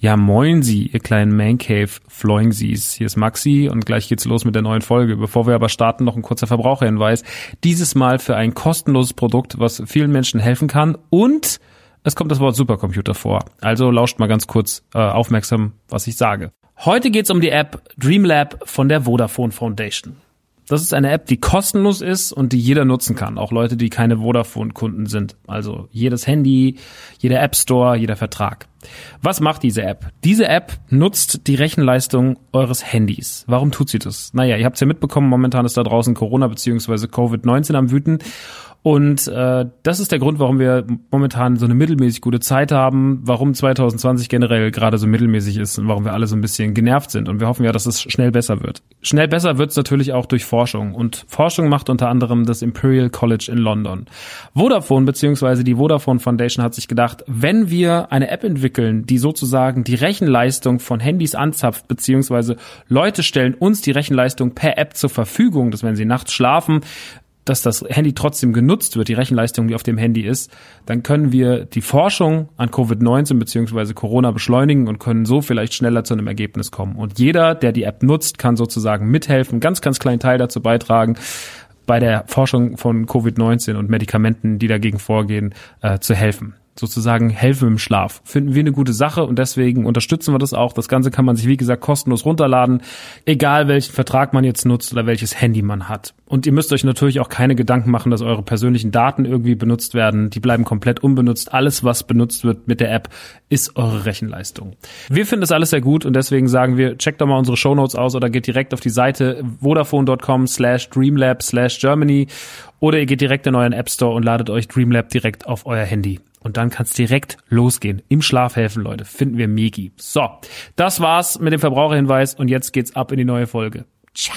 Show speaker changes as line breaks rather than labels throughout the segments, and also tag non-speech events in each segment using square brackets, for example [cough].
Ja, moin Sie, ihr kleinen Mancave-Floingsies. Hier ist Maxi und gleich geht's los mit der neuen Folge. Bevor wir aber starten, noch ein kurzer Verbraucherhinweis. Dieses Mal für ein kostenloses Produkt, was vielen Menschen helfen kann und es kommt das Wort Supercomputer vor. Also lauscht mal ganz kurz äh, aufmerksam, was ich sage. Heute geht's um die App Dreamlab von der Vodafone Foundation. Das ist eine App, die kostenlos ist und die jeder nutzen kann. Auch Leute, die keine Vodafone-Kunden sind. Also jedes Handy, jeder App Store, jeder Vertrag. Was macht diese App? Diese App nutzt die Rechenleistung eures Handys. Warum tut sie das? Naja, ihr habt es ja mitbekommen, momentan ist da draußen Corona bzw. Covid-19 am Wüten. Und äh, das ist der Grund, warum wir momentan so eine mittelmäßig gute Zeit haben, warum 2020 generell gerade so mittelmäßig ist und warum wir alle so ein bisschen genervt sind. Und wir hoffen ja, dass es schnell besser wird. Schnell besser wird es natürlich auch durch Forschung. Und Forschung macht unter anderem das Imperial College in London. Vodafone bzw. die Vodafone Foundation hat sich gedacht, wenn wir eine App entwickeln, die sozusagen die Rechenleistung von Handys anzapft, beziehungsweise Leute stellen uns die Rechenleistung per App zur Verfügung, dass wenn sie nachts schlafen, dass das Handy trotzdem genutzt wird, die Rechenleistung, die auf dem Handy ist, dann können wir die Forschung an Covid-19 bzw. Corona beschleunigen und können so vielleicht schneller zu einem Ergebnis kommen. Und jeder, der die App nutzt, kann sozusagen mithelfen, ganz, ganz kleinen Teil dazu beitragen, bei der Forschung von Covid-19 und Medikamenten, die dagegen vorgehen, äh, zu helfen sozusagen helfen im Schlaf. Finden wir eine gute Sache und deswegen unterstützen wir das auch. Das Ganze kann man sich, wie gesagt, kostenlos runterladen, egal welchen Vertrag man jetzt nutzt oder welches Handy man hat. Und ihr müsst euch natürlich auch keine Gedanken machen, dass eure persönlichen Daten irgendwie benutzt werden. Die bleiben komplett unbenutzt. Alles, was benutzt wird mit der App, ist eure Rechenleistung. Wir finden das alles sehr gut und deswegen sagen wir, checkt doch mal unsere Shownotes aus oder geht direkt auf die Seite vodafone.com slash dreamlab slash Germany oder ihr geht direkt in euren App Store und ladet euch Dreamlab direkt auf euer Handy. Und dann kann es direkt losgehen. Im Schlaf helfen, Leute. Finden wir Megi. So, das war's mit dem Verbraucherhinweis und jetzt geht's ab in die neue Folge. Ciao.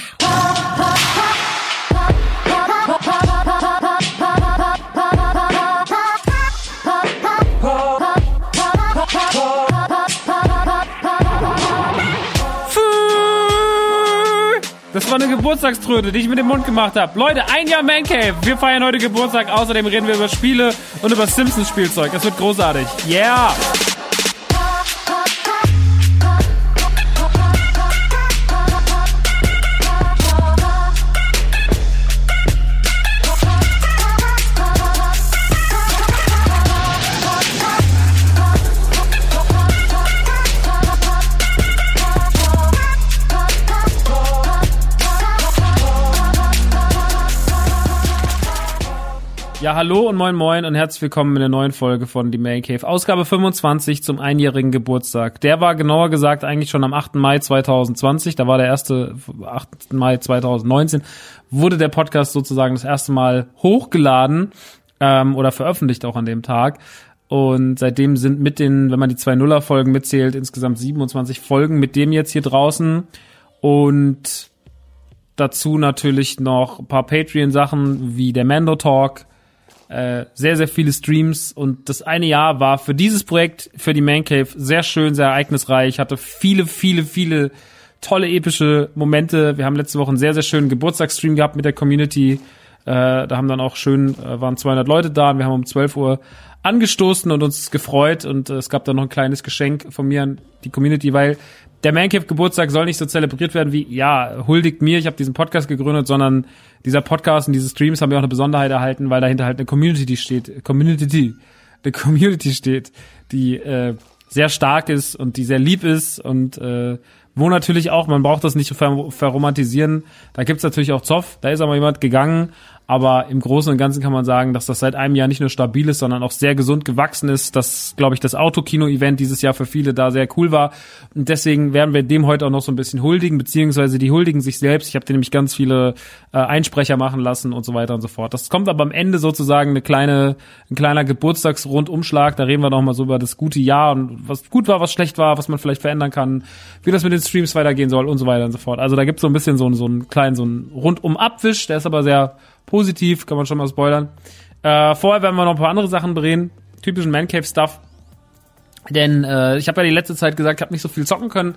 Das war eine Geburtstagströte, die ich mit dem Mund gemacht habe. Leute, ein Jahr Man Cave. Wir feiern heute Geburtstag. Außerdem reden wir über Spiele und über Simpsons Spielzeug. Das wird großartig. Yeah! Ja, hallo und moin moin und herzlich willkommen in der neuen Folge von The Man Cave. Ausgabe 25 zum einjährigen Geburtstag. Der war genauer gesagt eigentlich schon am 8. Mai 2020. Da war der erste, 8. Mai 2019, wurde der Podcast sozusagen das erste Mal hochgeladen ähm, oder veröffentlicht auch an dem Tag. Und seitdem sind mit den, wenn man die zwei Nuller-Folgen mitzählt, insgesamt 27 Folgen mit dem jetzt hier draußen. Und dazu natürlich noch ein paar Patreon-Sachen wie der Mando Talk, äh, sehr, sehr viele Streams und das eine Jahr war für dieses Projekt, für die Man Cave sehr schön, sehr ereignisreich, hatte viele, viele, viele tolle epische Momente. Wir haben letzte Woche einen sehr, sehr schönen Geburtstagsstream gehabt mit der Community. Äh, da haben dann auch schön, äh, waren 200 Leute da und wir haben um 12 Uhr angestoßen und uns gefreut und äh, es gab dann noch ein kleines Geschenk von mir an die Community, weil der Mancave Geburtstag soll nicht so zelebriert werden wie, ja, huldigt mir, ich habe diesen Podcast gegründet, sondern dieser Podcast und diese Streams haben ja auch eine Besonderheit erhalten, weil dahinter halt eine Community steht, Community, eine Community steht, die äh, sehr stark ist und die sehr lieb ist und äh, wo natürlich auch, man braucht das nicht ver verromantisieren, da gibt's natürlich auch Zoff, da ist aber jemand gegangen aber im Großen und Ganzen kann man sagen, dass das seit einem Jahr nicht nur stabil ist, sondern auch sehr gesund gewachsen ist. Dass, glaube ich, das Autokino-Event dieses Jahr für viele da sehr cool war. Und deswegen werden wir dem heute auch noch so ein bisschen huldigen, beziehungsweise die huldigen sich selbst. Ich habe dir nämlich ganz viele äh, Einsprecher machen lassen und so weiter und so fort. Das kommt aber am Ende sozusagen eine kleine, ein kleiner Geburtstagsrundumschlag. Da reden wir noch mal so über das gute Jahr und was gut war, was schlecht war, was man vielleicht verändern kann, wie das mit den Streams weitergehen soll und so weiter und so fort. Also da gibt's so ein bisschen so, so einen kleinen, so einen Rundum-Abwisch. Der ist aber sehr positiv, kann man schon mal spoilern. Äh, vorher werden wir noch ein paar andere Sachen bereden, typischen Mancave-Stuff. Denn äh, ich habe ja die letzte Zeit gesagt, ich habe nicht so viel zocken können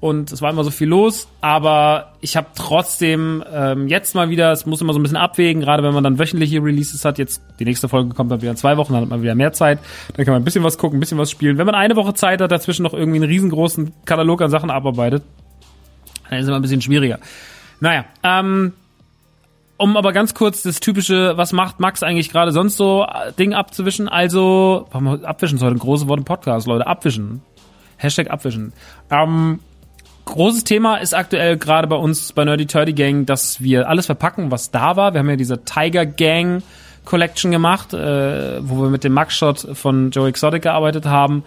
und es war immer so viel los, aber ich habe trotzdem ähm, jetzt mal wieder, es muss immer so ein bisschen abwägen, gerade wenn man dann wöchentliche Releases hat, jetzt die nächste Folge kommt dann wieder in zwei Wochen, dann hat man wieder mehr Zeit, dann kann man ein bisschen was gucken, ein bisschen was spielen. Wenn man eine Woche Zeit hat, dazwischen noch irgendwie einen riesengroßen Katalog an Sachen abarbeitet, dann ist es immer ein bisschen schwieriger. Naja, ähm, um aber ganz kurz das typische, was macht Max eigentlich gerade sonst so äh, Ding abzuwischen? Also, abwischen ist heute ein großes Wort im Podcast, Leute. Abwischen. Hashtag abwischen. Ähm, großes Thema ist aktuell gerade bei uns bei Nerdy Turdy Gang, dass wir alles verpacken, was da war. Wir haben ja diese Tiger Gang Collection gemacht, äh, wo wir mit dem Max Shot von Joe Exotic gearbeitet haben.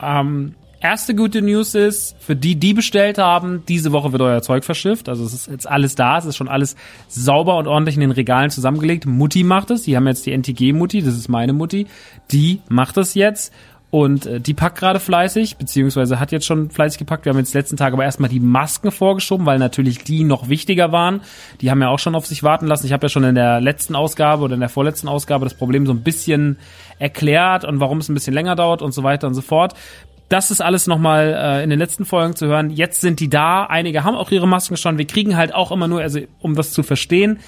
Ähm, Erste gute News ist, für die, die bestellt haben, diese Woche wird euer Zeug verschifft. Also es ist jetzt alles da, es ist schon alles sauber und ordentlich in den Regalen zusammengelegt. Mutti macht es, die haben jetzt die NTG-Mutti, das ist meine Mutti, die macht es jetzt. Und äh, die packt gerade fleißig, beziehungsweise hat jetzt schon fleißig gepackt. Wir haben jetzt letzten Tag aber erstmal die Masken vorgeschoben, weil natürlich die noch wichtiger waren. Die haben ja auch schon auf sich warten lassen. Ich habe ja schon in der letzten Ausgabe oder in der vorletzten Ausgabe das Problem so ein bisschen erklärt und warum es ein bisschen länger dauert und so weiter und so fort. Das ist alles nochmal äh, in den letzten Folgen zu hören. Jetzt sind die da. Einige haben auch ihre Masken schon. Wir kriegen halt auch immer nur, also um das zu verstehen,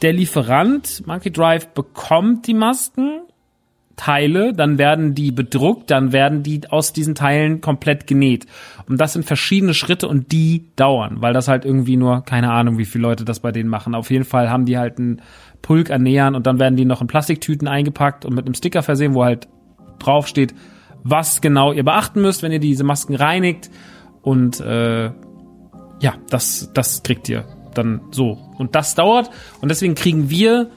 der Lieferant, Monkey Drive, bekommt die Masken, Teile, dann werden die bedruckt, dann werden die aus diesen Teilen komplett genäht. Und das sind verschiedene Schritte und die dauern, weil das halt irgendwie nur, keine Ahnung, wie viele Leute das bei denen machen. Auf jeden Fall haben die halt einen Pulk an Nähern und dann werden die noch in Plastiktüten eingepackt und mit einem Sticker versehen, wo halt draufsteht, was genau ihr beachten müsst, wenn ihr diese Masken reinigt. Und äh, ja, das, das kriegt ihr dann so. Und das dauert. Und deswegen kriegen wir,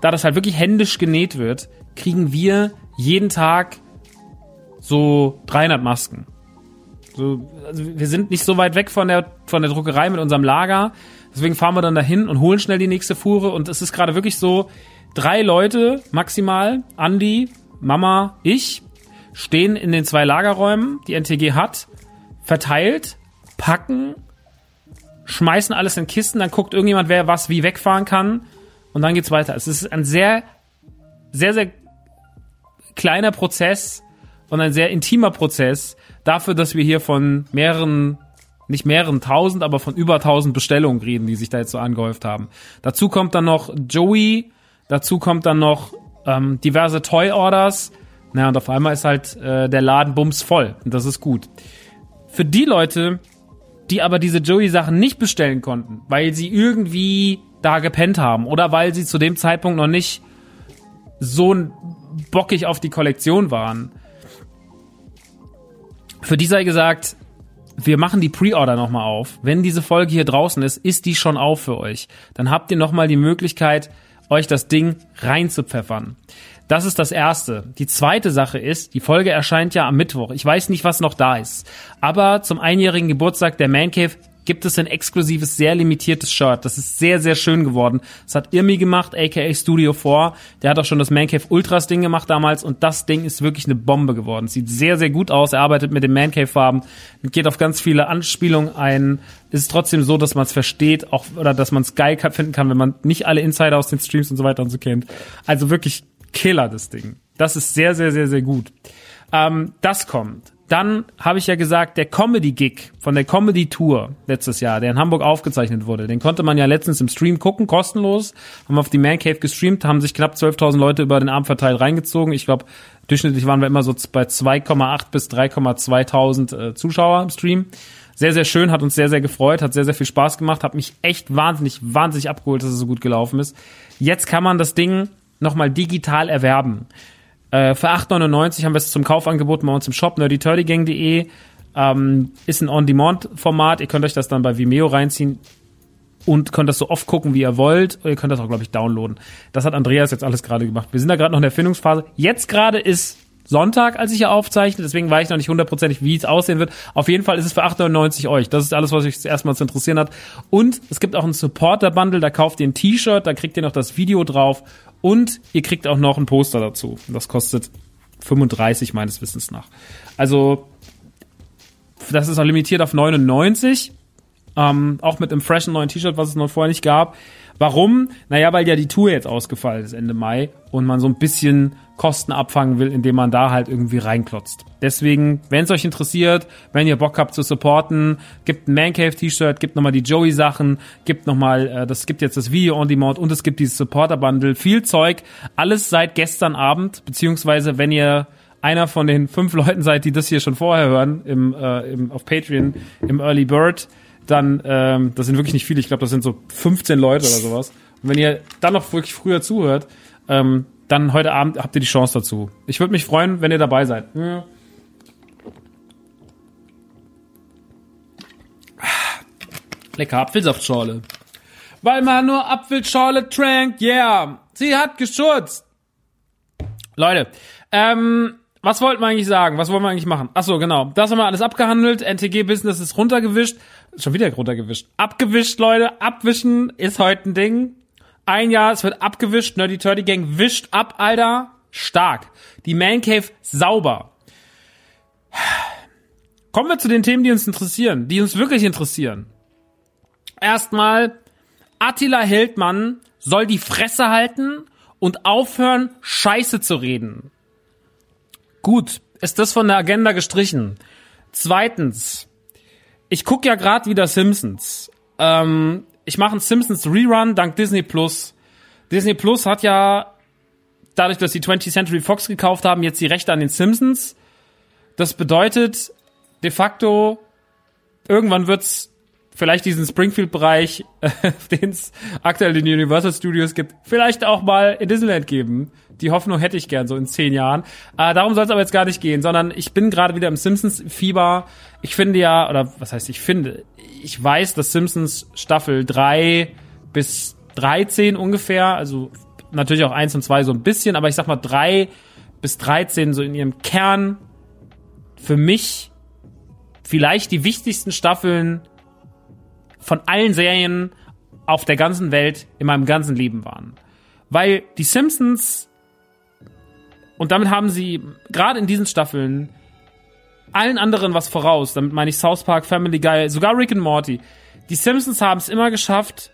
da das halt wirklich händisch genäht wird, kriegen wir jeden Tag so 300 Masken. So, also wir sind nicht so weit weg von der, von der Druckerei mit unserem Lager. Deswegen fahren wir dann dahin und holen schnell die nächste Fuhre. Und es ist gerade wirklich so, drei Leute maximal, Andi, Mama, ich, stehen in den zwei Lagerräumen, die NTG hat, verteilt, packen, schmeißen alles in Kisten, dann guckt irgendjemand, wer was wie wegfahren kann und dann geht's weiter. Es ist ein sehr, sehr, sehr kleiner Prozess und ein sehr intimer Prozess dafür, dass wir hier von mehreren nicht mehreren tausend, aber von über tausend Bestellungen reden, die sich da jetzt so angehäuft haben. Dazu kommt dann noch Joey, dazu kommt dann noch ähm, diverse Toy Orders. Naja, und auf einmal ist halt äh, der Laden bums voll. Und das ist gut. Für die Leute, die aber diese Joey-Sachen nicht bestellen konnten, weil sie irgendwie da gepennt haben oder weil sie zu dem Zeitpunkt noch nicht so bockig auf die Kollektion waren. Für die sei gesagt, wir machen die Pre-Order nochmal auf. Wenn diese Folge hier draußen ist, ist die schon auf für euch. Dann habt ihr nochmal die Möglichkeit, euch das Ding reinzupfeffern. Das ist das Erste. Die zweite Sache ist, die Folge erscheint ja am Mittwoch. Ich weiß nicht, was noch da ist. Aber zum einjährigen Geburtstag der Man Cave gibt es ein exklusives, sehr limitiertes Shirt. Das ist sehr, sehr schön geworden. Das hat Irmi gemacht, aka Studio 4. Der hat auch schon das Man Cave Ultras Ding gemacht damals und das Ding ist wirklich eine Bombe geworden. Sieht sehr, sehr gut aus. Er arbeitet mit den Man Cave Farben, geht auf ganz viele Anspielungen ein. Ist trotzdem so, dass man es versteht, auch oder dass man es geil finden kann, wenn man nicht alle Insider aus den Streams und so weiter und so kennt. Also wirklich Killer das Ding. Das ist sehr, sehr, sehr, sehr gut. Ähm, das kommt. Dann habe ich ja gesagt, der Comedy-Gig von der Comedy-Tour letztes Jahr, der in Hamburg aufgezeichnet wurde, den konnte man ja letztens im Stream gucken, kostenlos. Haben auf die Man Cave gestreamt, haben sich knapp 12.000 Leute über den Abend verteilt reingezogen. Ich glaube, durchschnittlich waren wir immer so bei 2,8 bis 3,2.000 äh, Zuschauer im Stream. Sehr, sehr schön, hat uns sehr, sehr gefreut, hat sehr, sehr viel Spaß gemacht, hat mich echt wahnsinnig, wahnsinnig abgeholt, dass es so gut gelaufen ist. Jetzt kann man das Ding nochmal digital erwerben. Äh, für 8,99 haben wir es zum Kauf angeboten bei uns im Shop, nerdyturdygang.de. Ähm, ist ein On-Demand-Format. Ihr könnt euch das dann bei Vimeo reinziehen und könnt das so oft gucken, wie ihr wollt. Ihr könnt das auch, glaube ich, downloaden. Das hat Andreas jetzt alles gerade gemacht. Wir sind da gerade noch in der Findungsphase. Jetzt gerade ist Sonntag, als ich hier aufzeichne, deswegen weiß ich noch nicht hundertprozentig, wie es aussehen wird. Auf jeden Fall ist es für 8,99 euch. Das ist alles, was euch erstmal zu interessieren hat. Und es gibt auch ein Supporter-Bundle, da kauft ihr ein T-Shirt, da kriegt ihr noch das Video drauf und ihr kriegt auch noch ein Poster dazu. Das kostet 35 meines Wissens nach. Also, das ist auch limitiert auf 99. Ähm, auch mit einem freshen neuen T-Shirt, was es noch vorher nicht gab. Warum? Naja, weil ja die Tour jetzt ausgefallen ist Ende Mai und man so ein bisschen Kosten abfangen will, indem man da halt irgendwie reinklotzt. Deswegen, wenn es euch interessiert, wenn ihr Bock habt zu supporten, gibt ein Mancave T-Shirt, gibt nochmal die Joey Sachen, gibt nochmal, äh, das gibt jetzt das Video on Demand und es gibt dieses Supporter Bundle, viel Zeug, alles seit gestern Abend, beziehungsweise wenn ihr einer von den fünf Leuten seid, die das hier schon vorher hören, im, äh, im, auf Patreon, im Early Bird, dann, ähm, das sind wirklich nicht viele, ich glaube, das sind so 15 Leute oder sowas. Und wenn ihr dann noch wirklich früher zuhört, ähm, dann heute Abend habt ihr die Chance dazu. Ich würde mich freuen, wenn ihr dabei seid. Ja. Lecker Apfelsaftschorle. Weil man nur Apfelschorle trank, yeah. Sie hat geschutzt. Leute, ähm, was wollten wir eigentlich sagen? Was wollen wir eigentlich machen? Ach so, genau. Das haben wir alles abgehandelt. NTG Business ist runtergewischt. Schon wieder runtergewischt. Abgewischt, Leute. Abwischen ist heute ein Ding. Ein Jahr, es wird abgewischt. Nerdy Turdy Gang wischt ab, Alter. Stark. Die Man Cave sauber. Kommen wir zu den Themen, die uns interessieren, die uns wirklich interessieren. Erstmal, Attila Hildmann soll die Fresse halten und aufhören, Scheiße zu reden. Gut, ist das von der Agenda gestrichen. Zweitens, ich gucke ja gerade wieder Simpsons. Ähm, ich mache einen Simpsons Rerun dank Disney Plus. Disney Plus hat ja dadurch, dass sie 20th Century Fox gekauft haben, jetzt die Rechte an den Simpsons. Das bedeutet de facto, irgendwann wird's vielleicht diesen Springfield-Bereich, äh, [laughs] den es aktuell in Universal Studios gibt, vielleicht auch mal in Disneyland geben. Die Hoffnung hätte ich gern so in zehn Jahren. Äh, darum soll es aber jetzt gar nicht gehen, sondern ich bin gerade wieder im Simpsons-Fieber. Ich finde ja, oder was heißt ich finde, ich weiß, dass Simpsons Staffel drei bis 13 ungefähr, also natürlich auch eins und zwei so ein bisschen, aber ich sag mal drei bis 13 so in ihrem Kern für mich vielleicht die wichtigsten Staffeln von allen Serien auf der ganzen Welt in meinem ganzen Leben waren. Weil die Simpsons, und damit haben sie gerade in diesen Staffeln allen anderen was voraus. Damit meine ich South Park, Family Guy, sogar Rick and Morty. Die Simpsons haben es immer geschafft,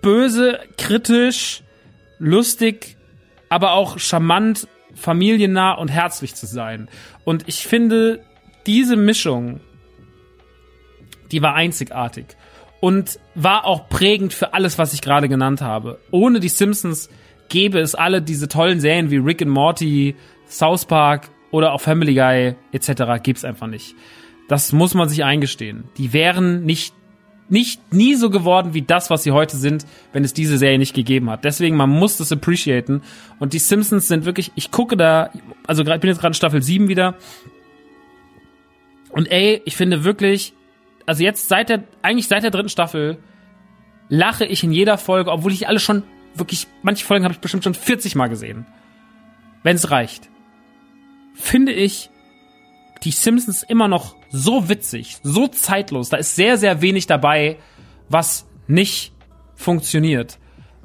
böse, kritisch, lustig, aber auch charmant, familiennah und herzlich zu sein. Und ich finde, diese Mischung Die war einzigartig und war auch prägend für alles, was ich gerade genannt habe. Ohne die Simpsons gäbe es alle diese tollen Serien wie Rick and Morty, South Park oder auch Family Guy etc. gibt's einfach nicht. Das muss man sich eingestehen. Die wären nicht nicht nie so geworden wie das, was sie heute sind, wenn es diese Serie nicht gegeben hat. Deswegen, man muss das appreciaten. Und die Simpsons sind wirklich, ich gucke da, also ich bin jetzt gerade in Staffel 7 wieder. Und ey, ich finde wirklich, also jetzt seit der, eigentlich seit der dritten Staffel, lache ich in jeder Folge, obwohl ich alle schon wirklich, manche Folgen habe ich bestimmt schon 40 Mal gesehen. Wenn es reicht. Finde ich die Simpsons immer noch so witzig, so zeitlos. Da ist sehr, sehr wenig dabei, was nicht funktioniert.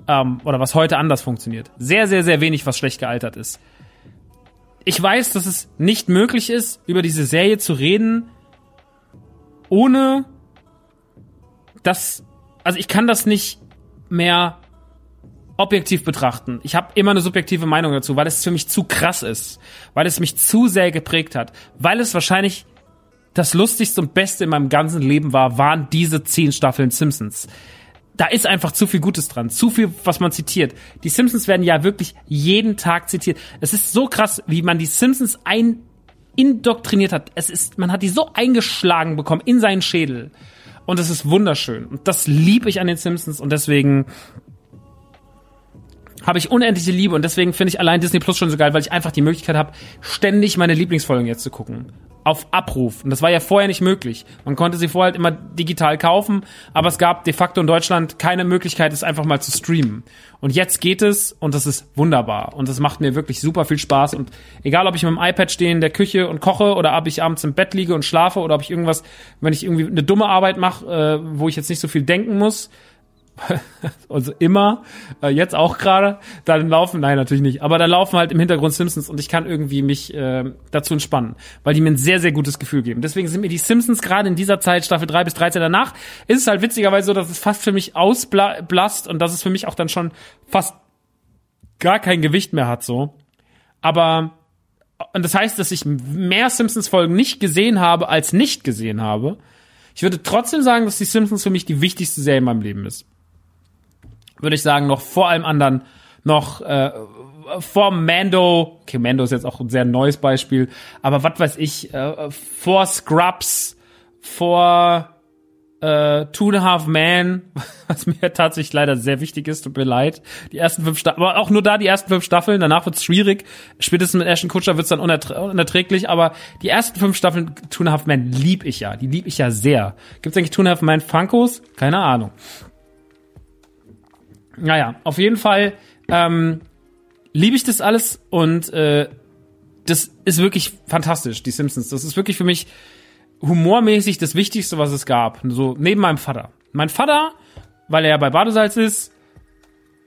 Ähm, oder was heute anders funktioniert. Sehr, sehr, sehr wenig, was schlecht gealtert ist. Ich weiß, dass es nicht möglich ist, über diese Serie zu reden, ohne dass, also ich kann das nicht mehr objektiv betrachten. Ich habe immer eine subjektive Meinung dazu, weil es für mich zu krass ist, weil es mich zu sehr geprägt hat, weil es wahrscheinlich das lustigste und beste in meinem ganzen Leben war, waren diese zehn Staffeln Simpsons. Da ist einfach zu viel Gutes dran, zu viel, was man zitiert. Die Simpsons werden ja wirklich jeden Tag zitiert. Es ist so krass, wie man die Simpsons ein indoktriniert hat. Es ist, man hat die so eingeschlagen bekommen in seinen Schädel. Und es ist wunderschön. Und das liebe ich an den Simpsons und deswegen habe ich unendliche Liebe und deswegen finde ich allein Disney Plus schon so geil, weil ich einfach die Möglichkeit habe, ständig meine Lieblingsfolgen jetzt zu gucken. Auf Abruf. Und das war ja vorher nicht möglich. Man konnte sie vorher halt immer digital kaufen, aber es gab de facto in Deutschland keine Möglichkeit, es einfach mal zu streamen. Und jetzt geht es und das ist wunderbar. Und das macht mir wirklich super viel Spaß. Und egal, ob ich mit dem iPad stehe in der Küche und koche oder ob ich abends im Bett liege und schlafe oder ob ich irgendwas, wenn ich irgendwie eine dumme Arbeit mache, äh, wo ich jetzt nicht so viel denken muss, [laughs] also immer, äh, jetzt auch gerade, dann laufen, nein, natürlich nicht, aber da laufen halt im Hintergrund Simpsons und ich kann irgendwie mich äh, dazu entspannen, weil die mir ein sehr, sehr gutes Gefühl geben. Deswegen sind mir die Simpsons gerade in dieser Zeit, Staffel 3 bis 13 danach, ist es halt witzigerweise so, dass es fast für mich ausblasst und dass es für mich auch dann schon fast gar kein Gewicht mehr hat, so. Aber, und das heißt, dass ich mehr Simpsons-Folgen nicht gesehen habe, als nicht gesehen habe. Ich würde trotzdem sagen, dass die Simpsons für mich die wichtigste Serie in meinem Leben ist würde ich sagen, noch vor allem anderen noch äh, vor Mando, okay, Mando ist jetzt auch ein sehr neues Beispiel, aber was weiß ich, äh, vor Scrubs, vor äh, Two and a Half Man, [laughs] was mir tatsächlich leider sehr wichtig ist, tut mir leid. Die ersten fünf Staffeln, aber auch nur da die ersten fünf Staffeln, danach wird's schwierig. Spätestens mit Ashton Kutscher wird's dann unertr unerträglich, aber die ersten fünf Staffeln Two and a Half Man lieb ich ja, die lieb ich ja sehr. Gibt's eigentlich Two and a Half Man Funkos? Keine Ahnung. Naja, auf jeden Fall ähm, liebe ich das alles und äh, das ist wirklich fantastisch, die Simpsons. Das ist wirklich für mich humormäßig das Wichtigste, was es gab. So neben meinem Vater. Mein Vater, weil er bei Badesalz ist,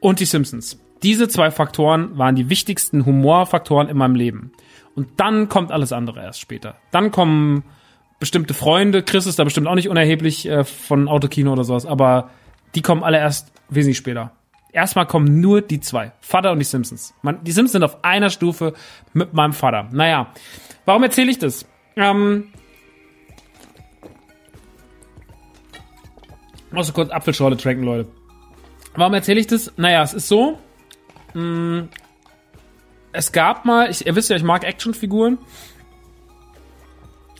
und die Simpsons. Diese zwei Faktoren waren die wichtigsten Humorfaktoren in meinem Leben. Und dann kommt alles andere erst später. Dann kommen bestimmte Freunde. Chris ist da bestimmt auch nicht unerheblich äh, von Autokino oder sowas, aber die kommen alle erst wesentlich später. Erstmal kommen nur die zwei. Vater und die Simpsons. Man, die Simpsons sind auf einer Stufe mit meinem Vater. Naja, warum erzähle ich das? Ähm, muss kurz Apfelschorle tranken, Leute. Warum erzähle ich das? Naja, es ist so. Mh, mm, es gab mal, ich, ihr wisst ja, ich mag Actionfiguren.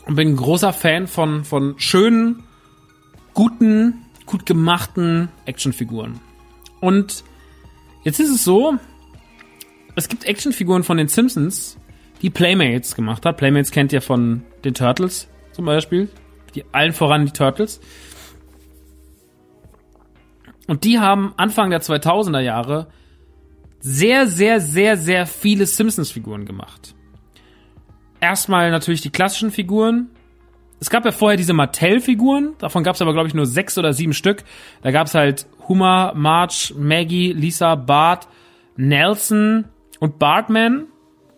Und bin ein großer Fan von, von schönen, guten, gut gemachten Actionfiguren. Und jetzt ist es so, es gibt Actionfiguren von den Simpsons, die Playmates gemacht hat. Playmates kennt ihr von den Turtles zum Beispiel. Die allen voran die Turtles. Und die haben Anfang der 2000er Jahre sehr, sehr, sehr, sehr viele Simpsons-Figuren gemacht. Erstmal natürlich die klassischen Figuren, es gab ja vorher diese Mattel-Figuren, davon gab es aber, glaube ich, nur sechs oder sieben Stück. Da gab es halt Hummer, Marge, Maggie, Lisa, Bart, Nelson und Bartman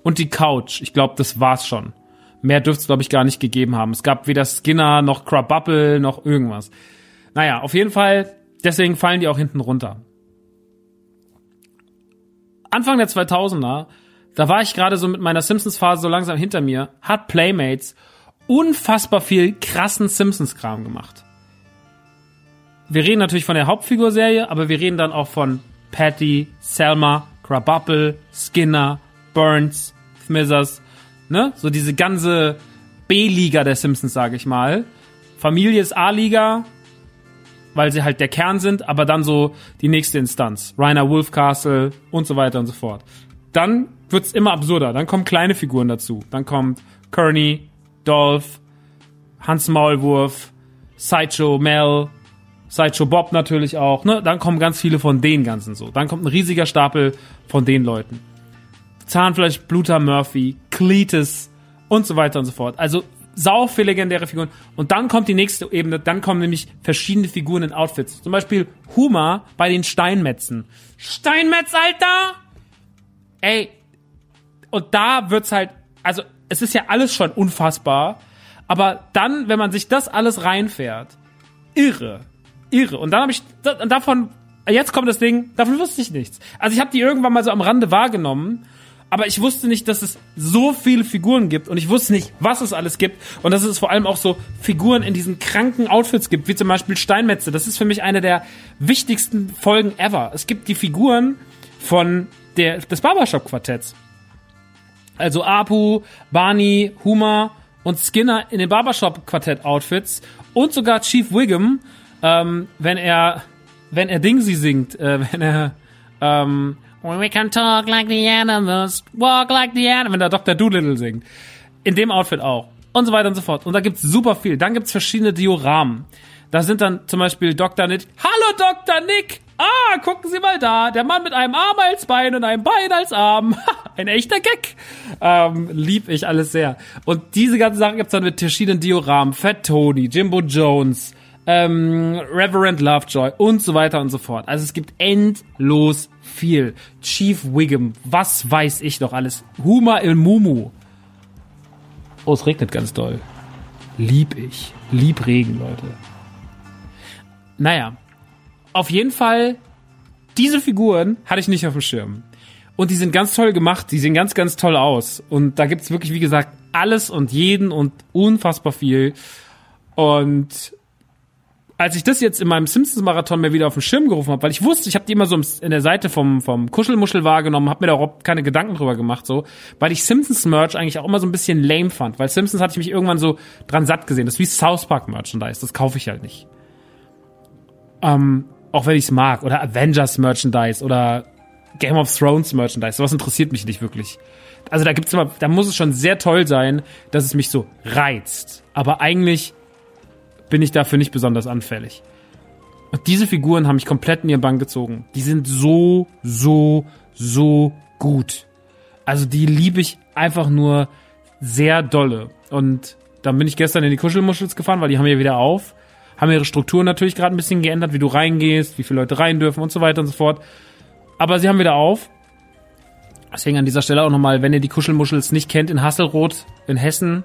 und die Couch. Ich glaube, das war's schon. Mehr dürfte es, glaube ich, gar nicht gegeben haben. Es gab weder Skinner noch Crabapple noch irgendwas. Naja, auf jeden Fall, deswegen fallen die auch hinten runter. Anfang der 2000er, da war ich gerade so mit meiner Simpsons-Phase so langsam hinter mir, hat Playmates unfassbar viel krassen Simpsons-Kram gemacht. Wir reden natürlich von der Hauptfigurserie, aber wir reden dann auch von Patty, Selma, Krabappel, Skinner, Burns, Smithers, ne? So diese ganze B-Liga der Simpsons, sage ich mal. Familie ist A-Liga, weil sie halt der Kern sind, aber dann so die nächste Instanz. Rainer Wolfcastle und so weiter und so fort. Dann wird's immer absurder. Dann kommen kleine Figuren dazu. Dann kommt Kearney, Dolph, Hans Maulwurf, Sideshow Mel, Sideshow Bob natürlich auch. Ne? Dann kommen ganz viele von den ganzen so. Dann kommt ein riesiger Stapel von den Leuten. Zahnfleisch, Bluter Murphy, Cletus und so weiter und so fort. Also sau viele legendäre Figuren. Und dann kommt die nächste Ebene, dann kommen nämlich verschiedene Figuren in Outfits. Zum Beispiel Huma bei den Steinmetzen. Steinmetz, Alter! Ey, und da wird's halt, also es ist ja alles schon unfassbar, aber dann, wenn man sich das alles reinfährt, irre, irre. Und dann habe ich davon, jetzt kommt das Ding, davon wusste ich nichts. Also ich habe die irgendwann mal so am Rande wahrgenommen aber ich wusste nicht, dass es so viele Figuren gibt und ich wusste nicht, was es alles gibt und dass es vor allem auch so Figuren in diesen kranken Outfits gibt, wie zum Beispiel Steinmetze. Das ist für mich eine der wichtigsten Folgen ever. Es gibt die Figuren von der, des Barbershop-Quartetts. Also Apu, Barney, Huma und Skinner in den Barbershop-Quartett-Outfits und sogar Chief Wiggum, ähm, wenn er, wenn er Dingsy singt, äh, [laughs] wenn er, ähm, We can talk like the animals, walk like the animals, wenn der Dr. Doolittle singt. In dem Outfit auch. Und so weiter und so fort. Und da gibt's super viel. Dann gibt's verschiedene Dioramen. Da sind dann zum Beispiel Dr. Nick. Hallo Dr. Nick! Ah, gucken Sie mal da. Der Mann mit einem Arm als Bein und einem Bein als Arm. [laughs] Ein echter Gag. Ähm, lieb ich alles sehr. Und diese ganzen Sachen gibt's dann mit verschiedenen Dioramen. Fat Tony, Jimbo Jones, ähm, Reverend Lovejoy und so weiter und so fort. Also es gibt endlos viel. Chief Wiggum, was weiß ich noch alles. Huma il Mumu. Oh, es regnet ganz doll. Lieb ich. Lieb Regen, Leute. Naja. Auf jeden Fall, diese Figuren hatte ich nicht auf dem Schirm. Und die sind ganz toll gemacht, die sehen ganz, ganz toll aus. Und da gibt's wirklich, wie gesagt, alles und jeden und unfassbar viel. Und als ich das jetzt in meinem Simpsons-Marathon mir wieder auf den Schirm gerufen habe, weil ich wusste, ich habe die immer so in der Seite vom, vom Kuschelmuschel wahrgenommen, habe mir da überhaupt keine Gedanken drüber gemacht, so, weil ich Simpsons-Merch eigentlich auch immer so ein bisschen lame fand, weil Simpsons hatte ich mich irgendwann so dran satt gesehen. Das ist wie South Park-Merchandise, das kaufe ich halt nicht. Ähm, auch wenn ich es mag, oder Avengers-Merchandise oder Game of Thrones-Merchandise, sowas interessiert mich nicht wirklich. Also da gibt's immer, da muss es schon sehr toll sein, dass es mich so reizt. Aber eigentlich bin ich dafür nicht besonders anfällig. Und diese Figuren haben mich komplett in ihren Bann gezogen. Die sind so, so, so gut. Also die liebe ich einfach nur sehr dolle. Und dann bin ich gestern in die Kuschelmuschels gefahren, weil die haben ja wieder auf. Haben ihre Struktur natürlich gerade ein bisschen geändert, wie du reingehst, wie viele Leute rein dürfen und so weiter und so fort. Aber sie haben wieder auf. Deswegen an dieser Stelle auch nochmal, wenn ihr die Kuschelmuschels nicht kennt, in Hasselroth in Hessen,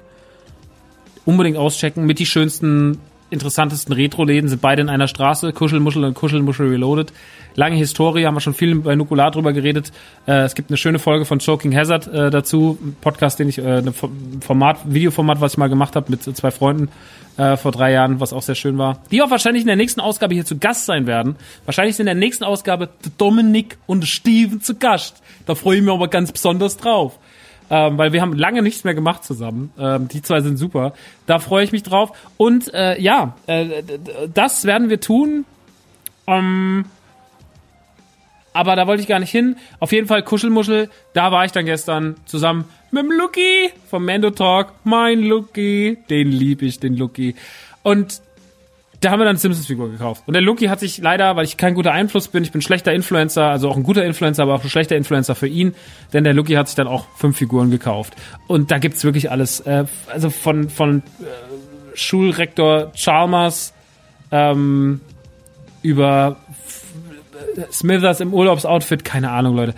unbedingt auschecken mit die schönsten interessantesten Retro-Läden sind beide in einer Straße, Kuschelmuschel und Kuschelmuschel Reloaded. Lange Historie, haben wir schon viel bei Nukular drüber geredet. Äh, es gibt eine schöne Folge von Choking Hazard äh, dazu, ein Podcast, den ich, äh, ein Format, Videoformat, was ich mal gemacht habe mit zwei Freunden äh, vor drei Jahren, was auch sehr schön war. Die auch wahrscheinlich in der nächsten Ausgabe hier zu Gast sein werden. Wahrscheinlich sind in der nächsten Ausgabe Dominik und Steven zu Gast. Da freue ich mich aber ganz besonders drauf ähm, weil wir haben lange nichts mehr gemacht zusammen. Ähm, die zwei sind super. Da freue ich mich drauf. Und äh, ja, äh, das werden wir tun. Ähm, aber da wollte ich gar nicht hin. Auf jeden Fall Kuschelmuschel. Da war ich dann gestern zusammen mit dem Lucky vom Mando Talk. Mein Lucky. Den lieb ich, den Lucky. Und da haben wir dann Simpsons-Figur gekauft. Und der Luki hat sich leider, weil ich kein guter Einfluss bin, ich bin schlechter Influencer, also auch ein guter Influencer, aber auch ein schlechter Influencer für ihn, denn der Luki hat sich dann auch fünf Figuren gekauft. Und da gibt's wirklich alles, äh, also von, von äh, Schulrektor Chalmers ähm, über Smithers im Urlaubsoutfit, keine Ahnung, Leute.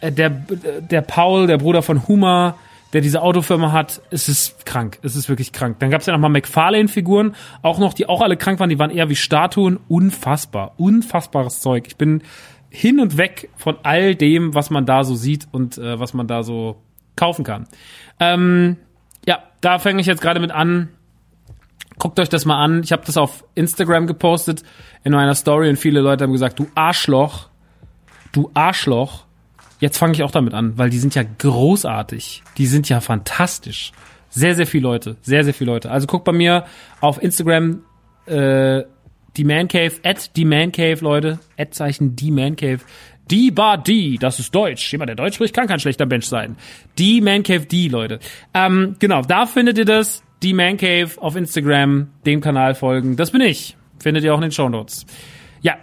Äh, der, der Paul, der Bruder von Huma, der diese Autofirma hat, es ist krank. Es ist wirklich krank. Dann gab es ja nochmal McFarlane-Figuren, auch noch, die auch alle krank waren, die waren eher wie Statuen. Unfassbar. Unfassbares Zeug. Ich bin hin und weg von all dem, was man da so sieht und äh, was man da so kaufen kann. Ähm, ja, da fange ich jetzt gerade mit an. Guckt euch das mal an. Ich habe das auf Instagram gepostet in meiner Story und viele Leute haben gesagt, du Arschloch, du Arschloch. Jetzt fange ich auch damit an, weil die sind ja großartig. Die sind ja fantastisch. Sehr, sehr viele Leute. Sehr, sehr viele Leute. Also guckt bei mir auf Instagram äh, die Man Cave, at die Man Cave, Leute. Ad-Zeichen die Man Cave. Die Bar die, das ist Deutsch. Jemand, der Deutsch spricht, kann kein schlechter Mensch sein. Die Man Cave, die, Leute. Ähm, genau, da findet ihr das. Die Man Cave auf Instagram, dem Kanal folgen. Das bin ich. Findet ihr auch in den Show Notes. Ja,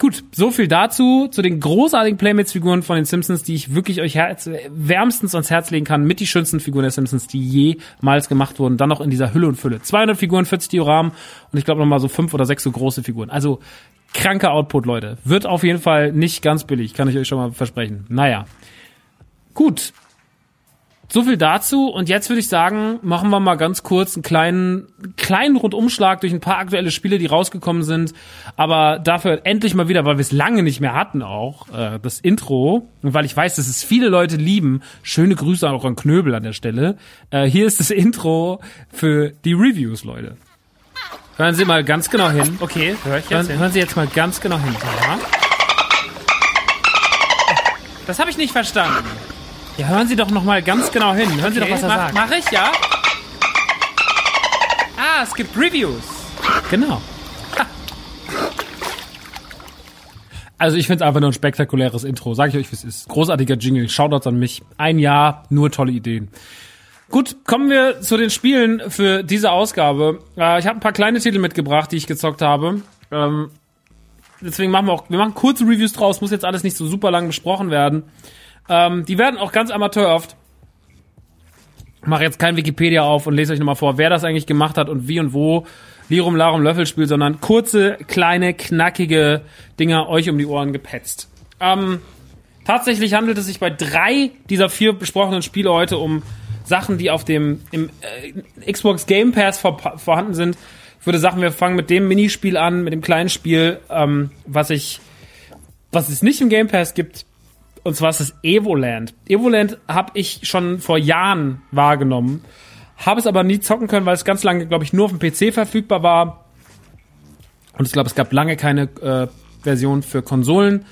Gut, so viel dazu, zu den großartigen Playmates-Figuren von den Simpsons, die ich wirklich euch wärmstens ans Herz legen kann, mit die schönsten Figuren der Simpsons, die jemals gemacht wurden, dann noch in dieser Hülle und Fülle. 200 Figuren, 40 Dioramen und ich glaube nochmal so fünf oder sechs so große Figuren. Also kranker Output, Leute. Wird auf jeden Fall nicht ganz billig, kann ich euch schon mal versprechen. Naja. Gut, so viel dazu. Und jetzt würde ich sagen, machen wir mal ganz kurz einen kleinen, kleinen Rundumschlag durch ein paar aktuelle Spiele, die rausgekommen sind. Aber dafür endlich mal wieder, weil wir es lange nicht mehr hatten auch, äh, das Intro. Und weil ich weiß, dass es viele Leute lieben. Schöne Grüße auch an Knöbel an der Stelle. Äh, hier ist das Intro für die Reviews, Leute. Hören Sie mal ganz genau hin. Okay, hör ich jetzt hören, hin. hören Sie jetzt mal ganz genau hin. Ja. Das habe ich nicht verstanden. Ja, hören Sie doch noch mal ganz genau hin. Hören Sie doch, was er mach, sagt. Mach ich, ja? Ah, es gibt Reviews. Genau. Also ich finde es einfach nur ein spektakuläres Intro. Sag ich euch, es ist. Großartiger Jingle. Shoutouts an mich. Ein Jahr, nur tolle Ideen. Gut, kommen wir zu den Spielen für diese Ausgabe. Äh, ich habe ein paar kleine Titel mitgebracht, die ich gezockt habe. Ähm, deswegen machen wir auch, wir machen kurze Reviews draus. Muss jetzt alles nicht so super lang besprochen werden. Ähm, die werden auch ganz amateurhaft. Ich mache jetzt kein Wikipedia auf und lese euch nochmal vor, wer das eigentlich gemacht hat und wie und wo. Lirum, Larum, Löffelspiel, sondern kurze, kleine, knackige Dinger euch um die Ohren gepetzt. Ähm, tatsächlich handelt es sich bei drei dieser vier besprochenen Spiele heute um Sachen, die auf dem im, äh, Xbox Game Pass vor, vorhanden sind. Ich würde sagen, wir fangen mit dem Minispiel an, mit dem kleinen Spiel, ähm, was ich, was es nicht im Game Pass gibt, und zwar ist es Evoland. Evoland habe ich schon vor Jahren wahrgenommen, habe es aber nie zocken können, weil es ganz lange, glaube ich, nur auf dem PC verfügbar war. Und ich glaube, es gab lange keine äh, Version für Konsolen.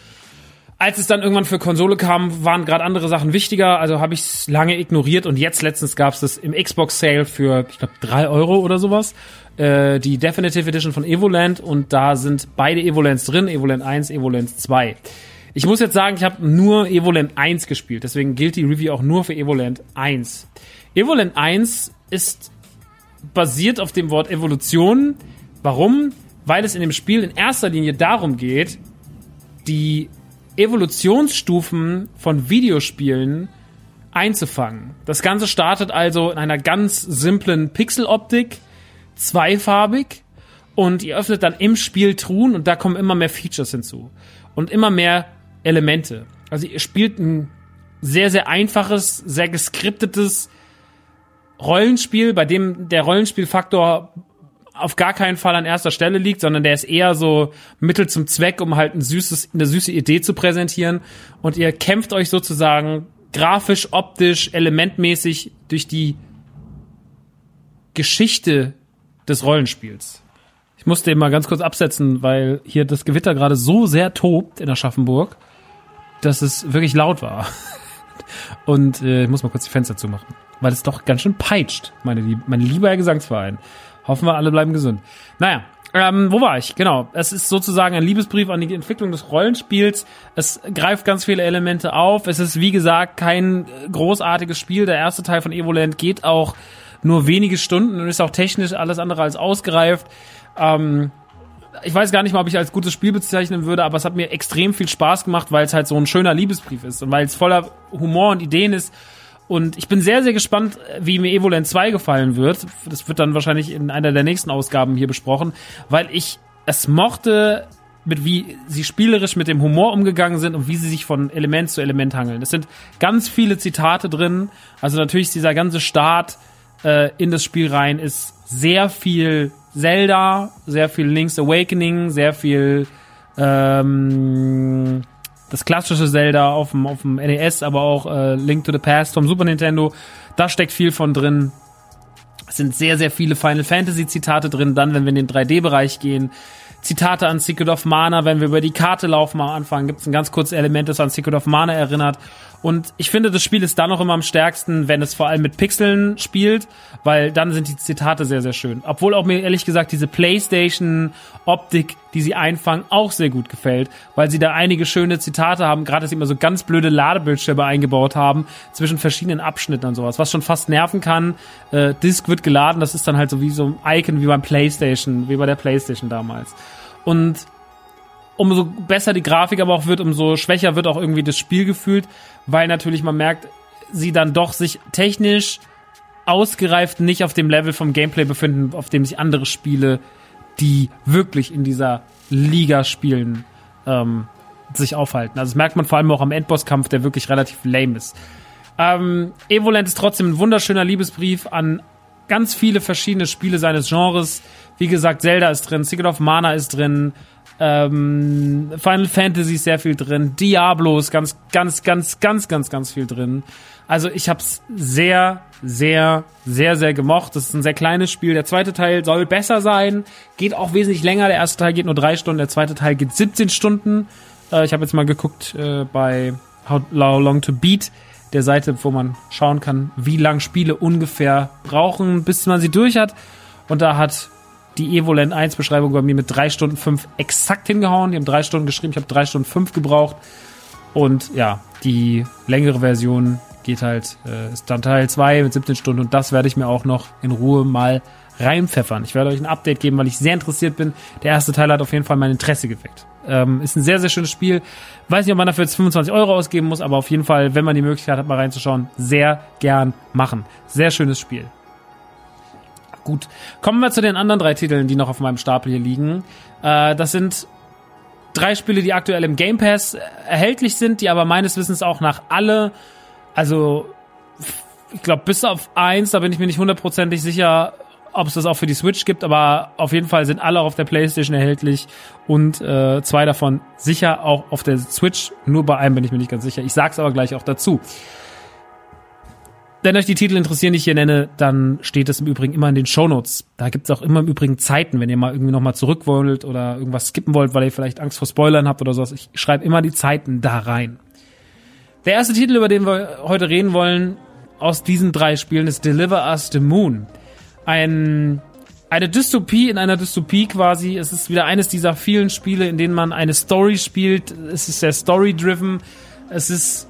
Als es dann irgendwann für Konsole kam, waren gerade andere Sachen wichtiger, also habe ich es lange ignoriert und jetzt letztens gab es das im Xbox Sale für, ich glaube, drei Euro oder sowas. Äh, die Definitive Edition von Evoland und da sind beide Evolands drin, Evoland 1, Evoland 2. Ich muss jetzt sagen, ich habe nur Evoland 1 gespielt, deswegen gilt die Review auch nur für Evoland 1. Evoland 1 ist basiert auf dem Wort Evolution. Warum? Weil es in dem Spiel in erster Linie darum geht, die Evolutionsstufen von Videospielen einzufangen. Das Ganze startet also in einer ganz simplen Pixeloptik, zweifarbig und ihr öffnet dann im Spiel Truhen und da kommen immer mehr Features hinzu und immer mehr Elemente. Also ihr spielt ein sehr, sehr einfaches, sehr geskriptetes Rollenspiel, bei dem der Rollenspielfaktor auf gar keinen Fall an erster Stelle liegt, sondern der ist eher so Mittel zum Zweck, um halt ein süßes, eine süße Idee zu präsentieren. Und ihr kämpft euch sozusagen grafisch, optisch, elementmäßig durch die Geschichte des Rollenspiels. Ich musste eben mal ganz kurz absetzen, weil hier das Gewitter gerade so sehr tobt in Aschaffenburg dass es wirklich laut war. Und äh, ich muss mal kurz die Fenster zumachen, weil es doch ganz schön peitscht, meine lieb mein lieber Gesangsverein. Hoffen wir, alle bleiben gesund. Naja, ähm, wo war ich? Genau. Es ist sozusagen ein Liebesbrief an die Entwicklung des Rollenspiels. Es greift ganz viele Elemente auf. Es ist, wie gesagt, kein großartiges Spiel. Der erste Teil von Evoland geht auch nur wenige Stunden und ist auch technisch alles andere als ausgereift. Ähm, ich weiß gar nicht mal, ob ich als gutes Spiel bezeichnen würde, aber es hat mir extrem viel Spaß gemacht, weil es halt so ein schöner Liebesbrief ist und weil es voller Humor und Ideen ist. Und ich bin sehr, sehr gespannt, wie mir Evoland 2 gefallen wird. Das wird dann wahrscheinlich in einer der nächsten Ausgaben hier besprochen, weil ich es mochte, mit wie sie spielerisch mit dem Humor umgegangen sind und wie sie sich von Element zu Element hangeln. Es sind ganz viele Zitate drin. Also natürlich dieser ganze Start äh, in das Spiel rein ist sehr viel Zelda, sehr viel Link's Awakening, sehr viel ähm, das klassische Zelda auf dem, auf dem NES, aber auch äh, Link to the Past vom Super Nintendo. Da steckt viel von drin. Es sind sehr, sehr viele Final Fantasy Zitate drin. Dann, wenn wir in den 3D-Bereich gehen, Zitate an Secret of Mana, wenn wir über die Karte laufen am Anfang, gibt es ein ganz kurzes Element, das an Secret of Mana erinnert. Und ich finde, das Spiel ist dann noch immer am stärksten, wenn es vor allem mit Pixeln spielt, weil dann sind die Zitate sehr, sehr schön. Obwohl auch mir ehrlich gesagt diese PlayStation-Optik, die sie einfangen, auch sehr gut gefällt, weil sie da einige schöne Zitate haben, gerade dass sie immer so ganz blöde Ladebildschirme eingebaut haben zwischen verschiedenen Abschnitten und sowas, was schon fast nerven kann. Äh, Disk wird geladen, das ist dann halt so wie so ein Icon wie beim PlayStation, wie bei der PlayStation damals. Und umso besser die Grafik aber auch wird, umso schwächer wird auch irgendwie das Spiel gefühlt, weil natürlich man merkt, sie dann doch sich technisch ausgereift nicht auf dem Level vom Gameplay befinden, auf dem sich andere Spiele, die wirklich in dieser Liga spielen, ähm, sich aufhalten. Also das merkt man vor allem auch am Endbosskampf, der wirklich relativ lame ist. Ähm, Evolent ist trotzdem ein wunderschöner Liebesbrief an ganz viele verschiedene Spiele seines Genres. Wie gesagt, Zelda ist drin, Secret of Mana ist drin, ähm, Final Fantasy ist sehr viel drin. Diablo ist ganz, ganz, ganz, ganz, ganz, ganz viel drin. Also ich habe es sehr, sehr, sehr, sehr gemocht. Das ist ein sehr kleines Spiel. Der zweite Teil soll besser sein, geht auch wesentlich länger. Der erste Teil geht nur drei Stunden, der zweite Teil geht 17 Stunden. Äh, ich habe jetzt mal geguckt äh, bei How Long to Beat, der Seite, wo man schauen kann, wie lang Spiele ungefähr brauchen, bis man sie durch hat. Und da hat die Evolent 1 Beschreibung bei mir mit 3 Stunden 5 exakt hingehauen. Die haben 3 Stunden geschrieben, ich habe 3 Stunden 5 gebraucht. Und ja, die längere Version geht halt, äh, ist dann Teil 2 mit 17 Stunden und das werde ich mir auch noch in Ruhe mal reinpfeffern. Ich werde euch ein Update geben, weil ich sehr interessiert bin. Der erste Teil hat auf jeden Fall mein Interesse geweckt. Ähm, ist ein sehr, sehr schönes Spiel. Weiß nicht, ob man dafür jetzt 25 Euro ausgeben muss, aber auf jeden Fall, wenn man die Möglichkeit hat, mal reinzuschauen, sehr gern machen. Sehr schönes Spiel. Gut, kommen wir zu den anderen drei Titeln, die noch auf meinem Stapel hier liegen. Äh, das sind drei Spiele, die aktuell im Game Pass erhältlich sind, die aber meines Wissens auch nach alle, also ich glaube bis auf eins, da bin ich mir nicht hundertprozentig sicher, ob es das auch für die Switch gibt, aber auf jeden Fall sind alle auf der PlayStation erhältlich und äh, zwei davon sicher auch auf der Switch. Nur bei einem bin ich mir nicht ganz sicher. Ich sag's aber gleich auch dazu. Wenn euch die Titel interessieren, die ich hier nenne, dann steht es im Übrigen immer in den Shownotes. Da gibt es auch immer im Übrigen Zeiten, wenn ihr mal irgendwie nochmal zurück wollt oder irgendwas skippen wollt, weil ihr vielleicht Angst vor Spoilern habt oder sowas. Ich schreibe immer die Zeiten da rein. Der erste Titel, über den wir heute reden wollen, aus diesen drei Spielen, ist Deliver Us the Moon. Ein, eine Dystopie in einer Dystopie quasi. Es ist wieder eines dieser vielen Spiele, in denen man eine Story spielt. Es ist sehr story-driven. Es ist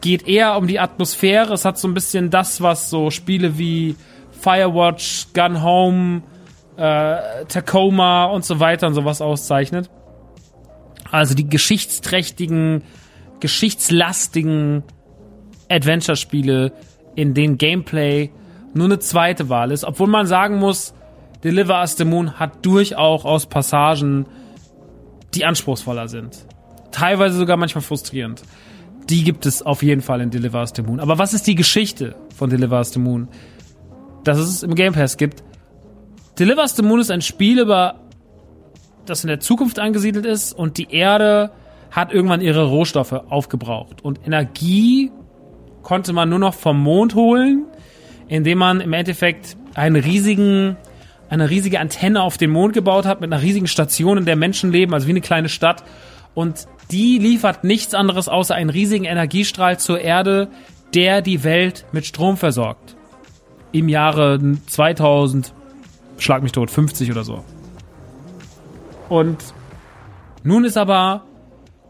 geht eher um die Atmosphäre. Es hat so ein bisschen das, was so Spiele wie Firewatch, Gun Home, äh, Tacoma und so weiter und sowas auszeichnet. Also die geschichtsträchtigen, geschichtslastigen Adventure-Spiele, in denen Gameplay nur eine zweite Wahl ist. Obwohl man sagen muss, Deliver Us the Moon hat durchaus aus Passagen, die anspruchsvoller sind. Teilweise sogar manchmal frustrierend die gibt es auf jeden Fall in Deliver Us the Moon. Aber was ist die Geschichte von Deliver Us the Moon? Dass es im Game Pass gibt. Deliver Us the Moon ist ein Spiel über das in der Zukunft angesiedelt ist und die Erde hat irgendwann ihre Rohstoffe aufgebraucht und Energie konnte man nur noch vom Mond holen, indem man im Endeffekt einen riesigen eine riesige Antenne auf den Mond gebaut hat mit einer riesigen Station, in der Menschen leben, also wie eine kleine Stadt und die liefert nichts anderes außer einen riesigen Energiestrahl zur Erde, der die Welt mit Strom versorgt. Im Jahre 2000, schlag mich tot, 50 oder so. Und nun ist aber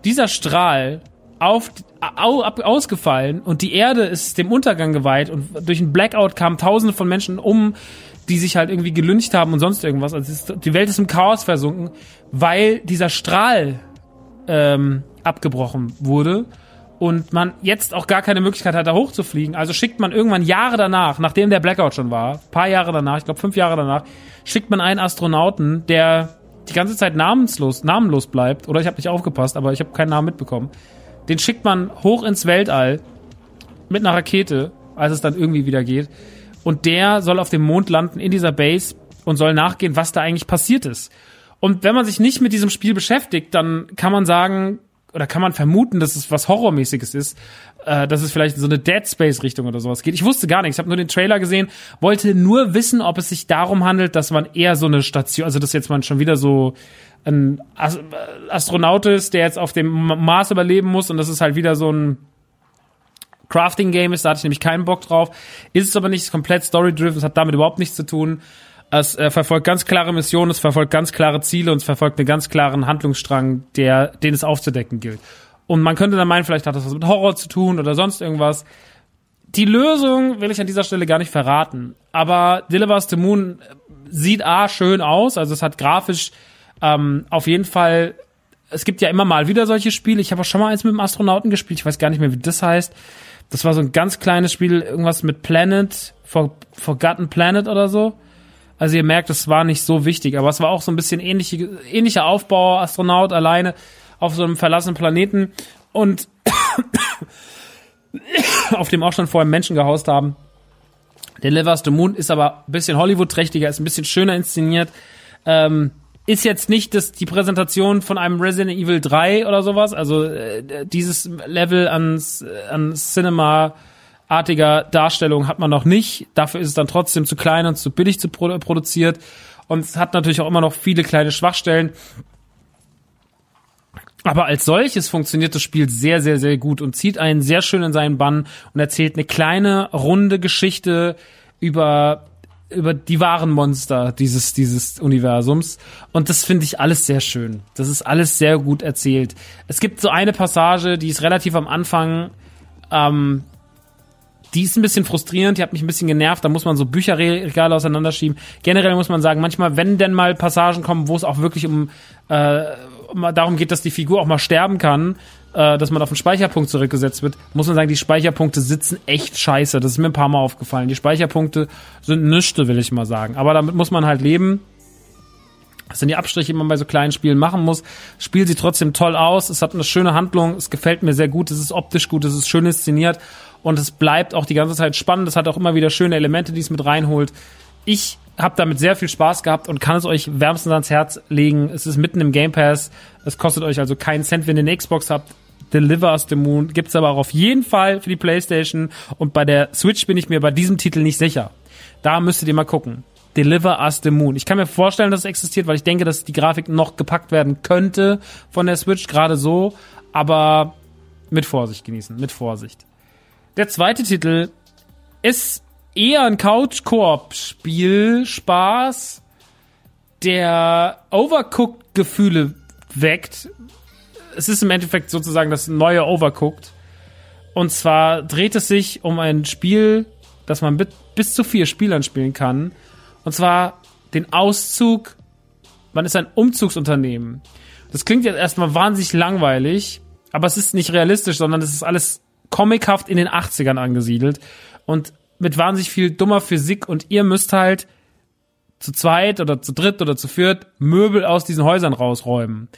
dieser Strahl auf, au, ab, ausgefallen und die Erde ist dem Untergang geweiht und durch einen Blackout kamen tausende von Menschen um, die sich halt irgendwie gelüncht haben und sonst irgendwas. Also ist, die Welt ist im Chaos versunken, weil dieser Strahl ähm, abgebrochen wurde und man jetzt auch gar keine Möglichkeit hat, da hochzufliegen. Also schickt man irgendwann Jahre danach, nachdem der Blackout schon war, paar Jahre danach, ich glaube fünf Jahre danach, schickt man einen Astronauten, der die ganze Zeit namenslos, namenlos bleibt, oder ich habe nicht aufgepasst, aber ich habe keinen Namen mitbekommen. Den schickt man hoch ins Weltall mit einer Rakete, als es dann irgendwie wieder geht. Und der soll auf dem Mond landen in dieser Base und soll nachgehen, was da eigentlich passiert ist. Und wenn man sich nicht mit diesem Spiel beschäftigt, dann kann man sagen, oder kann man vermuten, dass es was Horrormäßiges ist, äh, dass es vielleicht in so eine Dead Space Richtung oder sowas geht. Ich wusste gar nichts, ich habe nur den Trailer gesehen, wollte nur wissen, ob es sich darum handelt, dass man eher so eine Station, also dass jetzt man schon wieder so ein Astronaut ist, der jetzt auf dem Mars überleben muss und das ist halt wieder so ein Crafting-Game ist, da hatte ich nämlich keinen Bock drauf. Ist es aber nicht, ist komplett story-driven, es hat damit überhaupt nichts zu tun. Es äh, verfolgt ganz klare Missionen, es verfolgt ganz klare Ziele und es verfolgt einen ganz klaren Handlungsstrang, der, den es aufzudecken gilt. Und man könnte dann meinen, vielleicht hat das was mit Horror zu tun oder sonst irgendwas. Die Lösung will ich an dieser Stelle gar nicht verraten. Aber Deliver the Moon sieht A schön aus, also es hat grafisch ähm, auf jeden Fall, es gibt ja immer mal wieder solche Spiele. Ich habe auch schon mal eins mit dem Astronauten gespielt, ich weiß gar nicht mehr, wie das heißt. Das war so ein ganz kleines Spiel, irgendwas mit Planet, For Forgotten Planet oder so. Also ihr merkt, es war nicht so wichtig, aber es war auch so ein bisschen ähnliche, ähnlicher Aufbau, Astronaut alleine auf so einem verlassenen Planeten und [coughs] auf dem auch schon vorher Menschen gehaust haben. Delivers the Moon ist aber ein bisschen Hollywood-trächtiger, ist ein bisschen schöner inszeniert. Ähm, ist jetzt nicht das, die Präsentation von einem Resident Evil 3 oder sowas. Also äh, dieses Level an, an Cinema artiger Darstellung hat man noch nicht. Dafür ist es dann trotzdem zu klein und zu billig zu produ produziert. Und es hat natürlich auch immer noch viele kleine Schwachstellen. Aber als solches funktioniert das Spiel sehr, sehr, sehr gut und zieht einen sehr schön in seinen Bann und erzählt eine kleine, runde Geschichte über über die wahren Monster dieses, dieses Universums. Und das finde ich alles sehr schön. Das ist alles sehr gut erzählt. Es gibt so eine Passage, die ist relativ am Anfang, ähm, die ist ein bisschen frustrierend, die hat mich ein bisschen genervt, da muss man so Bücherregale auseinanderschieben. Generell muss man sagen, manchmal, wenn denn mal Passagen kommen, wo es auch wirklich um, äh, um darum geht, dass die Figur auch mal sterben kann, äh, dass man auf den Speicherpunkt zurückgesetzt wird, muss man sagen, die Speicherpunkte sitzen echt scheiße. Das ist mir ein paar Mal aufgefallen. Die Speicherpunkte sind nüchte, will ich mal sagen. Aber damit muss man halt leben. Das sind die Abstriche, die man bei so kleinen Spielen machen muss. Das Spiel sieht trotzdem toll aus. Es hat eine schöne Handlung. Es gefällt mir sehr gut. Es ist optisch gut. Es ist schön inszeniert und es bleibt auch die ganze Zeit spannend. Es hat auch immer wieder schöne Elemente, die es mit reinholt. Ich habe damit sehr viel Spaß gehabt und kann es euch wärmstens ans Herz legen. Es ist mitten im Game Pass. Es kostet euch also keinen Cent, wenn ihr eine Xbox habt. Deliver Us the Moon gibt's aber auch auf jeden Fall für die PlayStation und bei der Switch bin ich mir bei diesem Titel nicht sicher. Da müsstet ihr mal gucken. Deliver Us the Moon. Ich kann mir vorstellen, dass es existiert, weil ich denke, dass die Grafik noch gepackt werden könnte von der Switch, gerade so, aber mit Vorsicht genießen, mit Vorsicht. Der zweite Titel ist eher ein Couch-Koop-Spiel, Spaß, der Overcooked-Gefühle weckt. Es ist im Endeffekt sozusagen das neue Overcooked. Und zwar dreht es sich um ein Spiel, das man bis zu vier Spielern spielen kann. Und zwar den Auszug. Man ist ein Umzugsunternehmen. Das klingt jetzt erstmal wahnsinnig langweilig, aber es ist nicht realistisch, sondern es ist alles comichaft in den 80ern angesiedelt und mit wahnsinnig viel dummer Physik und ihr müsst halt zu zweit oder zu dritt oder zu viert Möbel aus diesen Häusern rausräumen.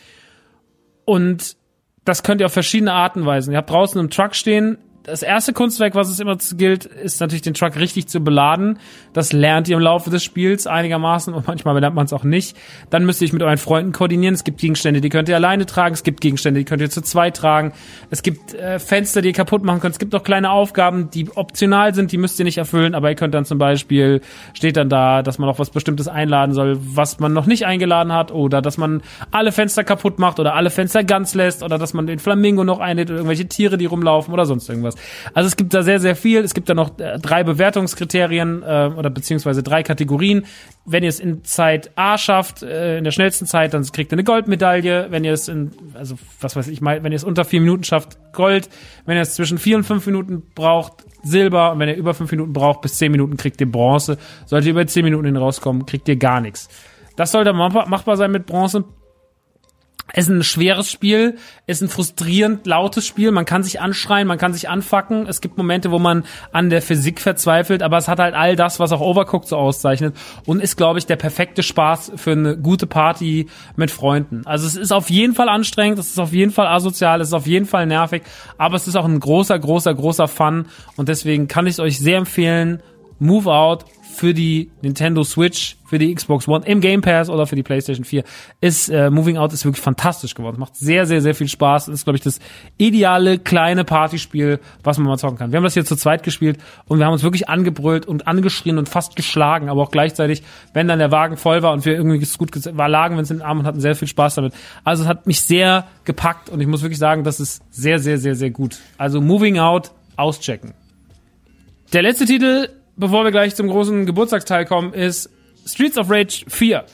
Und das könnt ihr auf verschiedene Arten weisen. Ihr habt draußen im Truck stehen, das erste Kunstwerk, was es immer gilt, ist natürlich den Truck richtig zu beladen. Das lernt ihr im Laufe des Spiels einigermaßen [laughs] und manchmal lernt man es auch nicht. Dann müsst ihr euch mit euren Freunden koordinieren. Es gibt Gegenstände, die könnt ihr alleine tragen. Es gibt Gegenstände, die könnt ihr zu zweit tragen. Es gibt äh, Fenster, die ihr kaputt machen könnt. Es gibt auch kleine Aufgaben, die optional sind, die müsst ihr nicht erfüllen, aber ihr könnt dann zum Beispiel, steht dann da, dass man auch was Bestimmtes einladen soll, was man noch nicht eingeladen hat oder dass man alle Fenster kaputt macht oder alle Fenster ganz lässt oder dass man den Flamingo noch einlädt oder irgendwelche Tiere, die rumlaufen oder sonst irgendwas sowas. Also es gibt da sehr, sehr viel. Es gibt da noch äh, drei Bewertungskriterien äh, oder beziehungsweise drei Kategorien. Wenn ihr es in Zeit A schafft, äh, in der schnellsten Zeit, dann kriegt ihr eine Goldmedaille. Wenn ihr es in, also was weiß ich mal, wenn ihr es unter vier Minuten schafft, Gold. Wenn ihr es zwischen vier und fünf Minuten braucht, Silber. Und wenn ihr über fünf Minuten braucht, bis zehn Minuten kriegt ihr Bronze. Sollte ihr über zehn Minuten hin rauskommen, kriegt ihr gar nichts. Das sollte machbar sein mit Bronze. Es ist ein schweres Spiel, es ist ein frustrierend lautes Spiel. Man kann sich anschreien, man kann sich anfacken. Es gibt Momente, wo man an der Physik verzweifelt, aber es hat halt all das, was auch Overcooked so auszeichnet und ist, glaube ich, der perfekte Spaß für eine gute Party mit Freunden. Also es ist auf jeden Fall anstrengend, es ist auf jeden Fall asozial, es ist auf jeden Fall nervig, aber es ist auch ein großer, großer, großer Fun und deswegen kann ich es euch sehr empfehlen. Move Out für die Nintendo Switch, für die Xbox One im Game Pass oder für die PlayStation 4 ist äh, Moving Out ist wirklich fantastisch geworden. Macht sehr sehr sehr viel Spaß. Ist glaube ich das ideale kleine Partyspiel, was man mal zocken kann. Wir haben das hier zu zweit gespielt und wir haben uns wirklich angebrüllt und angeschrien und fast geschlagen, aber auch gleichzeitig, wenn dann der Wagen voll war und wir irgendwie gut war, lagen wir uns in den Arm und hatten sehr viel Spaß damit. Also es hat mich sehr gepackt und ich muss wirklich sagen, das ist sehr sehr sehr sehr gut. Also Moving Out auschecken. Der letzte Titel bevor wir gleich zum großen Geburtstagsteil kommen, ist Streets of Rage 4,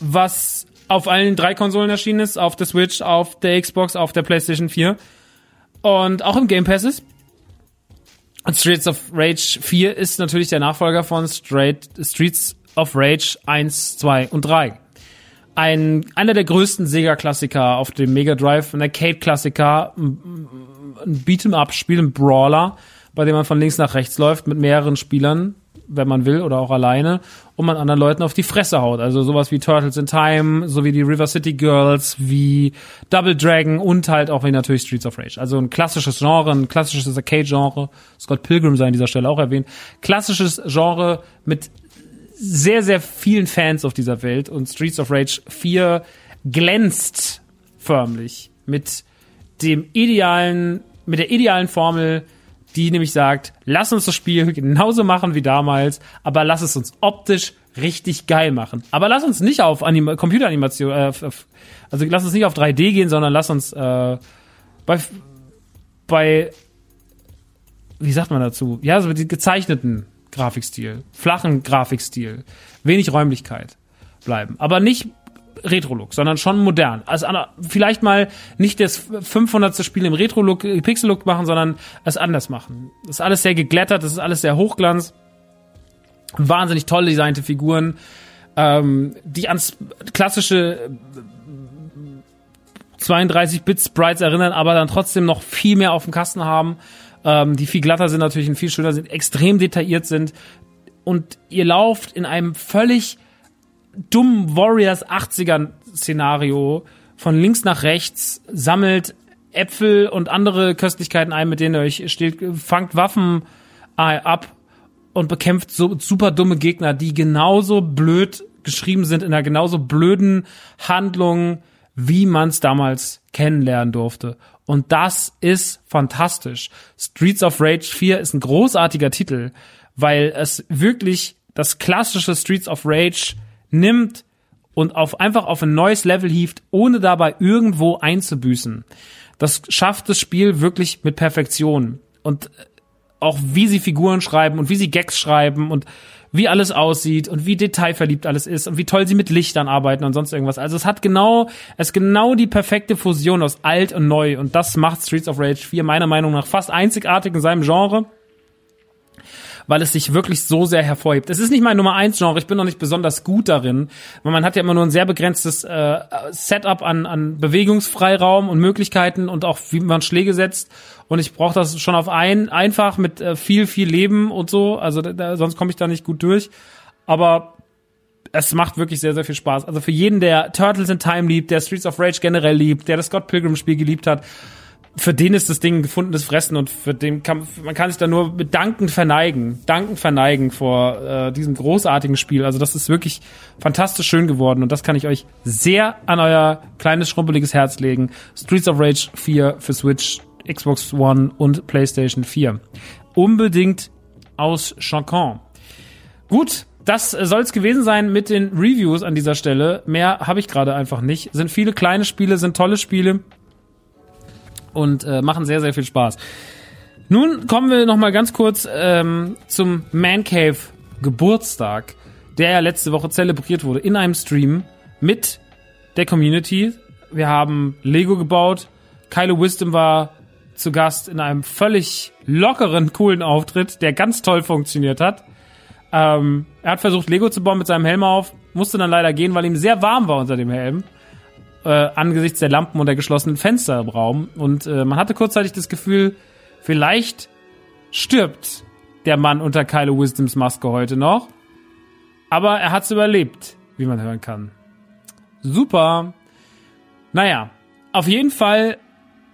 was auf allen drei Konsolen erschienen ist, auf der Switch, auf der Xbox, auf der PlayStation 4 und auch im Game Pass ist. Und Streets of Rage 4 ist natürlich der Nachfolger von Straight, Streets of Rage 1, 2 und 3. Ein, einer der größten Sega-Klassiker auf dem Mega Drive, ein Arcade-Klassiker, ein Beat'em-up-Spiel, ein Brawler, bei dem man von links nach rechts läuft mit mehreren Spielern, wenn man will, oder auch alleine, und man anderen Leuten auf die Fresse haut. Also sowas wie Turtles in Time, so wie die River City Girls, wie Double Dragon und halt auch wie natürlich Streets of Rage. Also ein klassisches Genre, ein klassisches Arcade-Genre. Scott Pilgrim sei an dieser Stelle auch erwähnt. Klassisches Genre mit sehr, sehr vielen Fans auf dieser Welt und Streets of Rage 4 glänzt förmlich mit dem idealen, mit der idealen Formel, die nämlich sagt, lass uns das Spiel genauso machen wie damals, aber lass es uns optisch richtig geil machen. Aber lass uns nicht auf Anim Computeranimation, äh, also lass uns nicht auf 3D gehen, sondern lass uns äh, bei, bei, wie sagt man dazu? Ja, so die gezeichneten Grafikstil, flachen Grafikstil, wenig Räumlichkeit bleiben. Aber nicht Retro-Look, sondern schon modern. Also vielleicht mal nicht das 500. Spiel im Retro-Look, äh, Pixel-Look machen, sondern es anders machen. Das ist alles sehr geglättert, das ist alles sehr hochglanz. Wahnsinnig toll designte Figuren, ähm, die ans klassische 32-Bit-Sprites erinnern, aber dann trotzdem noch viel mehr auf dem Kasten haben, ähm, die viel glatter sind natürlich und viel schöner sind, extrem detailliert sind. Und ihr lauft in einem völlig dummen Warriors 80er Szenario von links nach rechts, sammelt Äpfel und andere Köstlichkeiten ein, mit denen ihr euch steht, fangt Waffen äh, ab und bekämpft so super dumme Gegner, die genauso blöd geschrieben sind in einer genauso blöden Handlung, wie man es damals kennenlernen durfte. Und das ist fantastisch. Streets of Rage 4 ist ein großartiger Titel, weil es wirklich das klassische Streets of Rage nimmt und auf einfach auf ein neues Level hieft, ohne dabei irgendwo einzubüßen. Das schafft das Spiel wirklich mit Perfektion. Und auch wie sie Figuren schreiben und wie sie Gags schreiben und wie alles aussieht und wie detailverliebt alles ist und wie toll sie mit Lichtern arbeiten und sonst irgendwas. Also es hat genau, es genau die perfekte Fusion aus alt und neu und das macht Streets of Rage 4 meiner Meinung nach fast einzigartig in seinem Genre weil es sich wirklich so sehr hervorhebt. Es ist nicht mein Nummer eins Genre, ich bin noch nicht besonders gut darin, weil man hat ja immer nur ein sehr begrenztes äh, Setup an, an Bewegungsfreiraum und Möglichkeiten und auch wie man Schläge setzt. Und ich brauche das schon auf ein einfach mit äh, viel viel Leben und so. Also da, da, sonst komme ich da nicht gut durch. Aber es macht wirklich sehr, sehr viel Spaß. Also für jeden, der Turtles in Time liebt, der Streets of Rage generell liebt, der das Scott Pilgrim Spiel geliebt hat, für den ist das Ding gefundenes Fressen und für den kann man kann sich da nur mit Danken verneigen, Danken verneigen vor äh, diesem großartigen Spiel. Also das ist wirklich fantastisch schön geworden und das kann ich euch sehr an euer kleines schrumpeliges Herz legen. Streets of Rage 4 für Switch, Xbox One und PlayStation 4. Unbedingt aus Chancan. Gut, das soll es gewesen sein mit den Reviews an dieser Stelle. Mehr habe ich gerade einfach nicht. Sind viele kleine Spiele, sind tolle Spiele und äh, machen sehr, sehr viel Spaß. Nun kommen wir noch mal ganz kurz ähm, zum Man Cave Geburtstag, der ja letzte Woche zelebriert wurde in einem Stream mit der Community. Wir haben Lego gebaut. Kylo Wisdom war zu Gast in einem völlig lockeren, coolen Auftritt, der ganz toll funktioniert hat. Ähm, er hat versucht, Lego zu bauen mit seinem Helm auf, musste dann leider gehen, weil ihm sehr warm war unter dem Helm äh, angesichts der Lampen und der geschlossenen Fenster im Raum. Und äh, man hatte kurzzeitig das Gefühl, vielleicht stirbt der Mann unter Kylo Wisdoms Maske heute noch. Aber er hat's überlebt, wie man hören kann. Super. Naja, auf jeden Fall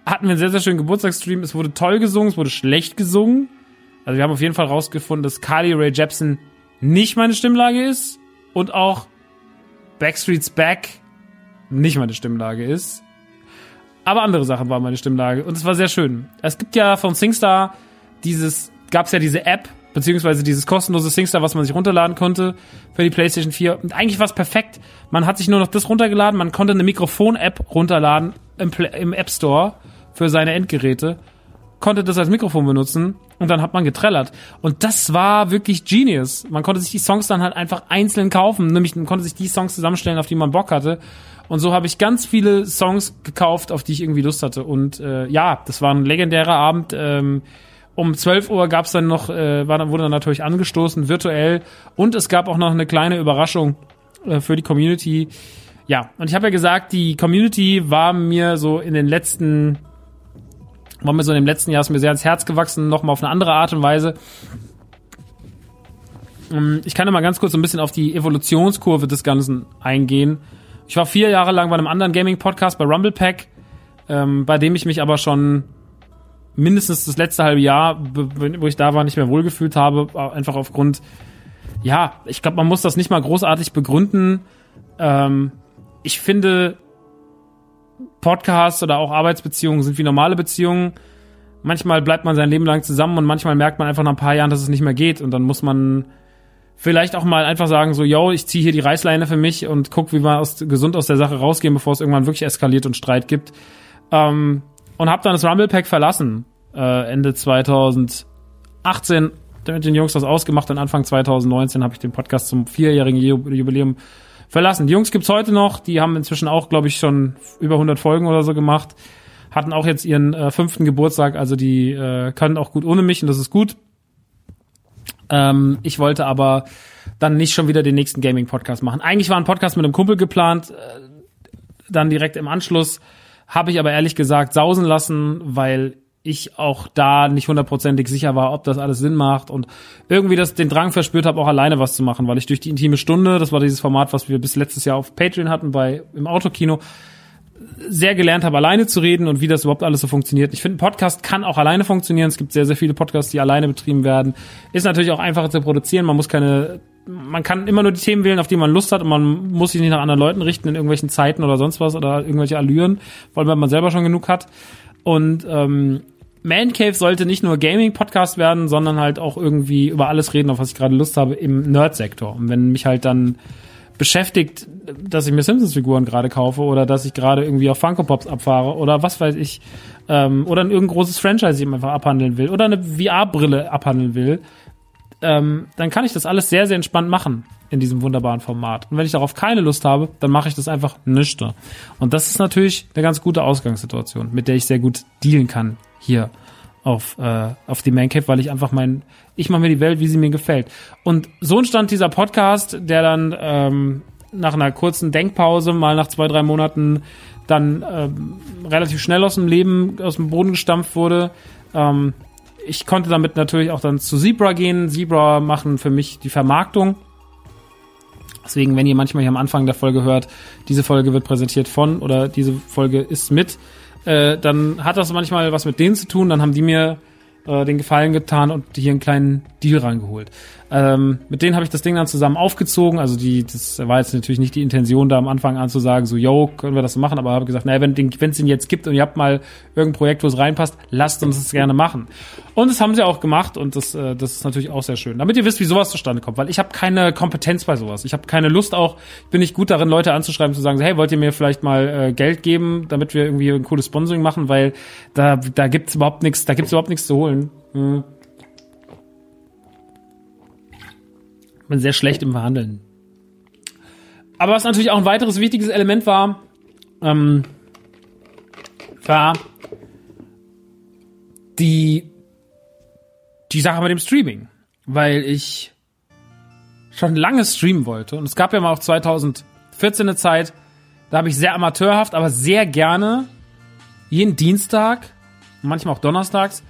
hatten wir einen sehr, sehr schönen Geburtstagsstream. Es wurde toll gesungen, es wurde schlecht gesungen. Also wir haben auf jeden Fall rausgefunden, dass Carly Ray Jepsen nicht meine Stimmlage ist und auch Backstreet's Back nicht meine Stimmlage ist. Aber andere Sachen waren meine Stimmlage und es war sehr schön. Es gibt ja von SingStar dieses, gab es ja diese App, beziehungsweise dieses kostenlose SingStar, was man sich runterladen konnte für die PlayStation 4. Und eigentlich war es perfekt. Man hat sich nur noch das runtergeladen, man konnte eine Mikrofon-App runterladen im, im App Store für seine Endgeräte konnte das als Mikrofon benutzen und dann hat man getrellert. Und das war wirklich genius. Man konnte sich die Songs dann halt einfach einzeln kaufen, nämlich man konnte sich die Songs zusammenstellen, auf die man Bock hatte. Und so habe ich ganz viele Songs gekauft, auf die ich irgendwie Lust hatte. Und äh, ja, das war ein legendärer Abend. Ähm, um 12 Uhr gab es dann noch, äh, war wurde dann natürlich angestoßen, virtuell. Und es gab auch noch eine kleine Überraschung äh, für die Community. Ja, und ich habe ja gesagt, die Community war mir so in den letzten war mir so in dem letzten Jahr ist mir sehr ans Herz gewachsen, nochmal auf eine andere Art und Weise. Ähm, ich kann ja mal ganz kurz so ein bisschen auf die Evolutionskurve des Ganzen eingehen. Ich war vier Jahre lang bei einem anderen Gaming-Podcast bei Rumble Pack, ähm, bei dem ich mich aber schon mindestens das letzte halbe Jahr, wo ich da war, nicht mehr wohlgefühlt habe, einfach aufgrund, ja, ich glaube, man muss das nicht mal großartig begründen. Ähm, ich finde, Podcasts oder auch Arbeitsbeziehungen sind wie normale Beziehungen. Manchmal bleibt man sein Leben lang zusammen und manchmal merkt man einfach nach ein paar Jahren, dass es nicht mehr geht und dann muss man vielleicht auch mal einfach sagen so, yo, ich ziehe hier die Reißleine für mich und guck, wie wir aus, gesund aus der Sache rausgehen, bevor es irgendwann wirklich eskaliert und Streit gibt. Ähm, und habe dann das Rumble Pack verlassen äh, Ende 2018 mit den Jungs das ausgemacht und Anfang 2019 habe ich den Podcast zum vierjährigen Jubiläum verlassen. Die Jungs gibt's heute noch, die haben inzwischen auch, glaube ich, schon über 100 Folgen oder so gemacht. Hatten auch jetzt ihren äh, fünften Geburtstag, also die äh, können auch gut ohne mich und das ist gut. Ähm, ich wollte aber dann nicht schon wieder den nächsten Gaming-Podcast machen. Eigentlich war ein Podcast mit einem Kumpel geplant, äh, dann direkt im Anschluss. Habe ich aber ehrlich gesagt sausen lassen, weil ich auch da nicht hundertprozentig sicher war, ob das alles Sinn macht und irgendwie das den Drang verspürt habe, auch alleine was zu machen, weil ich durch die intime Stunde, das war dieses Format, was wir bis letztes Jahr auf Patreon hatten bei im Autokino, sehr gelernt habe, alleine zu reden und wie das überhaupt alles so funktioniert. Ich finde, ein Podcast kann auch alleine funktionieren. Es gibt sehr, sehr viele Podcasts, die alleine betrieben werden. Ist natürlich auch einfacher zu produzieren. Man muss keine, man kann immer nur die Themen wählen, auf die man Lust hat und man muss sich nicht nach anderen Leuten richten in irgendwelchen Zeiten oder sonst was oder irgendwelche Allüren, weil man selber schon genug hat. Und ähm, man Cave sollte nicht nur Gaming-Podcast werden, sondern halt auch irgendwie über alles reden, auf was ich gerade Lust habe, im Nerd-Sektor. Und wenn mich halt dann beschäftigt, dass ich mir Simpsons-Figuren gerade kaufe oder dass ich gerade irgendwie auf Funko Pops abfahre oder was weiß ich, ähm, oder ein irgendein großes Franchise ich einfach abhandeln will oder eine VR-Brille abhandeln will, ähm, dann kann ich das alles sehr, sehr entspannt machen in diesem wunderbaren Format. Und wenn ich darauf keine Lust habe, dann mache ich das einfach nüchter. Und das ist natürlich eine ganz gute Ausgangssituation, mit der ich sehr gut dealen kann hier auf, äh, auf die Man Cave, weil ich einfach mein, ich mache mir die Welt, wie sie mir gefällt. Und so entstand dieser Podcast, der dann ähm, nach einer kurzen Denkpause, mal nach zwei, drei Monaten, dann ähm, relativ schnell aus dem Leben, aus dem Boden gestampft wurde. Ähm, ich konnte damit natürlich auch dann zu Zebra gehen. Zebra machen für mich die Vermarktung. Deswegen, wenn ihr manchmal hier am Anfang der Folge hört, diese Folge wird präsentiert von oder diese Folge ist mit äh, dann hat das manchmal was mit denen zu tun, dann haben die mir äh, den Gefallen getan und hier einen kleinen Deal reingeholt. Ähm, mit denen habe ich das Ding dann zusammen aufgezogen. Also die, das war jetzt natürlich nicht die Intention, da am Anfang an zu sagen, so, yo, können wir das machen, aber habe gesagt, naja, wenn es den jetzt gibt und ihr habt mal irgendein Projekt, wo es reinpasst, lasst uns das gerne machen. Und das haben sie auch gemacht und das, äh, das ist natürlich auch sehr schön. Damit ihr wisst, wie sowas zustande kommt, weil ich habe keine Kompetenz bei sowas. Ich habe keine Lust auch, ich bin nicht gut darin, Leute anzuschreiben, zu sagen, hey, wollt ihr mir vielleicht mal äh, Geld geben, damit wir irgendwie ein cooles Sponsoring machen, weil da, da gibt's überhaupt nichts, da gibt's überhaupt nichts zu holen. Hm. Bin sehr schlecht im Verhandeln. Aber was natürlich auch ein weiteres wichtiges Element war, ähm, war die, die Sache mit dem Streaming. Weil ich schon lange streamen wollte. Und es gab ja mal auch 2014 eine Zeit, da habe ich sehr amateurhaft, aber sehr gerne jeden Dienstag, manchmal auch donnerstags,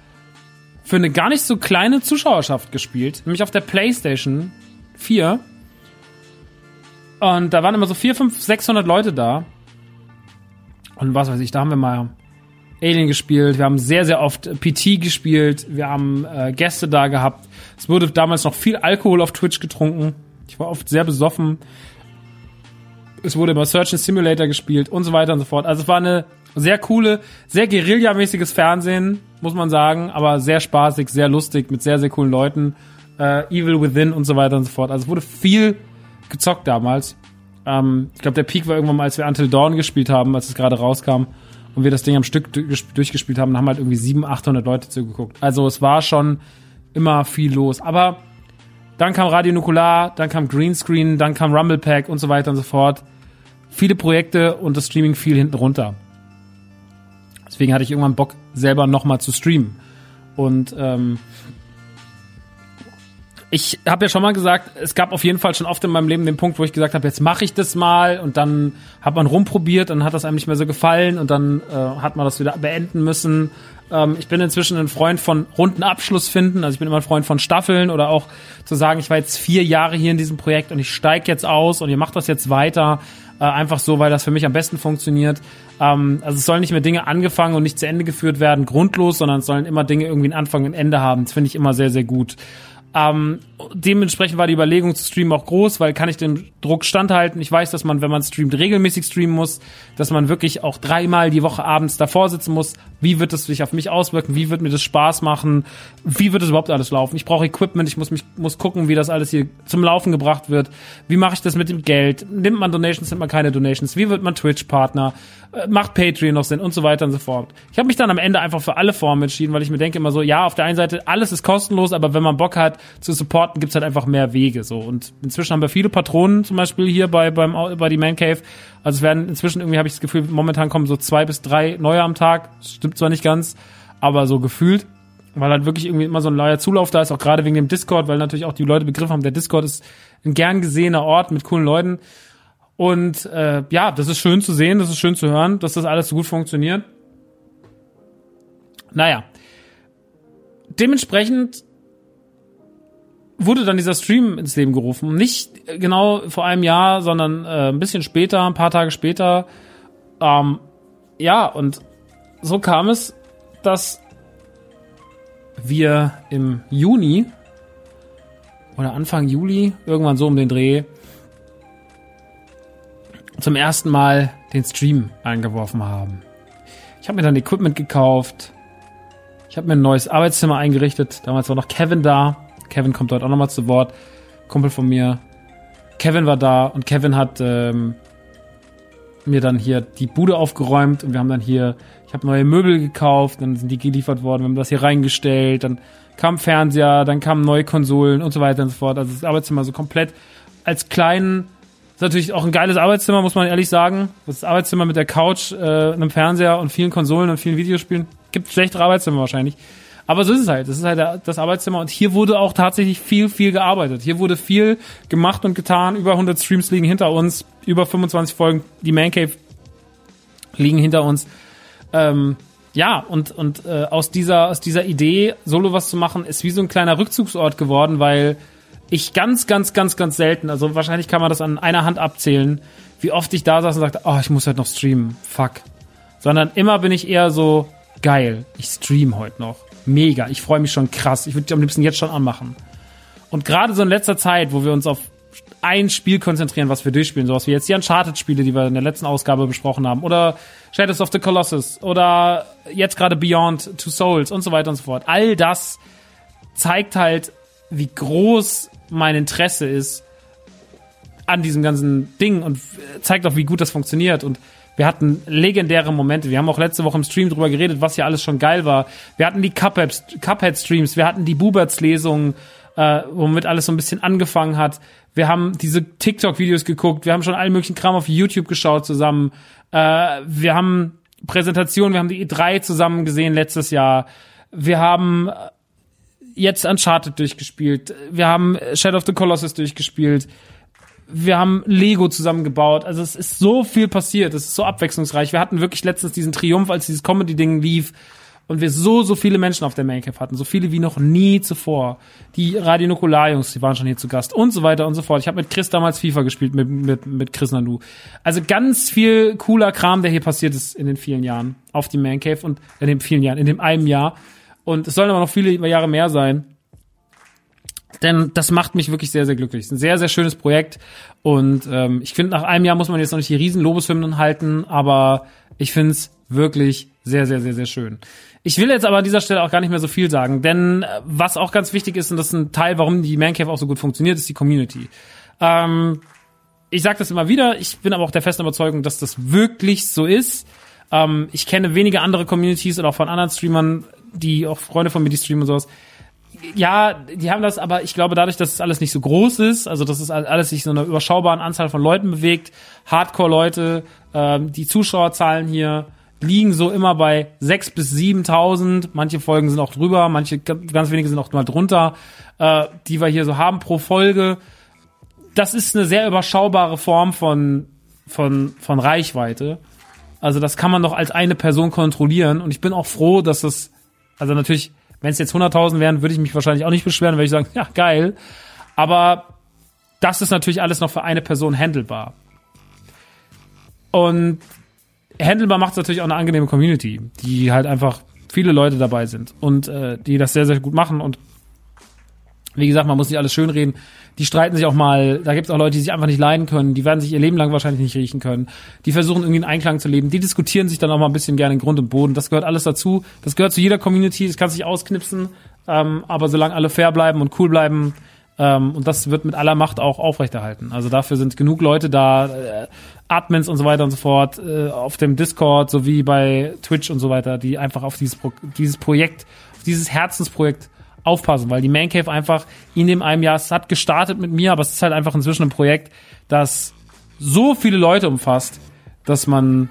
für eine gar nicht so kleine Zuschauerschaft gespielt, nämlich auf der Playstation 4. Und da waren immer so 4, 5, 600 Leute da. Und was weiß ich, da haben wir mal Alien gespielt, wir haben sehr, sehr oft PT gespielt, wir haben äh, Gäste da gehabt. Es wurde damals noch viel Alkohol auf Twitch getrunken. Ich war oft sehr besoffen. Es wurde immer Search and Simulator gespielt und so weiter und so fort. Also es war eine sehr coole, sehr Guerilla-mäßiges Fernsehen, muss man sagen, aber sehr spaßig, sehr lustig, mit sehr, sehr coolen Leuten. Äh, Evil Within und so weiter und so fort. Also wurde viel gezockt damals. Ähm, ich glaube, der Peak war irgendwann mal, als wir Until Dawn gespielt haben, als es gerade rauskam und wir das Ding am Stück durchgespielt haben, haben halt irgendwie 700, 800 Leute zugeguckt. Also es war schon immer viel los. Aber dann kam Radio Nukular, dann kam Greenscreen, dann kam Rumble Pack und so weiter und so fort. Viele Projekte und das Streaming fiel hinten runter. Deswegen hatte ich irgendwann Bock, selber nochmal zu streamen. Und ähm, ich habe ja schon mal gesagt, es gab auf jeden Fall schon oft in meinem Leben den Punkt, wo ich gesagt habe, jetzt mache ich das mal und dann hat man rumprobiert und hat das einem nicht mehr so gefallen und dann äh, hat man das wieder beenden müssen. Ähm, ich bin inzwischen ein Freund von runden Abschluss finden, also ich bin immer ein Freund von Staffeln oder auch zu sagen, ich war jetzt vier Jahre hier in diesem Projekt und ich steige jetzt aus und ihr macht das jetzt weiter, äh, einfach so, weil das für mich am besten funktioniert. Ähm, also es sollen nicht mehr Dinge angefangen und nicht zu Ende geführt werden, grundlos, sondern es sollen immer Dinge irgendwie einen Anfang und ein Ende haben. Das finde ich immer sehr, sehr gut. Ähm, dementsprechend war die Überlegung zu streamen auch groß, weil kann ich dem Druck standhalten. Ich weiß, dass man, wenn man streamt, regelmäßig streamen muss, dass man wirklich auch dreimal die Woche abends davor sitzen muss. Wie wird das sich auf mich auswirken? Wie wird mir das Spaß machen? Wie wird es überhaupt alles laufen? Ich brauche Equipment, ich muss mich muss gucken, wie das alles hier zum Laufen gebracht wird. Wie mache ich das mit dem Geld? Nimmt man Donations, nimmt man keine Donations? Wie wird man Twitch-Partner? Äh, macht Patreon noch Sinn und so weiter und so fort. Ich habe mich dann am Ende einfach für alle Formen entschieden, weil ich mir denke immer so, ja, auf der einen Seite, alles ist kostenlos, aber wenn man Bock hat zu supporten, gibt's halt einfach mehr Wege. So Und inzwischen haben wir viele Patronen zum Beispiel hier bei, beim, bei die Man Cave. Also es werden inzwischen irgendwie, habe ich das Gefühl, momentan kommen so zwei bis drei neue am Tag. Stimmt zwar nicht ganz, aber so gefühlt. Weil halt wirklich irgendwie immer so ein neuer Zulauf da ist, auch gerade wegen dem Discord, weil natürlich auch die Leute begriffen haben, der Discord ist ein gern gesehener Ort mit coolen Leuten. Und äh, ja, das ist schön zu sehen, das ist schön zu hören, dass das alles so gut funktioniert. Naja. Dementsprechend wurde dann dieser Stream ins Leben gerufen. Nicht genau vor einem Jahr, sondern äh, ein bisschen später, ein paar Tage später. Ähm, ja, und so kam es, dass wir im Juni oder Anfang Juli, irgendwann so um den Dreh, zum ersten Mal den Stream eingeworfen haben. Ich habe mir dann Equipment gekauft. Ich habe mir ein neues Arbeitszimmer eingerichtet. Damals war noch Kevin da. Kevin kommt dort auch nochmal zu Wort. Kumpel von mir. Kevin war da und Kevin hat ähm, mir dann hier die Bude aufgeräumt und wir haben dann hier, ich habe neue Möbel gekauft, dann sind die geliefert worden, wir haben das hier reingestellt, dann kam Fernseher, dann kamen neue Konsolen und so weiter und so fort. Also das Arbeitszimmer so komplett als kleinen ist natürlich auch ein geiles Arbeitszimmer, muss man ehrlich sagen. Das Arbeitszimmer mit der Couch, äh, einem Fernseher und vielen Konsolen und vielen Videospielen. Gibt schlechtere Arbeitszimmer wahrscheinlich. Aber so ist es halt. Das ist halt das Arbeitszimmer. Und hier wurde auch tatsächlich viel, viel gearbeitet. Hier wurde viel gemacht und getan. Über 100 Streams liegen hinter uns. Über 25 Folgen. Die Man Cave liegen hinter uns. Ähm, ja, und, und äh, aus, dieser, aus dieser Idee, solo was zu machen, ist wie so ein kleiner Rückzugsort geworden, weil ich ganz, ganz, ganz, ganz selten, also wahrscheinlich kann man das an einer Hand abzählen, wie oft ich da saß und sagte, oh, ich muss heute noch streamen, fuck. Sondern immer bin ich eher so, geil, ich stream heute noch. Mega, ich freue mich schon krass. Ich würde am liebsten jetzt schon anmachen. Und gerade so in letzter Zeit, wo wir uns auf ein Spiel konzentrieren, was wir durchspielen, sowas wie jetzt die Uncharted-Spiele, die wir in der letzten Ausgabe besprochen haben, oder Shadows of the Colossus, oder jetzt gerade Beyond Two Souls und so weiter und so fort. All das zeigt halt, wie groß mein Interesse ist an diesem ganzen Ding und zeigt auch, wie gut das funktioniert. Und wir hatten legendäre Momente. Wir haben auch letzte Woche im Stream drüber geredet, was hier alles schon geil war. Wir hatten die Cuphead-Streams, wir hatten die Buberts-Lesungen, äh, womit alles so ein bisschen angefangen hat. Wir haben diese TikTok-Videos geguckt, wir haben schon allen möglichen Kram auf YouTube geschaut zusammen. Äh, wir haben Präsentationen, wir haben die E3 zusammen gesehen letztes Jahr. Wir haben jetzt Uncharted durchgespielt. Wir haben Shadow of the Colossus durchgespielt. Wir haben Lego zusammengebaut. Also es ist so viel passiert. Es ist so abwechslungsreich. Wir hatten wirklich letztens diesen Triumph, als dieses Comedy-Ding lief, und wir so, so viele Menschen auf der Maincave hatten, so viele wie noch nie zuvor. Die Radio Nukular-Jungs, die waren schon hier zu Gast und so weiter und so fort. Ich habe mit Chris damals FIFA gespielt, mit, mit, mit Chris Nanu. Also ganz viel cooler Kram, der hier passiert ist in den vielen Jahren auf die Mancave und in den vielen Jahren, in dem einen Jahr. Und es sollen aber noch viele Jahre mehr sein. Denn das macht mich wirklich sehr, sehr glücklich. Es ist ein sehr, sehr schönes Projekt. Und ähm, ich finde, nach einem Jahr muss man jetzt noch nicht die riesen Lobeshymnen halten, aber ich finde es wirklich sehr, sehr, sehr, sehr schön. Ich will jetzt aber an dieser Stelle auch gar nicht mehr so viel sagen, denn äh, was auch ganz wichtig ist, und das ist ein Teil, warum die Mancave auch so gut funktioniert, ist die Community. Ähm, ich sage das immer wieder, ich bin aber auch der festen Überzeugung, dass das wirklich so ist. Ähm, ich kenne wenige andere Communities oder auch von anderen Streamern, die auch Freunde von mir, die streamen und sowas. Ja, die haben das, aber ich glaube dadurch, dass es alles nicht so groß ist, also dass es alles sich so einer überschaubaren Anzahl von Leuten bewegt, Hardcore-Leute, ähm, die Zuschauerzahlen hier liegen so immer bei sechs bis 7.000. Manche Folgen sind auch drüber, manche ganz wenige sind auch mal drunter, äh, die wir hier so haben pro Folge. Das ist eine sehr überschaubare Form von, von, von Reichweite. Also das kann man doch als eine Person kontrollieren. Und ich bin auch froh, dass das, also natürlich, wenn es jetzt 100.000 wären, würde ich mich wahrscheinlich auch nicht beschweren, würde ich sagen, [laughs] ja, geil. Aber das ist natürlich alles noch für eine Person handelbar. Und handelbar macht es natürlich auch eine angenehme Community, die halt einfach viele Leute dabei sind und äh, die das sehr, sehr gut machen. Und wie gesagt, man muss nicht alles schönreden. Die streiten sich auch mal, da gibt es auch Leute, die sich einfach nicht leiden können, die werden sich ihr Leben lang wahrscheinlich nicht riechen können. Die versuchen irgendwie in Einklang zu leben, die diskutieren sich dann auch mal ein bisschen gerne in Grund und Boden. Das gehört alles dazu. Das gehört zu jeder Community, das kann sich ausknipsen. Ähm, aber solange alle fair bleiben und cool bleiben, ähm, und das wird mit aller Macht auch aufrechterhalten. Also dafür sind genug Leute da, äh, Admins und so weiter und so fort, äh, auf dem Discord sowie bei Twitch und so weiter, die einfach auf dieses, Pro dieses Projekt, auf dieses Herzensprojekt aufpassen, weil die Man Cave einfach in dem einem Jahr, es hat gestartet mit mir, aber es ist halt einfach inzwischen ein Projekt, das so viele Leute umfasst, dass man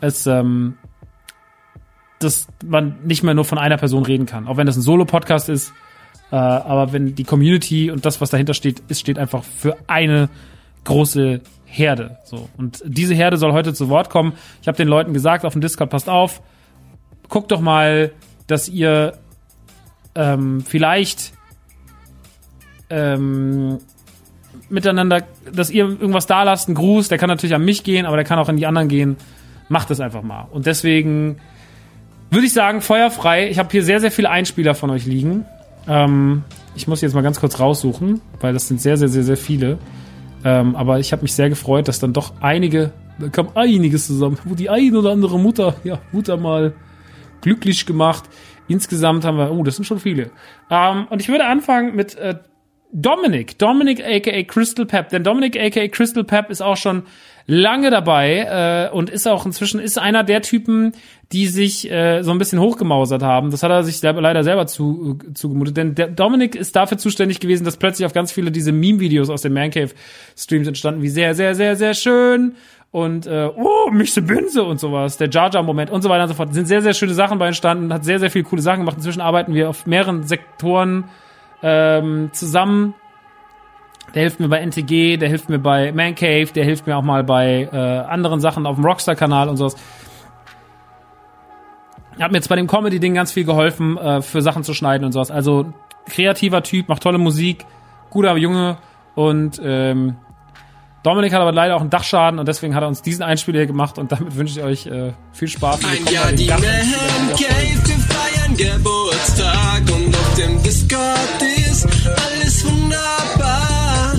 es, ähm, dass man nicht mehr nur von einer Person reden kann. Auch wenn das ein Solo-Podcast ist, äh, aber wenn die Community und das, was dahinter steht, ist, steht einfach für eine große Herde. So. Und diese Herde soll heute zu Wort kommen. Ich habe den Leuten gesagt auf dem Discord, passt auf, guckt doch mal, dass ihr ähm, vielleicht ähm, miteinander, dass ihr irgendwas da lasst, einen Gruß, der kann natürlich an mich gehen, aber der kann auch an die anderen gehen. Macht es einfach mal. Und deswegen würde ich sagen, feuerfrei. Ich habe hier sehr, sehr viele Einspieler von euch liegen. Ähm, ich muss jetzt mal ganz kurz raussuchen, weil das sind sehr, sehr, sehr, sehr viele. Ähm, aber ich habe mich sehr gefreut, dass dann doch einige, da kam einiges zusammen, wo die ein oder andere Mutter, ja, Mutter mal glücklich gemacht. Insgesamt haben wir, oh, das sind schon viele. Ähm, und ich würde anfangen mit äh, Dominic, Dominic aka Crystal Pep, denn Dominic aka Crystal Pep ist auch schon lange dabei äh, und ist auch inzwischen ist einer der Typen, die sich äh, so ein bisschen hochgemausert haben. Das hat er sich leider selber zu, äh, zugemutet, denn der Dominic ist dafür zuständig gewesen, dass plötzlich auf ganz viele diese Meme-Videos aus den Mancave Streams entstanden, wie sehr, sehr, sehr, sehr schön und äh, oh, Michse Bünse und sowas, der Jar Jar Moment und so weiter und so fort. Sind sehr, sehr schöne Sachen bei entstanden, hat sehr, sehr viele coole Sachen gemacht. Inzwischen arbeiten wir auf mehreren Sektoren ähm, zusammen. Der hilft mir bei NTG, der hilft mir bei Man Cave, der hilft mir auch mal bei äh, anderen Sachen auf dem Rockstar-Kanal und sowas. Hat mir jetzt bei dem Comedy-Ding ganz viel geholfen, äh, für Sachen zu schneiden und sowas. Also kreativer Typ, macht tolle Musik, guter Junge und ähm, Dominik hat aber leider auch einen Dachschaden und deswegen hat er uns diesen Einspieler hier gemacht und damit wünsche ich euch äh, viel Spaß.
Ein Jahr die Man Cave, wir feiern Geburtstag und auf dem Discord ist alles wunderbar.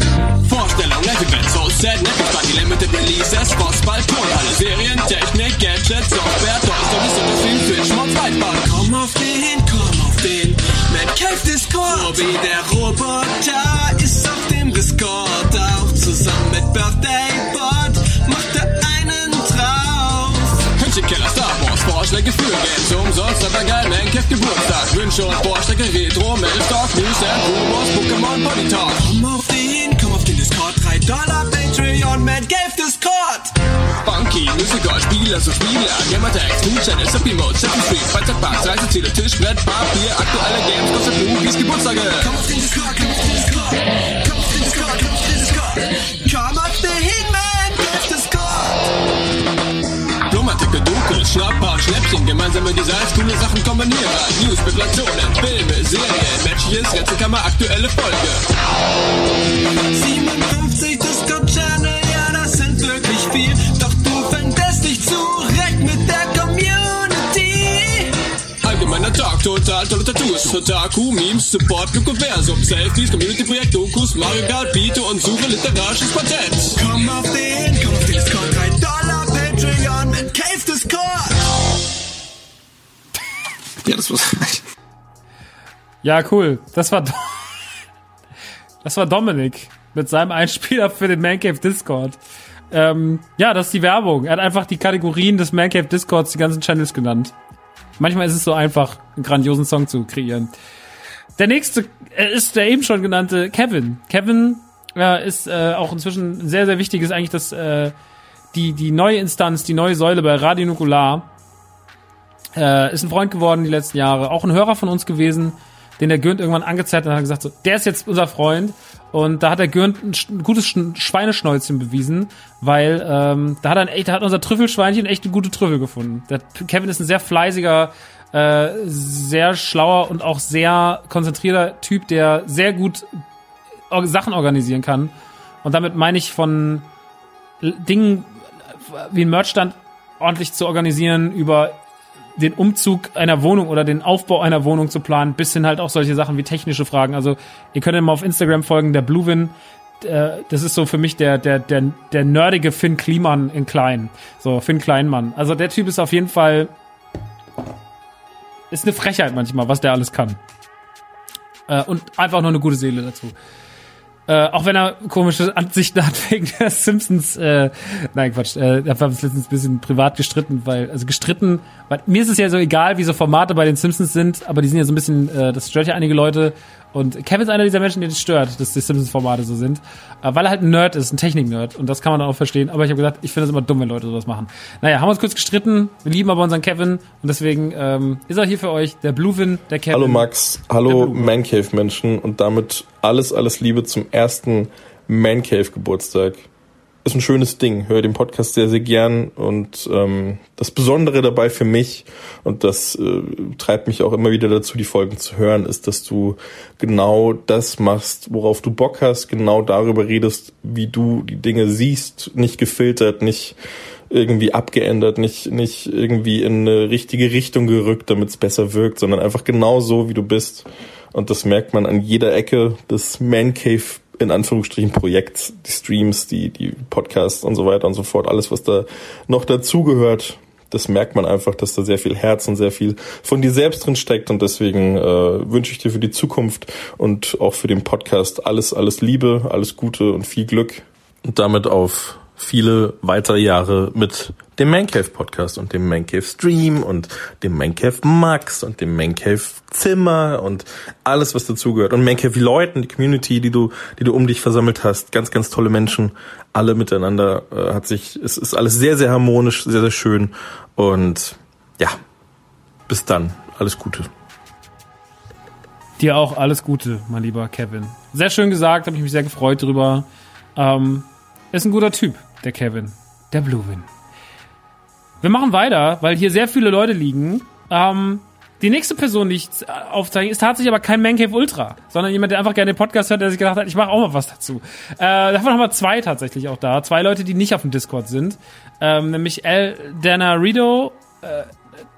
Vorstellung, Live Events, so sad, Netflix Party, Limited Releases, Fußball, Ton, alle Serien, Technik, Gadgets, Software, Toys, Stories und das Film, Fisch, Mods, Weitbahn. Komm auf den, komm auf den Man Cave Discord. Robi, der Roboter, ist auf dem Discord auch zusammen mit Birthday Bot. Macht er einen drauf. Hündchenkeller, Star Wars, Vorschläge für Games, umsonst, aber geil, Man Cave Geburtstag, Wünsche und Vorschläge, Retro, Mailstock, News and Rumors, Pokémon, Body Talk. Komm auf den, komm auf den Discord, 3 Dollar Patreon, Man Cave Discord. Funky, Musical, Spieler, so Spieler, Gamertags, Channel, Happy Mode, Chat Stream, Freizeitparks, Reiseziele, Tischbrett, Papier, aktuelle Games, kostet Movies, Geburtstage. Komm auf den Discord, komm auf den Discord, komm auf den Discord, komm auf den Man Cave Discord. Blumartikel, Dunkel, Schnapper, Schnäppchen, gemeinsam Sammel Designs, coole Sachen kombinieren. News, Spekulationen, Filme, Serien, Matches, Rätselkammer, aktuelle Folge. 57 Discord-Channel, Allgemeiner Talk, total tolle Tattoos, Otaku, Memes, Support, Lukoversum, Selfies, Community-Projekt, Dokus, Mario Kart, und suche literarisches Patent. Komm auf den, komm auf den Discord, 3 Dollar Patreon mit Cave Discord. Ja, das war's.
Ja, cool. Das war, das war Dominik mit seinem Einspieler für den Man Cave Discord. Ähm, ja, das ist die Werbung. Er hat einfach die Kategorien des Man Cave Discords, die ganzen Channels genannt. Manchmal ist es so einfach, einen grandiosen Song zu kreieren. Der nächste äh, ist der eben schon genannte Kevin. Kevin äh, ist äh, auch inzwischen sehr, sehr wichtiges eigentlich das, äh, die, die neue Instanz, die neue Säule bei Radio Nukular. Äh, ist ein Freund geworden die letzten Jahre. Auch ein Hörer von uns gewesen, den der Gürnt irgendwann angezeigt hat und hat gesagt, so, der ist jetzt unser Freund. Und da hat der Gürnt ein, gutes Sch Schweineschnäuzchen bewiesen, weil ähm, da hat, ein, da hat unser Trüffelschweinchen echt eine gute Trüffel gefunden. Der Kevin ist ein sehr fleißiger, äh, sehr schlauer und auch sehr konzentrierter Typ, der sehr gut Sachen organisieren kann. Und damit meine ich von Dingen wie ein Merchstand ordentlich zu organisieren, über den Umzug einer Wohnung oder den Aufbau einer Wohnung zu planen, bis hin halt auch solche Sachen wie technische Fragen. Also ihr könnt ihm mal auf Instagram folgen, der Bluewin. äh, Das ist so für mich der, der, der, der nerdige Finn Kliman in klein. So, Finn Kleinmann. Also der Typ ist auf jeden Fall, ist eine Frechheit manchmal, was der alles kann. Äh, und einfach nur eine gute Seele dazu. Äh, auch wenn er komische Ansichten [laughs] hat wegen der Simpsons, äh, nein Quatsch, äh, da haben uns letztens ein bisschen privat gestritten, weil, also gestritten, weil mir ist es ja so egal, wie so Formate bei den Simpsons sind, aber die sind ja so ein bisschen, äh, das stört ja einige Leute und Kevin ist einer dieser Menschen, die das stört, dass die Simpsons-Formate so sind, äh, weil er halt ein Nerd ist, ein Technik-Nerd und das kann man dann auch verstehen, aber ich habe gesagt, ich finde es immer dumm, wenn Leute sowas machen. Naja, haben wir uns kurz gestritten, wir lieben aber unseren Kevin und deswegen ähm, ist er hier für euch, der Bluewin, der Kevin.
Hallo Max, hallo
Blume.
Mancave Menschen und damit alles, alles Liebe zum ersten Mancave Geburtstag. Ist ein schönes Ding, höre den Podcast sehr, sehr gern. Und ähm, das Besondere dabei für mich und das äh, treibt mich auch immer wieder dazu, die Folgen zu hören, ist, dass du genau das machst, worauf du Bock hast, genau darüber redest, wie du die Dinge siehst, nicht gefiltert, nicht irgendwie abgeändert, nicht, nicht irgendwie in eine richtige Richtung gerückt, damit es besser wirkt, sondern einfach genau so, wie du bist. Und das merkt man an jeder Ecke. Des Man Cave in Anführungsstrichen Projekts, die Streams, die, die Podcasts und so weiter und so fort, alles, was da noch dazugehört, das merkt man einfach, dass da sehr viel Herz und sehr viel von dir selbst drin steckt und deswegen äh, wünsche ich dir für die Zukunft und auch für den Podcast alles, alles Liebe, alles Gute und viel Glück. Und damit auf viele weitere Jahre mit dem Mancave Podcast und dem Mancave Stream und dem Mancave Max und dem Mancave Zimmer und alles, was dazugehört. Und Mancave Leuten, die Community, die du, die du um dich versammelt hast. Ganz, ganz tolle Menschen. Alle miteinander äh, hat sich, es ist alles sehr, sehr harmonisch, sehr, sehr schön. Und ja, bis dann. Alles Gute.
Dir auch alles Gute, mein lieber Kevin. Sehr schön gesagt, habe ich mich sehr gefreut drüber. Ähm, ist ein guter Typ, der Kevin. Der Bluewin. Wir machen weiter, weil hier sehr viele Leute liegen. Ähm, die nächste Person, die ich äh, aufzeige, ist tatsächlich aber kein Mancave Ultra, sondern jemand, der einfach gerne den Podcast hört, der sich gedacht hat, ich mache auch mal was dazu. Äh, davon haben wir zwei tatsächlich auch da. Zwei Leute, die nicht auf dem Discord sind. Ähm, nämlich El Danarito, äh,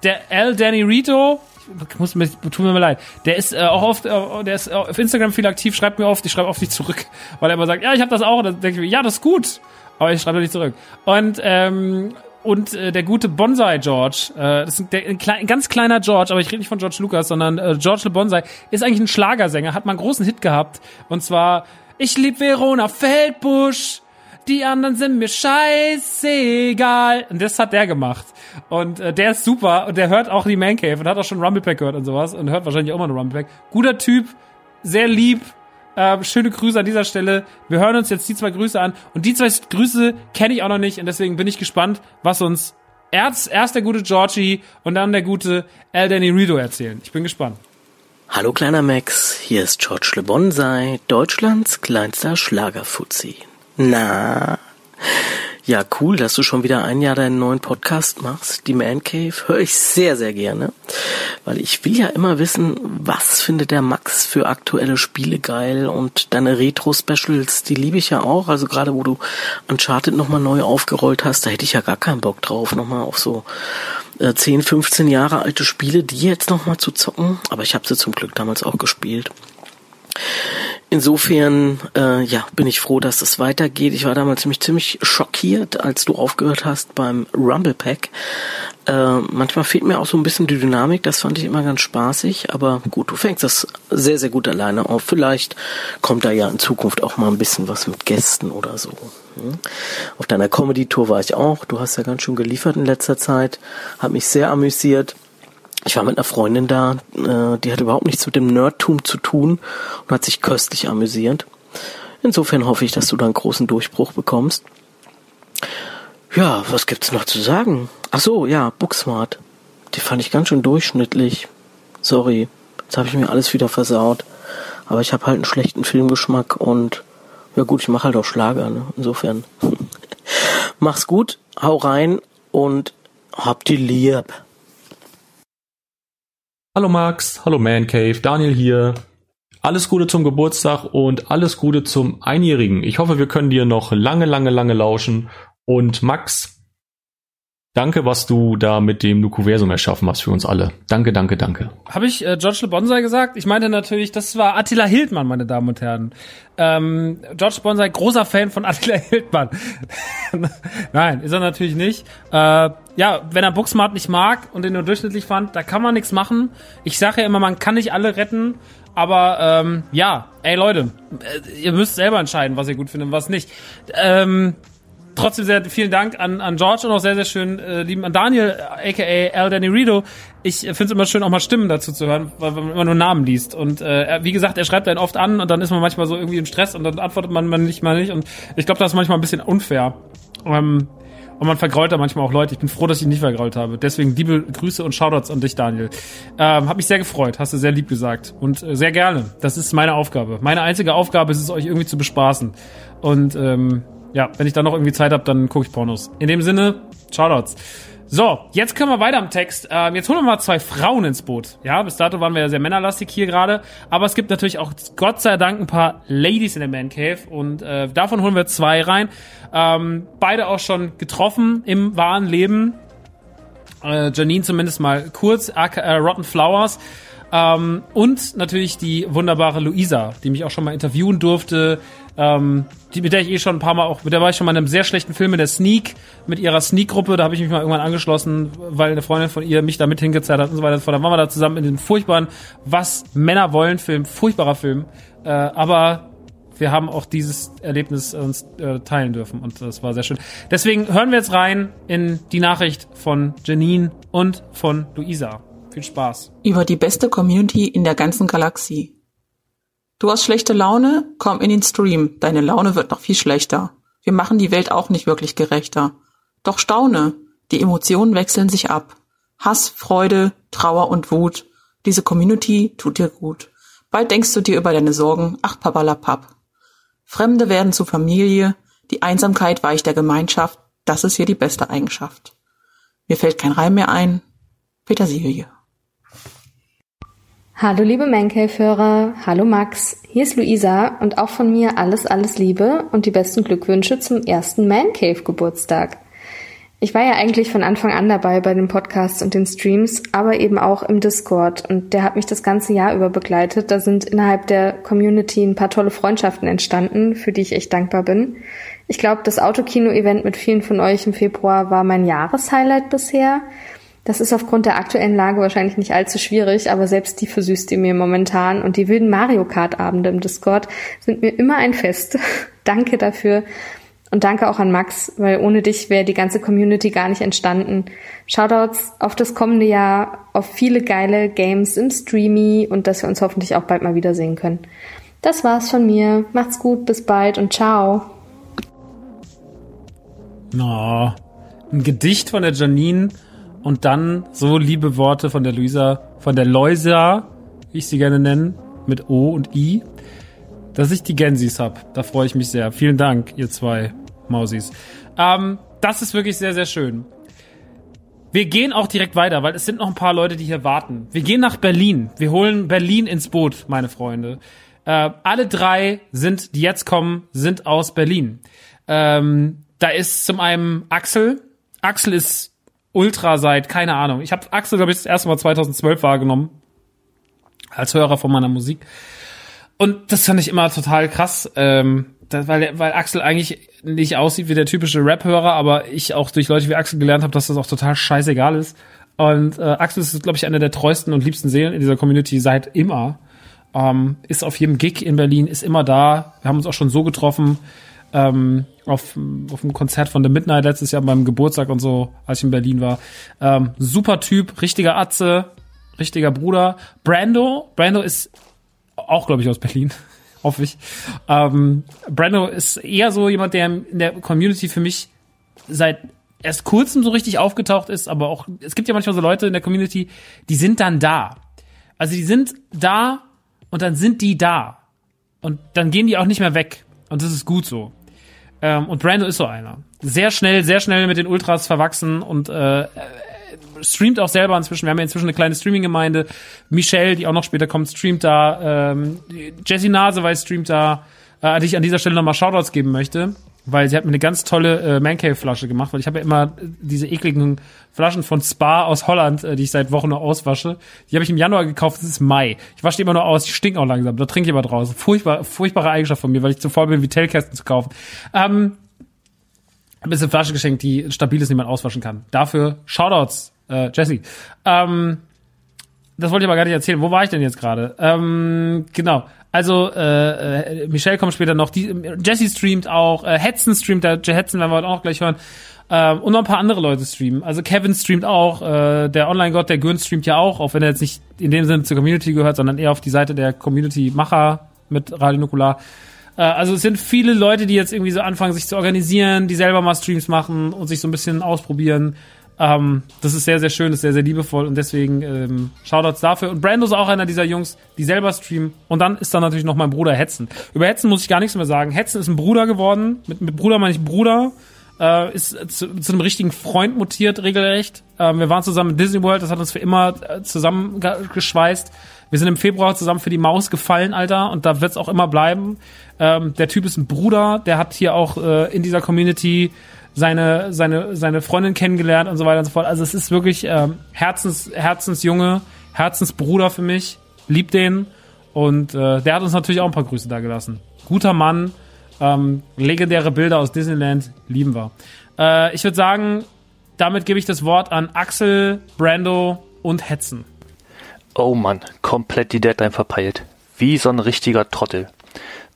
der El Danny Rito, ich muss tut mir leid, der ist äh, auch oft, äh, der ist auf Instagram viel aktiv, schreibt mir oft, ich schreibe oft nicht zurück, weil er immer sagt, ja, ich habe das auch, und dann denke ich mir, ja, das ist gut, aber ich schreibe nicht zurück. Und ähm, und äh, der gute Bonsai George, äh, das ist der, ein, klein, ein ganz kleiner George, aber ich rede nicht von George Lucas, sondern äh, George Le Bonsai ist eigentlich ein Schlagersänger, hat mal einen großen Hit gehabt und zwar Ich lieb Verona Feldbusch, die anderen sind mir scheißegal. Und das hat der gemacht. Und äh, der ist super und der hört auch die Man Cave und hat auch schon Rumblepack gehört und sowas und hört wahrscheinlich auch immer eine Rumblepack. Guter Typ, sehr lieb. Ähm, schöne Grüße an dieser Stelle. Wir hören uns jetzt die zwei Grüße an. Und die zwei Grüße kenne ich auch noch nicht. Und deswegen bin ich gespannt, was uns erst, erst der gute Georgie und dann der gute El Danny Rido erzählen. Ich bin gespannt.
Hallo kleiner Max, hier ist George Le Bonsai, Deutschlands kleinster Schlagerfuzzi. Na, Ja, cool, dass du schon wieder ein Jahr deinen neuen Podcast machst, die Man Cave. Höre ich sehr, sehr gerne. Weil ich will ja immer wissen, was findet der Max für aktuelle Spiele geil und deine Retro-Specials, die liebe ich ja auch. Also gerade wo du Uncharted nochmal neu aufgerollt hast, da hätte ich ja gar keinen Bock drauf, nochmal auf so äh, 10, 15 Jahre alte Spiele, die jetzt nochmal zu zocken. Aber ich habe sie zum Glück damals auch gespielt. Insofern, äh, ja, bin ich froh, dass es weitergeht. Ich war damals ziemlich, ziemlich schockiert, als du aufgehört hast beim Rumble Pack. Äh, manchmal fehlt mir auch so ein bisschen die Dynamik, das fand ich immer ganz spaßig, aber gut, du fängst das sehr, sehr gut alleine auf. Vielleicht kommt da ja in Zukunft auch mal ein bisschen was mit Gästen oder so. Hm? Auf deiner Comedy-Tour war ich auch. Du hast ja ganz schön geliefert in letzter Zeit. Hat mich sehr amüsiert. Ich war mit einer Freundin da, äh, die hat überhaupt nichts mit dem Nerdtum zu tun und hat sich köstlich amüsiert. Insofern hoffe ich, dass du da einen großen Durchbruch bekommst. Ja, was gibt's noch zu sagen? Ach so, ja, Booksmart. Die fand ich ganz schön durchschnittlich. Sorry, jetzt habe ich mir alles wieder versaut. Aber ich habe halt einen schlechten Filmgeschmack und ja gut, ich mache halt auch Schlager, ne? Insofern. [laughs] Mach's gut, hau rein und hab die lieb.
Hallo Max, hallo Man Cave, Daniel hier. Alles Gute zum Geburtstag und alles Gute zum Einjährigen. Ich hoffe, wir können dir noch lange, lange, lange lauschen. Und Max, danke, was du da mit dem Nukuversum erschaffen hast für uns alle. Danke, danke, danke.
Habe ich äh, George Le Bonsai gesagt? Ich meinte natürlich, das war Attila Hildmann, meine Damen und Herren. Ähm, George Bonsai, großer Fan von [laughs] Attila Hildmann. [laughs] Nein, ist er natürlich nicht. Äh, ja, wenn er Booksmart nicht mag und den nur durchschnittlich fand, da kann man nichts machen. Ich sage ja immer, man kann nicht alle retten. Aber ähm, ja, ey Leute, äh, ihr müsst selber entscheiden, was ihr gut findet und was nicht. Ähm, trotzdem sehr vielen Dank an, an George und auch sehr, sehr schön äh, lieben an Daniel, aka Al Danny Rido. Ich finde es immer schön, auch mal Stimmen dazu zu hören, weil, man immer nur Namen liest. Und äh, wie gesagt, er schreibt einen oft an und dann ist man manchmal so irgendwie im Stress und dann antwortet man, man nicht mal nicht. Und ich glaube, das ist manchmal ein bisschen unfair. Ähm, und man vergrault da manchmal auch Leute. Ich bin froh, dass ich ihn nicht vergrault habe. Deswegen liebe Grüße und Shoutouts an dich, Daniel. Ähm, hab mich sehr gefreut, hast du sehr lieb gesagt. Und äh, sehr gerne. Das ist meine Aufgabe. Meine einzige Aufgabe ist es, euch irgendwie zu bespaßen. Und ähm, ja, wenn ich dann noch irgendwie Zeit habe, dann gucke ich Pornos. In dem Sinne, Shoutouts. So, jetzt können wir weiter im Text. Ähm, jetzt holen wir mal zwei Frauen ins Boot. Ja, bis dato waren wir ja sehr männerlastig hier gerade. Aber es gibt natürlich auch, Gott sei Dank, ein paar Ladies in der Man Cave. Und äh, davon holen wir zwei rein. Ähm, beide auch schon getroffen im wahren Leben. Äh, Janine zumindest mal kurz, äh, Rotten Flowers. Ähm, und natürlich die wunderbare Luisa, die mich auch schon mal interviewen durfte. Ähm, die, mit der ich eh schon ein paar Mal auch, mit der war ich schon mal in einem sehr schlechten Film in der Sneak, mit ihrer Sneak-Gruppe, da habe ich mich mal irgendwann angeschlossen, weil eine Freundin von ihr mich da mit hingezerrt hat und so weiter. Dann waren wir da zusammen in den furchtbaren Was Männer wollen Film, furchtbarer Film. Äh, aber wir haben auch dieses Erlebnis uns äh, teilen dürfen und das war sehr schön. Deswegen hören wir jetzt rein in die Nachricht von Janine und von Luisa. Viel Spaß.
Über die beste Community in der ganzen Galaxie. Du hast schlechte Laune? Komm in den Stream. Deine Laune wird noch viel schlechter. Wir machen die Welt auch nicht wirklich gerechter. Doch staune. Die Emotionen wechseln sich ab. Hass, Freude, Trauer und Wut. Diese Community tut dir gut. Bald denkst du dir über deine Sorgen, ach papalapap. Fremde werden zu Familie, die Einsamkeit weicht der Gemeinschaft, das ist hier die beste Eigenschaft. Mir fällt kein Reim mehr ein. Petersilie.
Hallo liebe Mancave-Hörer, hallo Max, hier ist Luisa und auch von mir alles, alles Liebe und die besten Glückwünsche zum ersten Mancave-Geburtstag. Ich war ja eigentlich von Anfang an dabei bei den Podcasts und den Streams, aber eben auch im Discord und der hat mich das ganze Jahr über begleitet. Da sind innerhalb der Community ein paar tolle Freundschaften entstanden, für die ich echt dankbar bin. Ich glaube, das Autokino-Event mit vielen von euch im Februar war mein Jahreshighlight bisher. Das ist aufgrund der aktuellen Lage wahrscheinlich nicht allzu schwierig, aber selbst die versüßt ihr mir momentan und die wilden Mario Kart Abende im Discord sind mir immer ein Fest. [laughs] danke dafür und danke auch an Max, weil ohne dich wäre die ganze Community gar nicht entstanden. Shoutouts auf das kommende Jahr, auf viele geile Games im Streamy und dass wir uns hoffentlich auch bald mal wiedersehen können. Das war's von mir. Macht's gut, bis bald und ciao.
Oh, ein Gedicht von der Janine und dann so liebe Worte von der Luisa, von der Loisa, wie ich sie gerne nenne, mit O und I, dass ich die Gensis hab. Da freue ich mich sehr. Vielen Dank, ihr zwei. Mausis. Ähm, das ist wirklich sehr, sehr schön. Wir gehen auch direkt weiter, weil es sind noch ein paar Leute, die hier warten. Wir gehen nach Berlin. Wir holen Berlin ins Boot, meine Freunde. Äh, alle drei sind, die jetzt kommen, sind aus Berlin. Ähm, da ist zum einen Axel. Axel ist Ultra seit, keine Ahnung. Ich habe Axel, glaube ich, das erste Mal 2012 wahrgenommen. Als Hörer von meiner Musik. Und das fand ich immer total krass. Ähm, das, weil, weil Axel eigentlich nicht aussieht wie der typische Rap-Hörer, aber ich auch durch Leute wie Axel gelernt habe, dass das auch total scheißegal ist. Und äh, Axel ist, glaube ich, einer der treuesten und liebsten Seelen in dieser Community seit immer. Ähm, ist auf jedem Gig in Berlin, ist immer da. Wir haben uns auch schon so getroffen ähm, auf, auf dem Konzert von The Midnight letztes Jahr beim Geburtstag und so, als ich in Berlin war. Ähm, super Typ, richtiger Atze, richtiger Bruder. Brando, Brando ist auch, glaube ich, aus Berlin [laughs] hoffe ich. Ähm, Brando ist eher so jemand, der in der Community für mich seit erst kurzem so richtig aufgetaucht ist, aber auch, es gibt ja manchmal so Leute in der Community, die sind dann da. Also die sind da und dann sind die da. Und dann gehen die auch nicht mehr weg. Und das ist gut so. Ähm, und Brando ist so einer. Sehr schnell, sehr schnell mit den Ultras verwachsen und äh, streamt auch selber inzwischen. Wir haben ja inzwischen eine kleine Streaming-Gemeinde. Michelle, die auch noch später kommt, streamt da. Ähm, Jessie Naseweiß streamt da. Äh, die ich an dieser Stelle nochmal Shoutouts geben möchte. Weil sie hat mir eine ganz tolle äh, Mancave-Flasche gemacht, weil ich habe ja immer diese ekligen Flaschen von Spa aus Holland, äh, die ich seit Wochen nur auswasche. Die habe ich im Januar gekauft, es ist Mai. Ich wasche die immer nur aus, die stinken auch langsam. Da trinke ich aber draußen. Furchtbar, furchtbare Eigenschaft von mir, weil ich zu voll bin, wie Tailkästen zu kaufen. Ähm, ein bisschen Flasche geschenkt, die stabil ist, die man auswaschen kann. Dafür Shoutouts äh, Jesse. Ähm, das wollte ich aber gar nicht erzählen. Wo war ich denn jetzt gerade? Ähm, genau. Also äh, äh, Michelle kommt später noch. Die, Jesse streamt auch. Äh, Hetzen streamt. Der Hetzen werden wir heute auch gleich hören. Ähm, und noch ein paar andere Leute streamen. Also Kevin streamt auch. Äh, der Online-Gott, der Gürn streamt ja auch, auch wenn er jetzt nicht in dem Sinne zur Community gehört, sondern eher auf die Seite der Community-Macher mit Radio Nukular. Äh, also es sind viele Leute, die jetzt irgendwie so anfangen, sich zu organisieren, die selber mal Streams machen und sich so ein bisschen ausprobieren. Ähm, das ist sehr, sehr schön, ist sehr, sehr liebevoll und deswegen ähm, Shoutouts dafür. Und Brando ist auch einer dieser Jungs, die selber streamen. Und dann ist da natürlich noch mein Bruder Hetzen. Über Hetzen muss ich gar nichts mehr sagen. Hetzen ist ein Bruder geworden. Mit, mit Bruder meine ich Bruder. Äh, ist zu, zu einem richtigen Freund mutiert, regelrecht. Ähm, wir waren zusammen in Disney World, das hat uns für immer äh, zusammengeschweißt. Wir sind im Februar zusammen für die Maus gefallen, Alter, und da wird's auch immer bleiben. Ähm, der Typ ist ein Bruder, der hat hier auch äh, in dieser Community seine, seine, seine Freundin kennengelernt und so weiter und so fort. Also es ist wirklich ähm, Herzens, Herzensjunge, Herzensbruder für mich. Liebt den. Und äh, der hat uns natürlich auch ein paar Grüße da gelassen. Guter Mann, ähm, legendäre Bilder aus Disneyland, lieben wir. Äh, ich würde sagen, damit gebe ich das Wort an Axel, Brando und Hetzen.
Oh Mann, komplett die Deadline verpeilt. Wie so ein richtiger Trottel.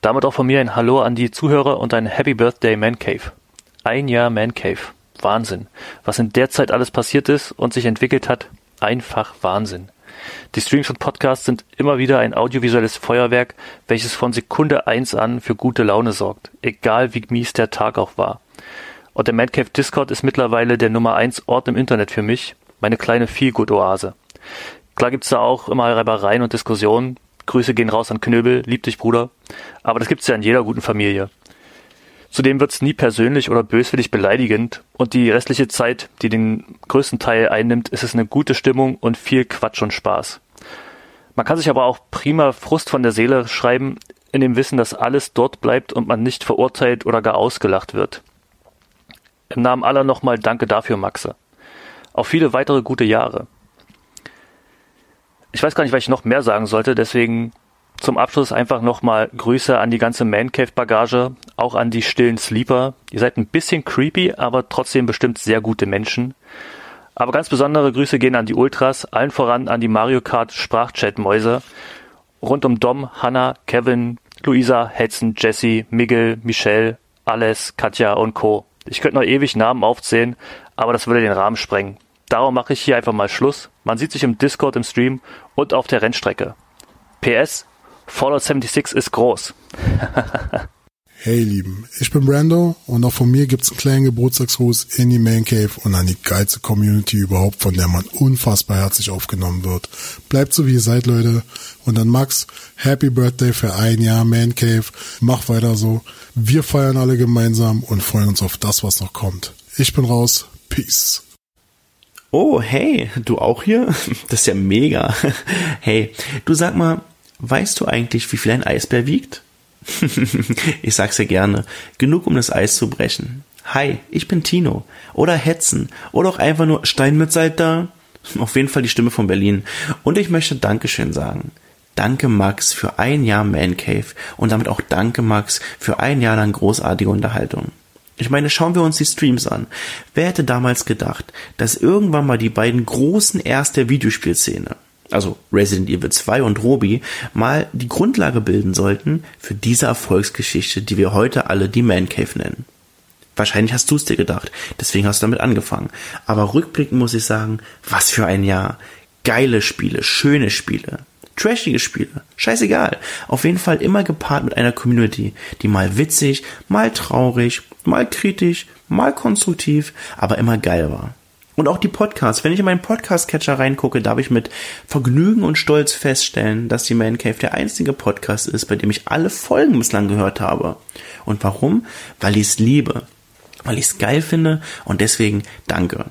Damit auch von mir ein Hallo an die Zuhörer und ein Happy Birthday Man Cave. Ein Jahr Man Cave. Wahnsinn. Was in der Zeit alles passiert ist und sich entwickelt hat, einfach Wahnsinn. Die Streams und Podcasts sind immer wieder ein audiovisuelles Feuerwerk, welches von Sekunde eins an für gute Laune sorgt, egal wie mies der Tag auch war. Und der Man Cave Discord ist mittlerweile der Nummer eins Ort im Internet für mich, meine kleine Feelgood-Oase. Klar gibt's da auch immer Reibereien und Diskussionen. Grüße gehen raus an Knöbel, lieb dich Bruder. Aber das gibt's ja in jeder guten Familie. Zudem wird's nie persönlich oder böswillig beleidigend und die restliche Zeit, die den größten Teil einnimmt, ist es eine gute Stimmung und viel Quatsch und Spaß. Man kann sich aber auch prima Frust von der Seele schreiben, in dem Wissen, dass alles dort bleibt und man nicht verurteilt oder gar ausgelacht wird. Im Namen aller nochmal danke dafür, Maxe. Auf viele weitere gute Jahre. Ich weiß gar nicht, was ich noch mehr sagen sollte, deswegen zum Abschluss einfach nochmal Grüße an die ganze Mancave-Bagage, auch an die stillen Sleeper. Ihr seid ein bisschen creepy, aber trotzdem bestimmt sehr gute Menschen. Aber ganz besondere Grüße gehen an die Ultras, allen voran an die Mario Kart Sprachchat-Mäuse. Rund um Dom, Hannah, Kevin, Luisa, Hetzen, Jesse, Miguel, Michelle, Alles, Katja und Co. Ich könnte noch ewig Namen aufzählen, aber das würde den Rahmen sprengen. Darum mache ich hier einfach mal Schluss. Man sieht sich im Discord im Stream und auf der Rennstrecke. PS, Fallout 76 ist groß. [laughs]
Hey Lieben, ich bin Brando und auch von mir gibt's einen kleinen Geburtstagsgruß in die Man Cave und an die geilste Community überhaupt, von der man unfassbar herzlich aufgenommen wird. Bleibt so wie ihr seid, Leute. Und dann Max, Happy Birthday für ein Jahr Man Cave. Mach weiter so. Wir feiern alle gemeinsam und freuen uns auf das, was noch kommt. Ich bin raus. Peace.
Oh, hey, du auch hier? Das ist ja mega. Hey, du sag mal, weißt du eigentlich, wie viel ein Eisbär wiegt? [laughs] ich sag's dir gerne. Genug, um das Eis zu brechen. Hi, ich bin Tino. Oder Hetzen. Oder auch einfach nur Steinmetz, da. Auf jeden Fall die Stimme von Berlin. Und ich möchte Dankeschön sagen. Danke Max für ein Jahr Man Cave und damit auch danke Max für ein Jahr lang großartige Unterhaltung. Ich meine, schauen wir uns die Streams an. Wer hätte damals gedacht, dass irgendwann mal die beiden großen Erst der Videospielszene, also Resident Evil 2 und Robi, mal die Grundlage bilden sollten für diese Erfolgsgeschichte, die wir heute alle die Man Cave nennen. Wahrscheinlich hast du es dir gedacht, deswegen hast du damit angefangen. Aber rückblickend muss ich sagen, was für ein Jahr. Geile Spiele, schöne Spiele, trashige Spiele, scheißegal. Auf jeden Fall immer gepaart mit einer Community, die mal witzig, mal traurig, mal kritisch, mal konstruktiv, aber immer geil war. Und auch die Podcasts. Wenn ich in meinen Podcast-Catcher reingucke, darf ich mit Vergnügen und Stolz feststellen, dass die Man Cave der einzige Podcast ist, bei dem ich alle Folgen bislang gehört habe. Und warum? Weil ich es liebe. Weil ich es geil finde und deswegen danke.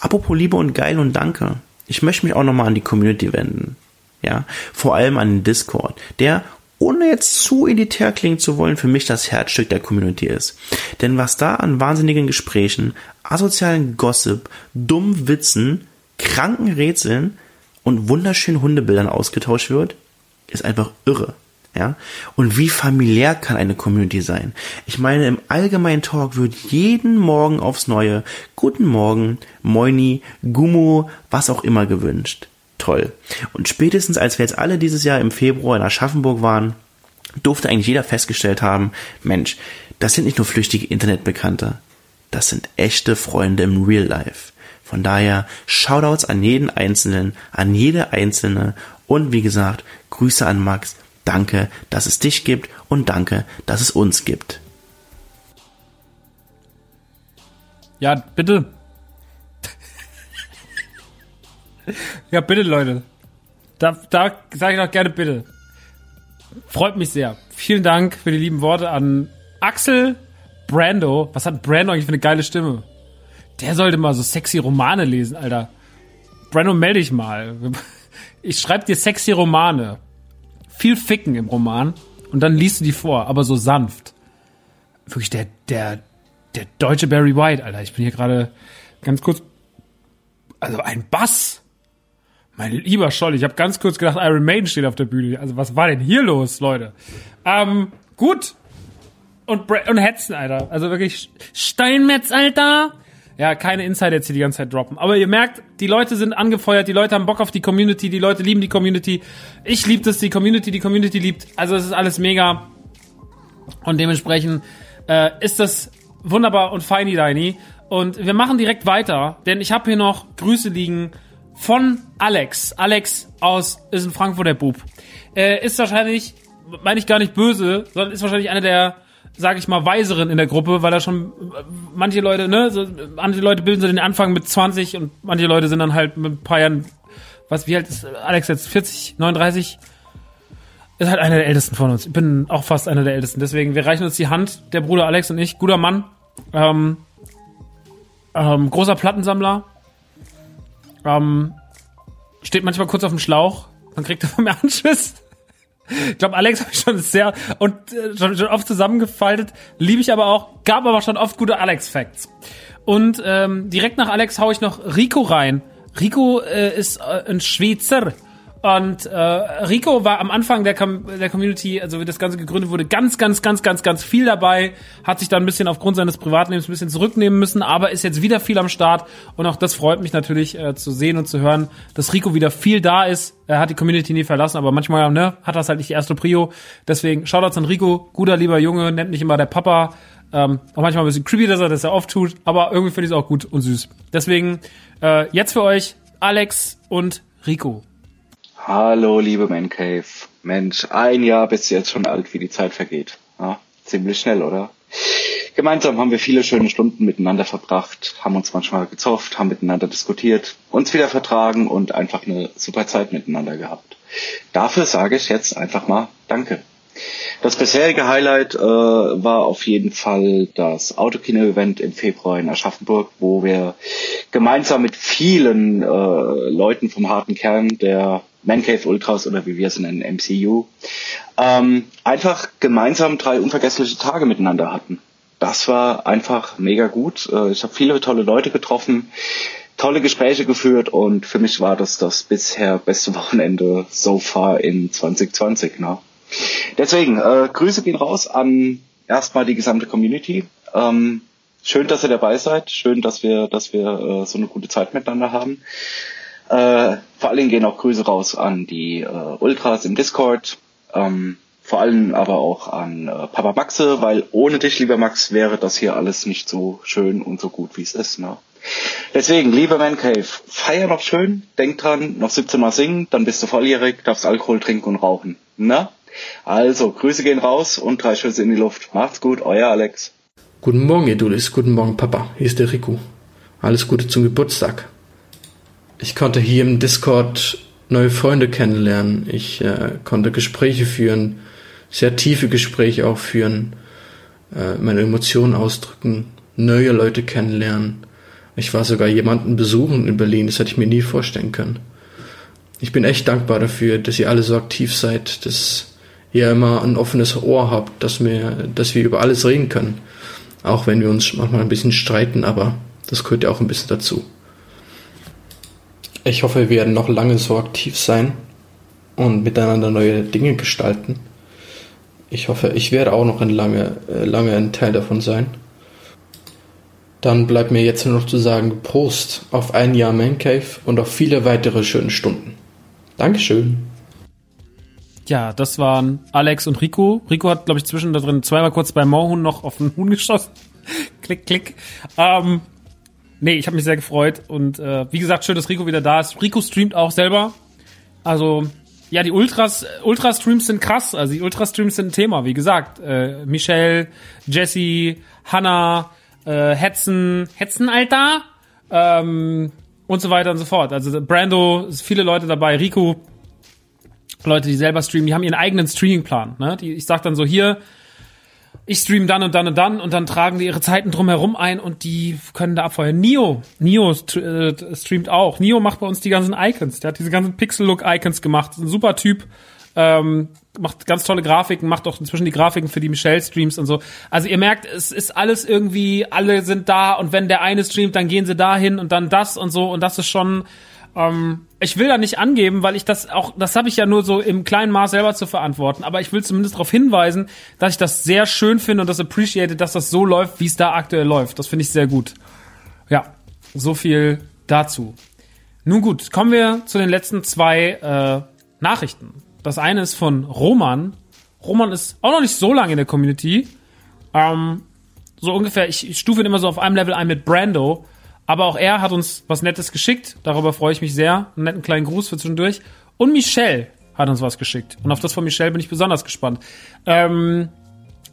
Apropos Liebe und geil und danke. Ich möchte mich auch nochmal an die Community wenden. Ja, vor allem an den Discord, der ohne jetzt zu elitär klingen zu wollen, für mich das Herzstück der Community ist. Denn was da an wahnsinnigen Gesprächen, asozialen Gossip, dummen Witzen, kranken Rätseln und wunderschönen Hundebildern ausgetauscht wird, ist einfach irre. Ja? Und wie familiär kann eine Community sein? Ich meine, im allgemeinen Talk wird jeden Morgen aufs Neue Guten Morgen, Moini, Gummo, was auch immer gewünscht toll. Und spätestens als wir jetzt alle dieses Jahr im Februar in Aschaffenburg waren, durfte eigentlich jeder festgestellt haben, Mensch, das sind nicht nur flüchtige Internetbekannte, das sind echte Freunde im Real Life. Von daher Shoutouts an jeden Einzelnen, an jede Einzelne und wie gesagt, Grüße an Max. Danke, dass es dich gibt und danke, dass es uns gibt.
Ja, bitte. Ja, bitte, Leute. Da, da sage ich doch gerne bitte. Freut mich sehr. Vielen Dank für die lieben Worte an Axel Brando. Was hat Brando eigentlich für eine geile Stimme? Der sollte mal so sexy Romane lesen, Alter. Brando, melde dich mal. [laughs] Ich schreibe dir sexy Romane. Viel Ficken im Roman. Und dann liest du die vor, aber so sanft. Wirklich der, der, der deutsche Barry White, Alter. Ich bin hier gerade ganz kurz. Also ein Bass. Mein lieber Scholl, ich habe ganz kurz gedacht, Iron Maiden steht auf der Bühne. Also was war denn hier los, Leute? Ähm, gut. Und, Bra und Hetzen, Alter. Also wirklich Steinmetz, Alter. Ja, keine Insider jetzt hier die ganze Zeit droppen. Aber ihr merkt, die Leute sind angefeuert, die Leute haben Bock auf die Community, die Leute lieben die Community. Ich liebe das, die Community, die Community liebt. Also es ist alles mega. Und dementsprechend äh, ist das wunderbar und feini deini. Und wir machen direkt weiter, denn ich habe hier noch Grüße liegen von Alex. Alex aus ist ein Frankfurter Bub. Äh, ist wahrscheinlich, meine ich gar nicht böse, sondern ist wahrscheinlich einer der, sage ich mal, weiseren in der Gruppe, weil er schon manche Leute, ne, so, manche Leute bilden so den Anfang mit 20 und manche Leute sind dann halt mit ein paar Jahren, was wie alt ist Alex jetzt 40, 39? Ist halt einer der ältesten von uns. Ich bin auch fast einer der ältesten. Deswegen, wir reichen uns die Hand, der Bruder Alex und ich. Guter Mann. Ähm, ähm, großer Plattensammler. Ähm, steht manchmal kurz auf dem Schlauch, dann kriegt er von mir [laughs] Anschiss. Ich glaube, Alex habe ich schon sehr und äh, schon, schon oft zusammengefaltet. Liebe ich aber auch, gab aber schon oft gute Alex-Facts. Und ähm, direkt nach Alex hau ich noch Rico rein. Rico äh, ist äh, ein Schweizer und äh, Rico war am Anfang der, Com der Community, also wie das Ganze gegründet wurde, ganz, ganz, ganz, ganz, ganz viel dabei. Hat sich dann ein bisschen aufgrund seines Privatlebens ein bisschen zurücknehmen müssen, aber ist jetzt wieder viel am Start. Und auch das freut mich natürlich äh, zu sehen und zu hören, dass Rico wieder viel da ist. Er hat die Community nie verlassen, aber manchmal ne, hat das halt nicht die erste Prio. Deswegen Shoutouts an Rico, guter, lieber Junge, nennt nicht immer der Papa. Ähm, auch manchmal ein bisschen creepy, dass er das ja oft tut, aber irgendwie finde ich es auch gut und süß. Deswegen äh, jetzt für euch Alex und Rico.
Hallo, liebe Man Cave. Mensch, ein Jahr bist du jetzt schon alt, wie die Zeit vergeht. Ja, ziemlich schnell, oder? Gemeinsam haben wir viele schöne Stunden miteinander verbracht, haben uns manchmal gezofft, haben miteinander diskutiert, uns wieder vertragen und einfach eine super Zeit miteinander gehabt. Dafür sage ich jetzt einfach mal Danke. Das bisherige Highlight äh, war auf jeden Fall das Autokino-Event im Februar in Aschaffenburg, wo wir gemeinsam mit vielen äh, Leuten vom harten Kern der Man Cave Ultras oder wie wir es nennen, MCU, ähm, einfach gemeinsam drei unvergessliche Tage miteinander hatten. Das war einfach mega gut. Äh, ich habe viele tolle Leute getroffen, tolle Gespräche geführt und für mich war das das bisher beste [laughs] Wochenende so far in 2020. Ne? Deswegen, äh, Grüße gehen raus an erstmal die gesamte Community. Ähm, schön, dass ihr dabei seid. Schön, dass wir, dass wir äh, so eine gute Zeit miteinander haben. Äh, vor allen Dingen gehen auch Grüße raus an die äh, Ultras im Discord. Ähm, vor allem aber auch an äh, Papa Maxe, weil ohne dich, lieber Max, wäre das hier alles nicht so schön und so gut, wie es ist. Ne? Deswegen, lieber Man Cave, feier noch schön, denk dran, noch 17 Mal singen, dann bist du volljährig, darfst Alkohol trinken und rauchen. Na? Also, Grüße gehen raus und drei Schüsse in die Luft. Macht's gut, euer Alex.
Guten Morgen, ihr Dullis. Guten Morgen, Papa. Hier ist der Riku. Alles Gute zum Geburtstag. Ich konnte hier im Discord neue Freunde kennenlernen. Ich äh, konnte Gespräche führen, sehr tiefe Gespräche auch führen, äh, meine Emotionen ausdrücken, neue Leute kennenlernen. Ich war sogar jemanden besuchen in Berlin, das hätte ich mir nie vorstellen können. Ich bin echt dankbar dafür, dass ihr alle so aktiv seid, dass ihr immer ein offenes Ohr habt, dass wir, dass wir über alles reden können. Auch wenn wir uns manchmal ein bisschen streiten, aber das gehört ja auch ein bisschen dazu. Ich hoffe, wir werden noch lange so aktiv sein und miteinander neue Dinge gestalten. Ich hoffe, ich werde auch noch ein lange, äh, lange ein Teil davon sein. Dann bleibt mir jetzt nur noch zu sagen, Prost auf ein Jahr Man Cave und auf viele weitere schöne Stunden. Dankeschön.
Ja, das waren Alex und Rico. Rico hat, glaube ich, zwischen da drin zweimal kurz bei Moorhuhn noch auf den Huhn [laughs] geschossen. klick, klick. Ähm, nee, ich habe mich sehr gefreut. Und äh, wie gesagt, schön, dass Rico wieder da ist. Rico streamt auch selber. Also, ja, die Ultras, Ultra-Streams sind krass. Also die Ultra-Streams sind ein Thema, wie gesagt. Äh, Michelle, Jesse, Hannah, äh, Hetzen, Hetzen, Alter. Ähm, und so weiter und so fort. Also Brando, viele Leute dabei, Rico, Leute, die selber streamen, die haben ihren eigenen Streamingplan. Ne? Die, ich sag dann so, hier, ich stream dann und dann und dann und dann tragen die ihre Zeiten drumherum ein und die können da abfeuern. Nio, Nio äh, streamt auch. Nio macht bei uns die ganzen Icons. Der hat diese ganzen Pixel-Look-Icons gemacht. Ein super Typ. Ähm, macht ganz tolle Grafiken, macht auch inzwischen die Grafiken für die Michelle-Streams und so. Also ihr merkt, es ist alles irgendwie, alle sind da und wenn der eine streamt, dann gehen sie dahin und dann das und so und das ist schon, ähm, ich will da nicht angeben, weil ich das auch, das habe ich ja nur so im kleinen Maß selber zu verantworten, aber ich will zumindest darauf hinweisen, dass ich das sehr schön finde und das appreciate, dass das so läuft, wie es da aktuell läuft. Das finde ich sehr gut. Ja, so viel dazu. Nun gut, kommen wir zu den letzten zwei äh, Nachrichten. Das eine ist von Roman. Roman ist auch noch nicht so lange in der Community. Ähm, so ungefähr, ich, ich stufe ihn immer so auf einem Level ein mit Brando. Aber auch er hat uns was Nettes geschickt. Darüber freue ich mich sehr. Einen netten kleinen Gruß für zwischendurch. Und Michelle hat uns was geschickt. Und auf das von Michelle bin ich besonders gespannt. Ähm,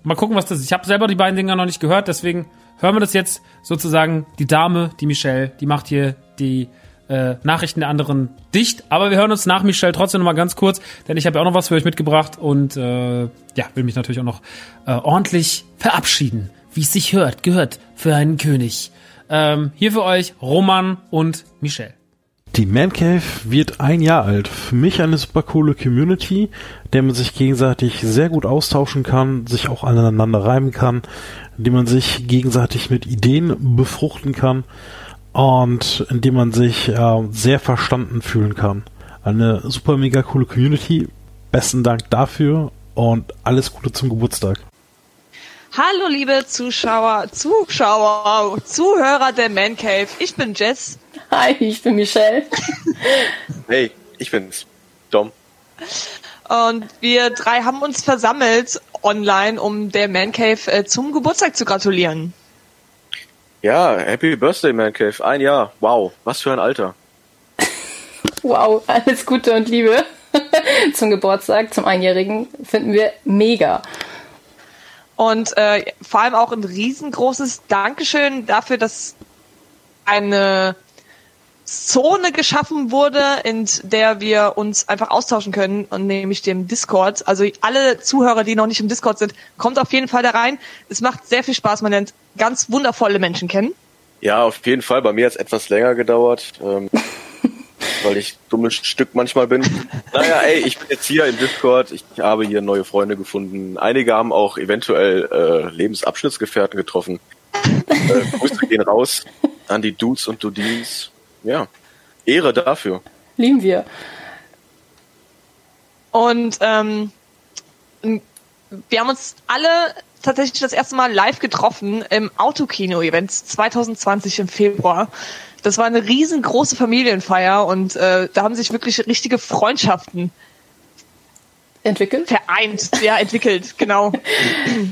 mal gucken, was das ist. Ich habe selber die beiden Dinger noch nicht gehört, deswegen hören wir das jetzt sozusagen. Die Dame, die Michelle, die macht hier die äh, Nachrichten der anderen dicht. Aber wir hören uns nach Michelle trotzdem noch mal ganz kurz, denn ich habe ja auch noch was für euch mitgebracht und äh, ja, will mich natürlich auch noch äh, ordentlich verabschieden, wie es sich hört, gehört für einen König. Ähm, hier für euch Roman und Michelle.
Die Man Cave wird ein Jahr alt. Für mich eine super coole Community, der man sich gegenseitig sehr gut austauschen kann, sich auch aneinander reiben kann, indem man sich gegenseitig mit Ideen befruchten kann und indem man sich äh, sehr verstanden fühlen kann. Eine super mega coole Community. Besten Dank dafür und alles Gute zum Geburtstag.
Hallo liebe Zuschauer, Zuschauer, Zuhörer der Man Cave. Ich bin Jess.
Hi, ich bin Michelle. [laughs]
hey, ich bin's. Dom.
Und wir drei haben uns versammelt online, um der Man Cave äh, zum Geburtstag zu gratulieren.
Ja, Happy Birthday, Man Cave. Ein Jahr. Wow, was für ein Alter. [laughs]
wow, alles Gute und Liebe [laughs] zum Geburtstag, zum Einjährigen. Finden wir mega.
Und äh, vor allem auch ein riesengroßes Dankeschön dafür, dass eine Zone geschaffen wurde, in der wir uns einfach austauschen können, und nämlich dem Discord. Also alle Zuhörer, die noch nicht im Discord sind, kommt auf jeden Fall da rein. Es macht sehr viel Spaß. Man lernt ganz wundervolle Menschen kennen.
Ja, auf jeden Fall. Bei mir hat es etwas länger gedauert, ähm, [laughs] weil ich dummes Stück manchmal bin. Naja, ey, ich bin jetzt hier im Discord. Ich habe hier neue Freunde gefunden. Einige haben auch eventuell äh, Lebensabschnittsgefährten getroffen. Äh, Grüße gehen raus an die Dudes und Dudins. Ja, Ehre dafür.
Lieben wir.
Und ähm, wir haben uns alle tatsächlich das erste Mal live getroffen im Autokino-Event 2020 im Februar. Das war eine riesengroße Familienfeier und äh, da haben sich wirklich richtige Freundschaften
entwickelt.
Vereint, ja, entwickelt, [laughs] genau.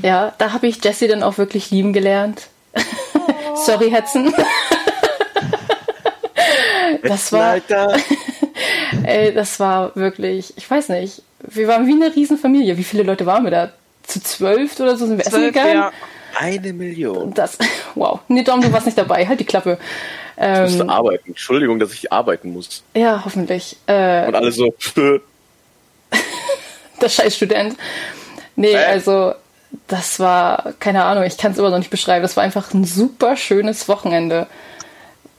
ja, da habe ich Jessie dann auch wirklich lieben gelernt. [laughs] Sorry, [laughs] Hetzen. das war, ey, das war wirklich, ich weiß nicht, wir waren wie eine Riesenfamilie. Wie viele Leute waren wir da? Zu zwölf oder so sind wir
Zwölf,
essen gegangen?
ja. Eine Million.
Das, [laughs] wow. Nee, Dom, du warst nicht dabei. Halt die Klappe.
Ich musste
Ähm,
arbeiten. Entschuldigung, dass ich arbeiten muss.
ja, hoffentlich. Äh,
Und alle so, [laughs] pff,
der scheiß Student. Nee, also das war, keine Ahnung, ich kann es immer noch nicht beschreiben. Das war einfach ein super schönes Wochenende.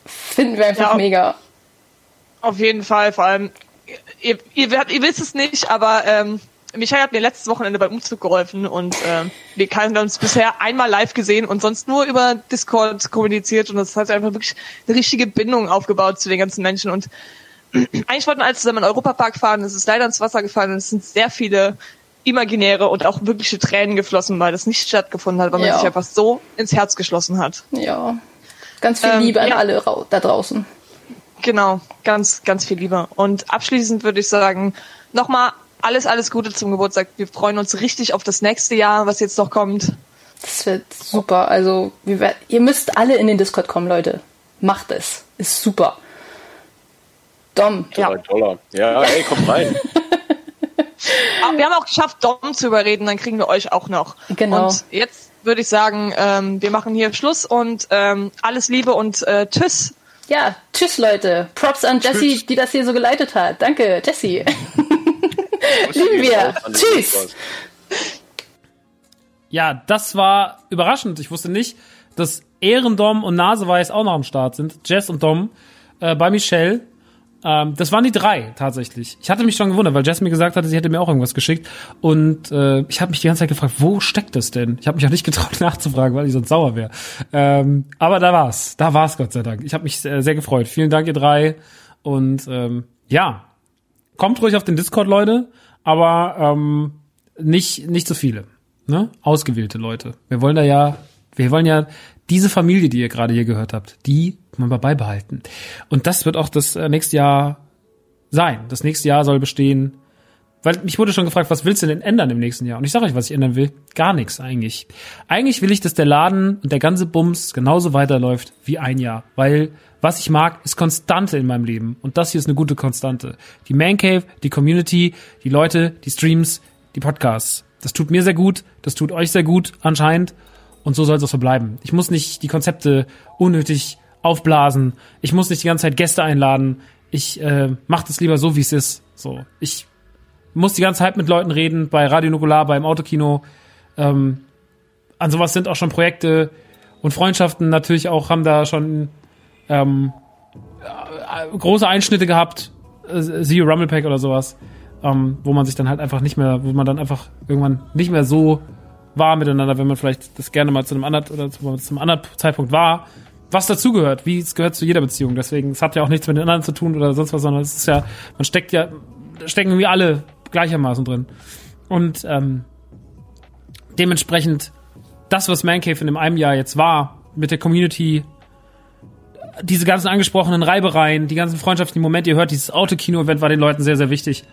Finden wir einfach
Ja.
mega.
Auf jeden Fall, vor allem, ihr, ihr, werdet- ihr wisst es nicht, aber ähm, Michael hat mir letztes Wochenende beim Umzug geholfen und ähm, wir haben uns bisher einmal live gesehen und sonst nur über Discord kommuniziert und das hat einfach wirklich eine richtige Bindung aufgebaut zu den ganzen Menschen und eigentlich wollten wir alle zusammen in den Europapark fahren, es ist leider ins Wasser gefallen und es sind sehr viele imaginäre und auch wirkliche Tränen geflossen, weil das nicht stattgefunden hat, weil man
Ja.
sich einfach so ins Herz geschlossen hat.
Ja. Ganz viel
Ähm,
Liebe an
ja.
alle da draußen.
Genau, ganz, ganz viel Liebe. Und abschließend würde ich sagen, nochmal alles, alles Gute zum Geburtstag. Wir freuen uns richtig auf das nächste Jahr, was jetzt noch kommt.
Das wird super. Also, wir ihr müsst alle in den Discord kommen, Leute. Macht es. Ist super. Dom.
drei Dollar. Ja, ey, kommt rein.
Aber [laughs] wir haben auch geschafft, Dom zu überreden, dann kriegen wir euch auch noch.
Genau.
Und jetzt würde ich sagen, ähm, wir machen hier Schluss und ähm, alles Liebe und äh, tschüss.
Ja, tschüss, Leute. Props an Jessie, die das hier so geleitet hat. Danke, Jessie. [laughs] Lieben wir. Tschüss.
Ja, das war überraschend. Ich wusste nicht, dass Ehrendom und Naseweiß auch noch am Start sind. Jess und Dom äh, bei Michelle. Ähm, das waren die drei tatsächlich. Ich hatte mich schon gewundert, weil Jess mir gesagt hatte, sie hätte mir auch irgendwas geschickt. Und äh, ich habe mich die ganze Zeit gefragt, wo steckt das denn? Ich habe mich auch nicht [laughs] getraut nachzufragen, weil ich sonst sauer wäre. Ähm, aber da war's. Da war's, Gott sei Dank. Ich habe mich sehr, sehr gefreut. Vielen Dank, ihr drei. Und ähm, ja, kommt ruhig auf den Discord, Leute, aber ähm, nicht nicht so viele, ne? Ausgewählte Leute. Wir wollen da ja, wir wollen ja diese Familie, die ihr gerade hier gehört habt, die wollen wir beibehalten. Und das wird auch das äh, nächste Jahr sein. Das nächste Jahr soll bestehen. Weil mich wurde schon gefragt, was willst du denn ändern im nächsten Jahr? Und ich sage euch, was ich ändern will. Gar nichts eigentlich. Eigentlich will ich, dass der Laden und der ganze Bums genauso weiterläuft wie ein Jahr. Weil was ich mag, ist Konstante in meinem Leben. Und das hier ist eine gute Konstante. Die Man Cave, die Community, die Leute, die Streams, die Podcasts. Das tut mir sehr gut. Das tut euch sehr gut anscheinend. Und so soll es auch so bleiben. Ich muss nicht die Konzepte unnötig aufblasen. Ich muss nicht die ganze Zeit Gäste einladen. Ich äh, mache das lieber so, wie es ist. So, ich muss die ganze Zeit mit Leuten reden, bei Radio Nukular, beim Autokino. Ähm, an sowas sind auch schon Projekte und Freundschaften natürlich auch, haben da schon ähm, äh, große Einschnitte gehabt, äh, siehe Rumblepack oder sowas, ähm, wo man sich dann halt einfach nicht mehr, wo man dann einfach irgendwann nicht mehr so war miteinander, wenn man vielleicht das gerne mal zu einem anderen oder zu, zu einem anderen Zeitpunkt war, was dazugehört, wie es gehört zu jeder Beziehung. Deswegen, es hat ja auch nichts mit den anderen zu tun oder sonst was, sondern es ist ja, man steckt ja, stecken irgendwie alle gleichermaßen drin. Und ähm, dementsprechend das, was Man Cave in dem einem Jahr jetzt war, mit der Community, diese ganzen angesprochenen Reibereien, die ganzen freundschaftlichen Momente, ihr hört, dieses Autokino-Event war den Leuten sehr, sehr wichtig.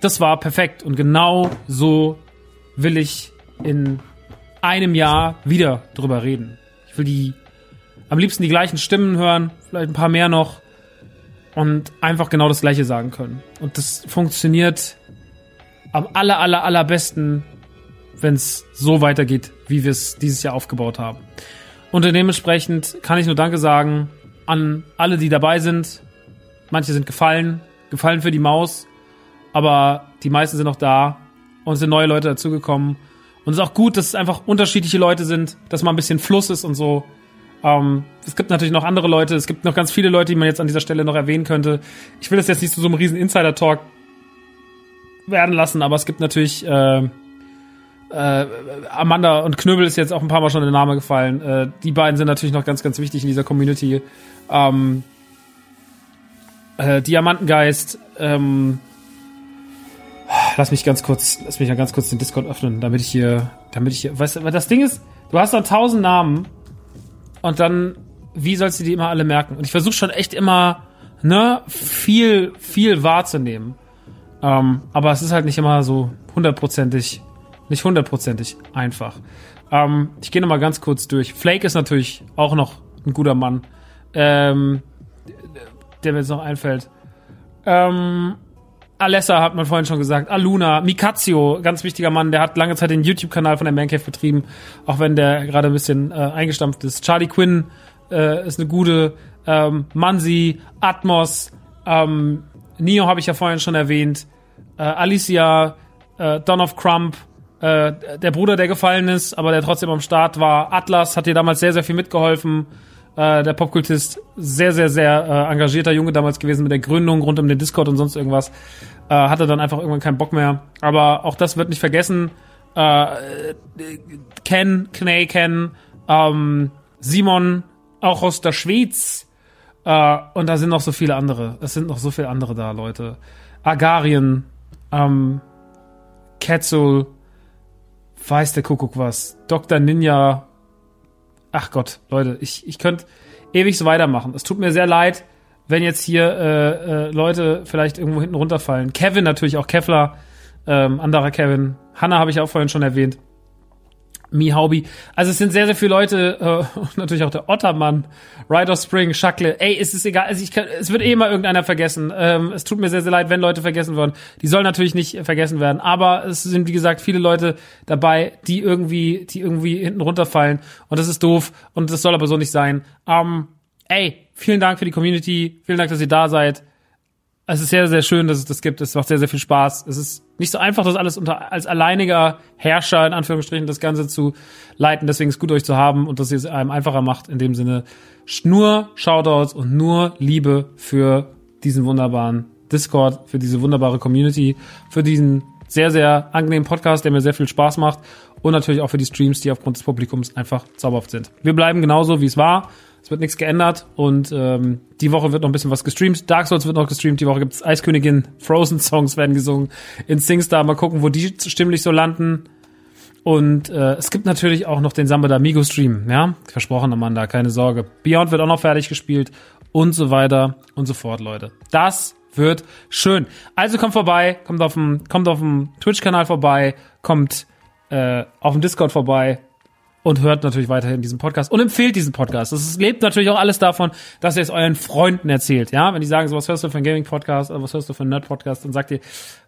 Das war perfekt und genau so will ich in einem Jahr wieder drüber reden. Ich will die am liebsten die gleichen Stimmen hören, vielleicht ein paar mehr noch und einfach genau das gleiche sagen können. Und das funktioniert am aller aller allerbesten, wenn es so weitergeht, wie wir es dieses Jahr aufgebaut haben. Und dementsprechend kann ich nur Danke sagen an alle, die dabei sind. Manche sind gefallen, gefallen für die Maus, aber die meisten sind noch da und sind neue Leute dazugekommen. Und es ist auch gut, dass es einfach unterschiedliche Leute sind, dass mal ein bisschen Fluss ist und so. Ähm, es gibt natürlich noch andere Leute, es gibt noch ganz viele Leute, die man jetzt an dieser Stelle noch erwähnen könnte. Ich will das jetzt nicht zu so einem riesen Insider-Talk werden lassen, aber es gibt natürlich äh, äh, Amanda und Knöbel ist jetzt auch ein paar Mal schon der Name gefallen. Äh, die beiden sind natürlich noch ganz, ganz wichtig in dieser Community. Ähm, äh, Diamantengeist, ähm, lass mich ganz kurz, lass mich ja ganz kurz den Discord öffnen, damit ich hier, damit ich hier, weißt du, das Ding ist, du hast dann tausend Namen und dann, wie sollst du die immer alle merken? Und ich versuche schon echt immer, ne, viel, viel wahrzunehmen. Ähm, aber es ist halt nicht immer so hundertprozentig, nicht hundertprozentig einfach. Ähm, ich gehe nochmal ganz kurz durch. Flake ist natürlich auch noch ein guter Mann, ähm, der mir jetzt noch einfällt. Ähm, Alessa hat man vorhin schon gesagt, Aluna, Mikazio, ganz wichtiger Mann, der hat lange Zeit den YouTube-Kanal von der Mancave betrieben, auch wenn der gerade ein bisschen äh, eingestampft ist. Charlie Quinn äh, ist eine gute, ähm, Mansi, Atmos, ähm, Neo habe ich ja vorhin schon erwähnt, äh, Alicia, äh, Don of Crump, äh, der Bruder, der gefallen ist, aber der trotzdem am Start war. Atlas hat dir damals sehr, sehr viel mitgeholfen. Äh, der Popkultist, sehr, sehr, sehr äh, engagierter Junge damals gewesen mit der Gründung rund um den Discord und sonst irgendwas. Äh, hatte dann einfach irgendwann keinen Bock mehr. Aber auch das wird nicht vergessen. Äh, Ken, Knay Ken, ähm, Simon, auch aus der Schweiz. Äh, und da sind noch so viele andere. Es sind noch so viele andere da, Leute. Agarien, ähm, Ketzel, weiß der Kuckuck was. Dr. Ninja. Ach Gott, Leute, ich, ich könnte ewig so weitermachen. Es tut mir sehr leid, wenn jetzt hier äh, äh, Leute vielleicht irgendwo hinten runterfallen. Kevin natürlich auch, Kevlar, ähm, anderer Kevin. Hanna habe ich auch vorhin schon erwähnt. Mihaubi. Also es sind sehr, sehr viele Leute, äh, [laughs] natürlich auch der Ottermann, Rider Spring, Schackle. Ey, es ist egal, also ich kann, es wird eh immer irgendeiner vergessen. Ähm, es tut mir sehr, sehr leid, wenn Leute vergessen werden. Die sollen natürlich nicht vergessen werden, aber es sind, wie gesagt, viele Leute dabei, die irgendwie, die irgendwie hinten runterfallen und das ist doof und das soll aber so nicht sein. Ähm, ey, vielen Dank für die Community, vielen Dank, dass ihr da seid. Es ist sehr, sehr schön, dass es das gibt. Es macht sehr, sehr viel Spaß. Es ist nicht so einfach, das alles unter, als alleiniger Herrscher, in Anführungsstrichen, das Ganze zu leiten. Deswegen ist es gut, euch zu haben und dass ihr es einem einfacher macht. In dem Sinne, nur Shoutouts und nur Liebe für diesen wunderbaren Discord, für diese wunderbare Community, für diesen sehr, sehr angenehmen Podcast, der mir sehr viel Spaß macht und natürlich auch für die Streams, die aufgrund des Publikums einfach zauberhaft sind. Wir bleiben genauso, wie es war. Es wird nichts geändert und ähm, die Woche wird noch ein bisschen was gestreamt. Dark Souls wird noch gestreamt. Die Woche gibt's Eiskönigin, Frozen Songs werden gesungen in Singstar. Mal gucken, wo die stimmlich so landen. Und äh, es gibt natürlich auch noch den Samba Amigo Stream, ja? Versprochen, Amanda, keine Sorge. Beyond wird auch noch fertig gespielt und so weiter und so fort, Leute. Das wird schön. Also kommt vorbei, kommt auf dem, kommt auf dem Twitch-Kanal vorbei, kommt äh, auf dem Discord vorbei und hört natürlich weiterhin diesen Podcast und empfehlt diesen Podcast. Das lebt natürlich auch alles davon, dass ihr es euren Freunden erzählt. Ja, wenn die sagen, so was hörst du für einen Gaming-Podcast oder was hörst du für einen Nerd-Podcast, dann sagt ihr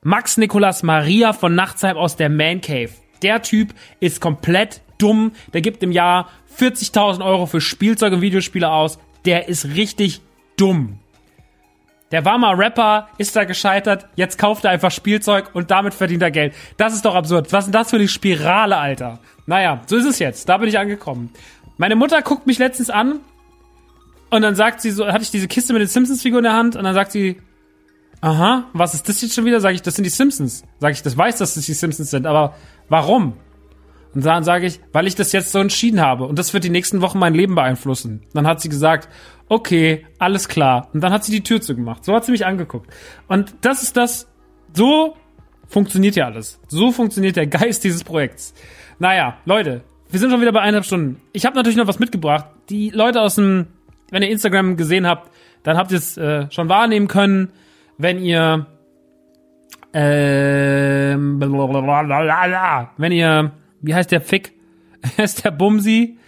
Max Nikolas Maria von Nachtsheim aus der Man Cave. Der Typ ist komplett dumm. Der gibt im Jahr 40.000 Euro für Spielzeug und Videospiele aus. Der ist richtig dumm. Der war mal Rapper, ist da gescheitert, jetzt kauft er einfach Spielzeug und damit verdient er Geld. Das ist doch absurd. Was ist denn das für eine Spirale, Alter? Naja, so ist es jetzt. Da bin ich angekommen. Meine Mutter guckt mich letztens an und dann sagt sie so, hatte ich diese Kiste mit den Simpsons-Figuren in der Hand und dann sagt sie, aha, was ist das jetzt schon wieder? Sag ich, das sind die Simpsons. Sag ich, das weiß, dass das die Simpsons sind, aber warum? Und dann sage ich, weil ich das jetzt so entschieden habe und das wird die nächsten Wochen mein Leben beeinflussen. Dann hat sie gesagt, okay, alles klar. Und dann hat sie die Tür zugemacht. So hat sie mich angeguckt. Und das ist das, so funktioniert ja alles. So funktioniert der [laughs] Geist dieses Projekts. Naja, Leute, wir sind schon wieder bei eineinhalb Stunden. Ich habe natürlich noch was mitgebracht. Die Leute aus dem, wenn ihr Instagram gesehen habt, dann habt ihr es äh, schon wahrnehmen können. Wenn ihr, ähm, wenn ihr, wie heißt der Fick? [laughs] ist der Bumsi?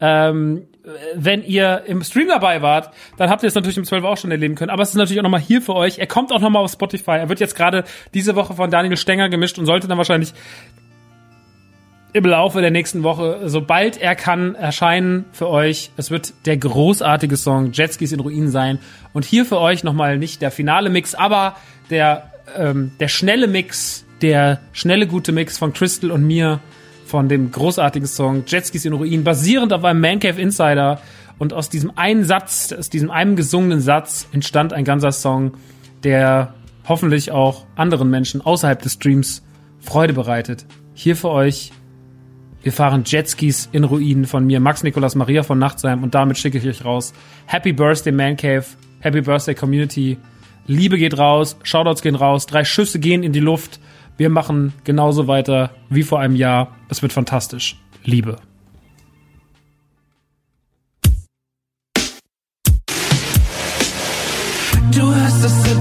Ähm, wenn ihr im Stream dabei wart, dann habt ihr es natürlich um 12 Uhr auch schon erleben können. Aber es ist natürlich auch nochmal hier für euch. Er kommt auch nochmal auf Spotify. Er wird jetzt gerade diese Woche von Daniel Stenger gemischt und sollte dann wahrscheinlich im Laufe der nächsten Woche, sobald er kann, erscheinen für euch. Es wird der großartige Song Jetskis in Ruinen sein. Und hier für euch nochmal nicht der finale Mix, aber der, ähm, der schnelle Mix, der schnelle gute Mix von Crystal und mir von dem großartigen Song Jetskis in Ruinen, basierend auf einem Man Cave Insider. Und aus diesem einen Satz, aus diesem einem gesungenen Satz entstand ein ganzer Song, der hoffentlich auch anderen Menschen außerhalb des Streams Freude bereitet. Hier für euch wir fahren Jetskis in Ruinen von mir, Max Nikolas Maria von Nachtsheim und damit schicke ich euch raus. Happy Birthday Man Cave, Happy Birthday Community. Liebe geht raus, Shoutouts gehen raus, drei Schüsse gehen in die Luft. Wir machen genauso weiter wie vor einem Jahr. Es wird fantastisch. Liebe.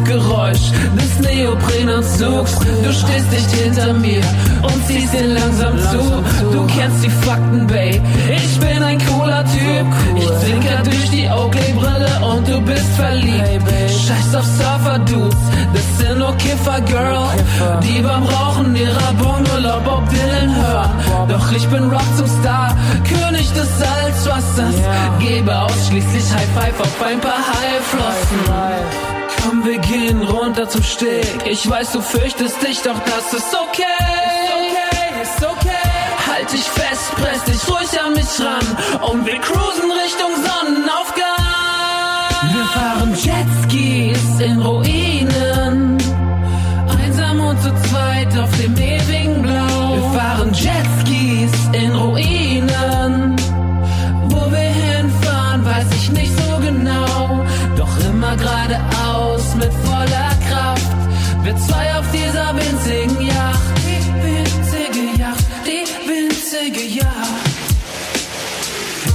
Zip-Geräusch des Neoprenanzugs. Du stehst nicht hinter mir und ziehst ihn langsam zu. Du kennst die Fakten, Babe. Ich bin ein cooler Typ. Ich zwinker durch die Oakley-Brille und du bist verliebt. Scheiß auf Surfer-Dudes, das sind nur Kiffer-Girl. Die beim Rauchen ihrer Bongolo Bob Dylan hören. Doch ich bin Rock zum Star, König des Salzwassers. Gebe ausschließlich High Five auf ein paar Haiflossen. Komm, wir gehen runter zum Steg. Ich weiß, du fürchtest dich, doch das ist okay. Ist okay, Halt dich fest, press dich ruhig an mich ran. Und wir cruisen Richtung Sonnenaufgang. Wir fahren Jetskis in Ruinen. Einsam und zu zweit auf dem ewigen Blau. Wir fahren Jetskis in Ruinen. Immer geradeaus mit voller Kraft. Wir zwei auf dieser winzigen Yacht. Die winzige Yacht, die winzige Yacht.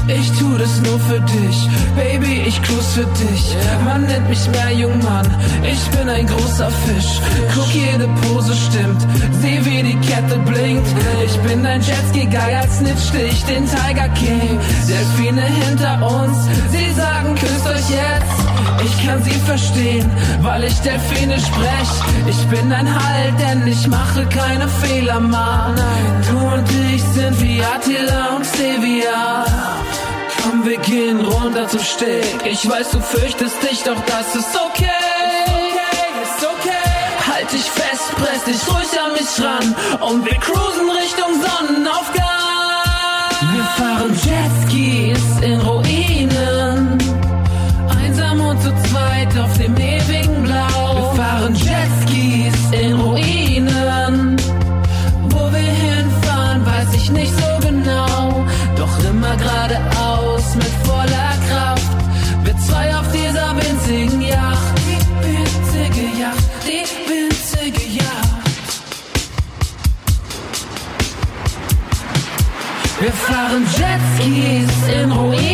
Ich tu das nur für dich, Baby, ich cruise für dich. Man nennt mich mehr Jungmann, ich bin ein großer Fisch. Guck, jede Pose stimmt, sieh wie die Kette blinkt. Ich bin dein Jetski, geil snitch dich, den Tiger King. Delfine hinter uns, sie sagen, küsst euch jetzt. Ich kann sie verstehen, weil ich Delfine sprech. Ich bin ein Halt, denn ich mache keine Fehler, Mann. Du und ich sind wie Attila und Stevia. Komm, wir gehen runter zum Steg. Ich weiß, du fürchtest dich, doch das ist okay. Ist okay. Halt dich fest, press dich ruhig an mich ran. Und wir cruisen Richtung Sonnenaufgang. Wir fahren Jetskis in Ruinen. Einsam und zu zweit auf dem ewigen Blau. Wir fahren Jetskis in Ruinen. Wir fahren Jetskis in Ruinen.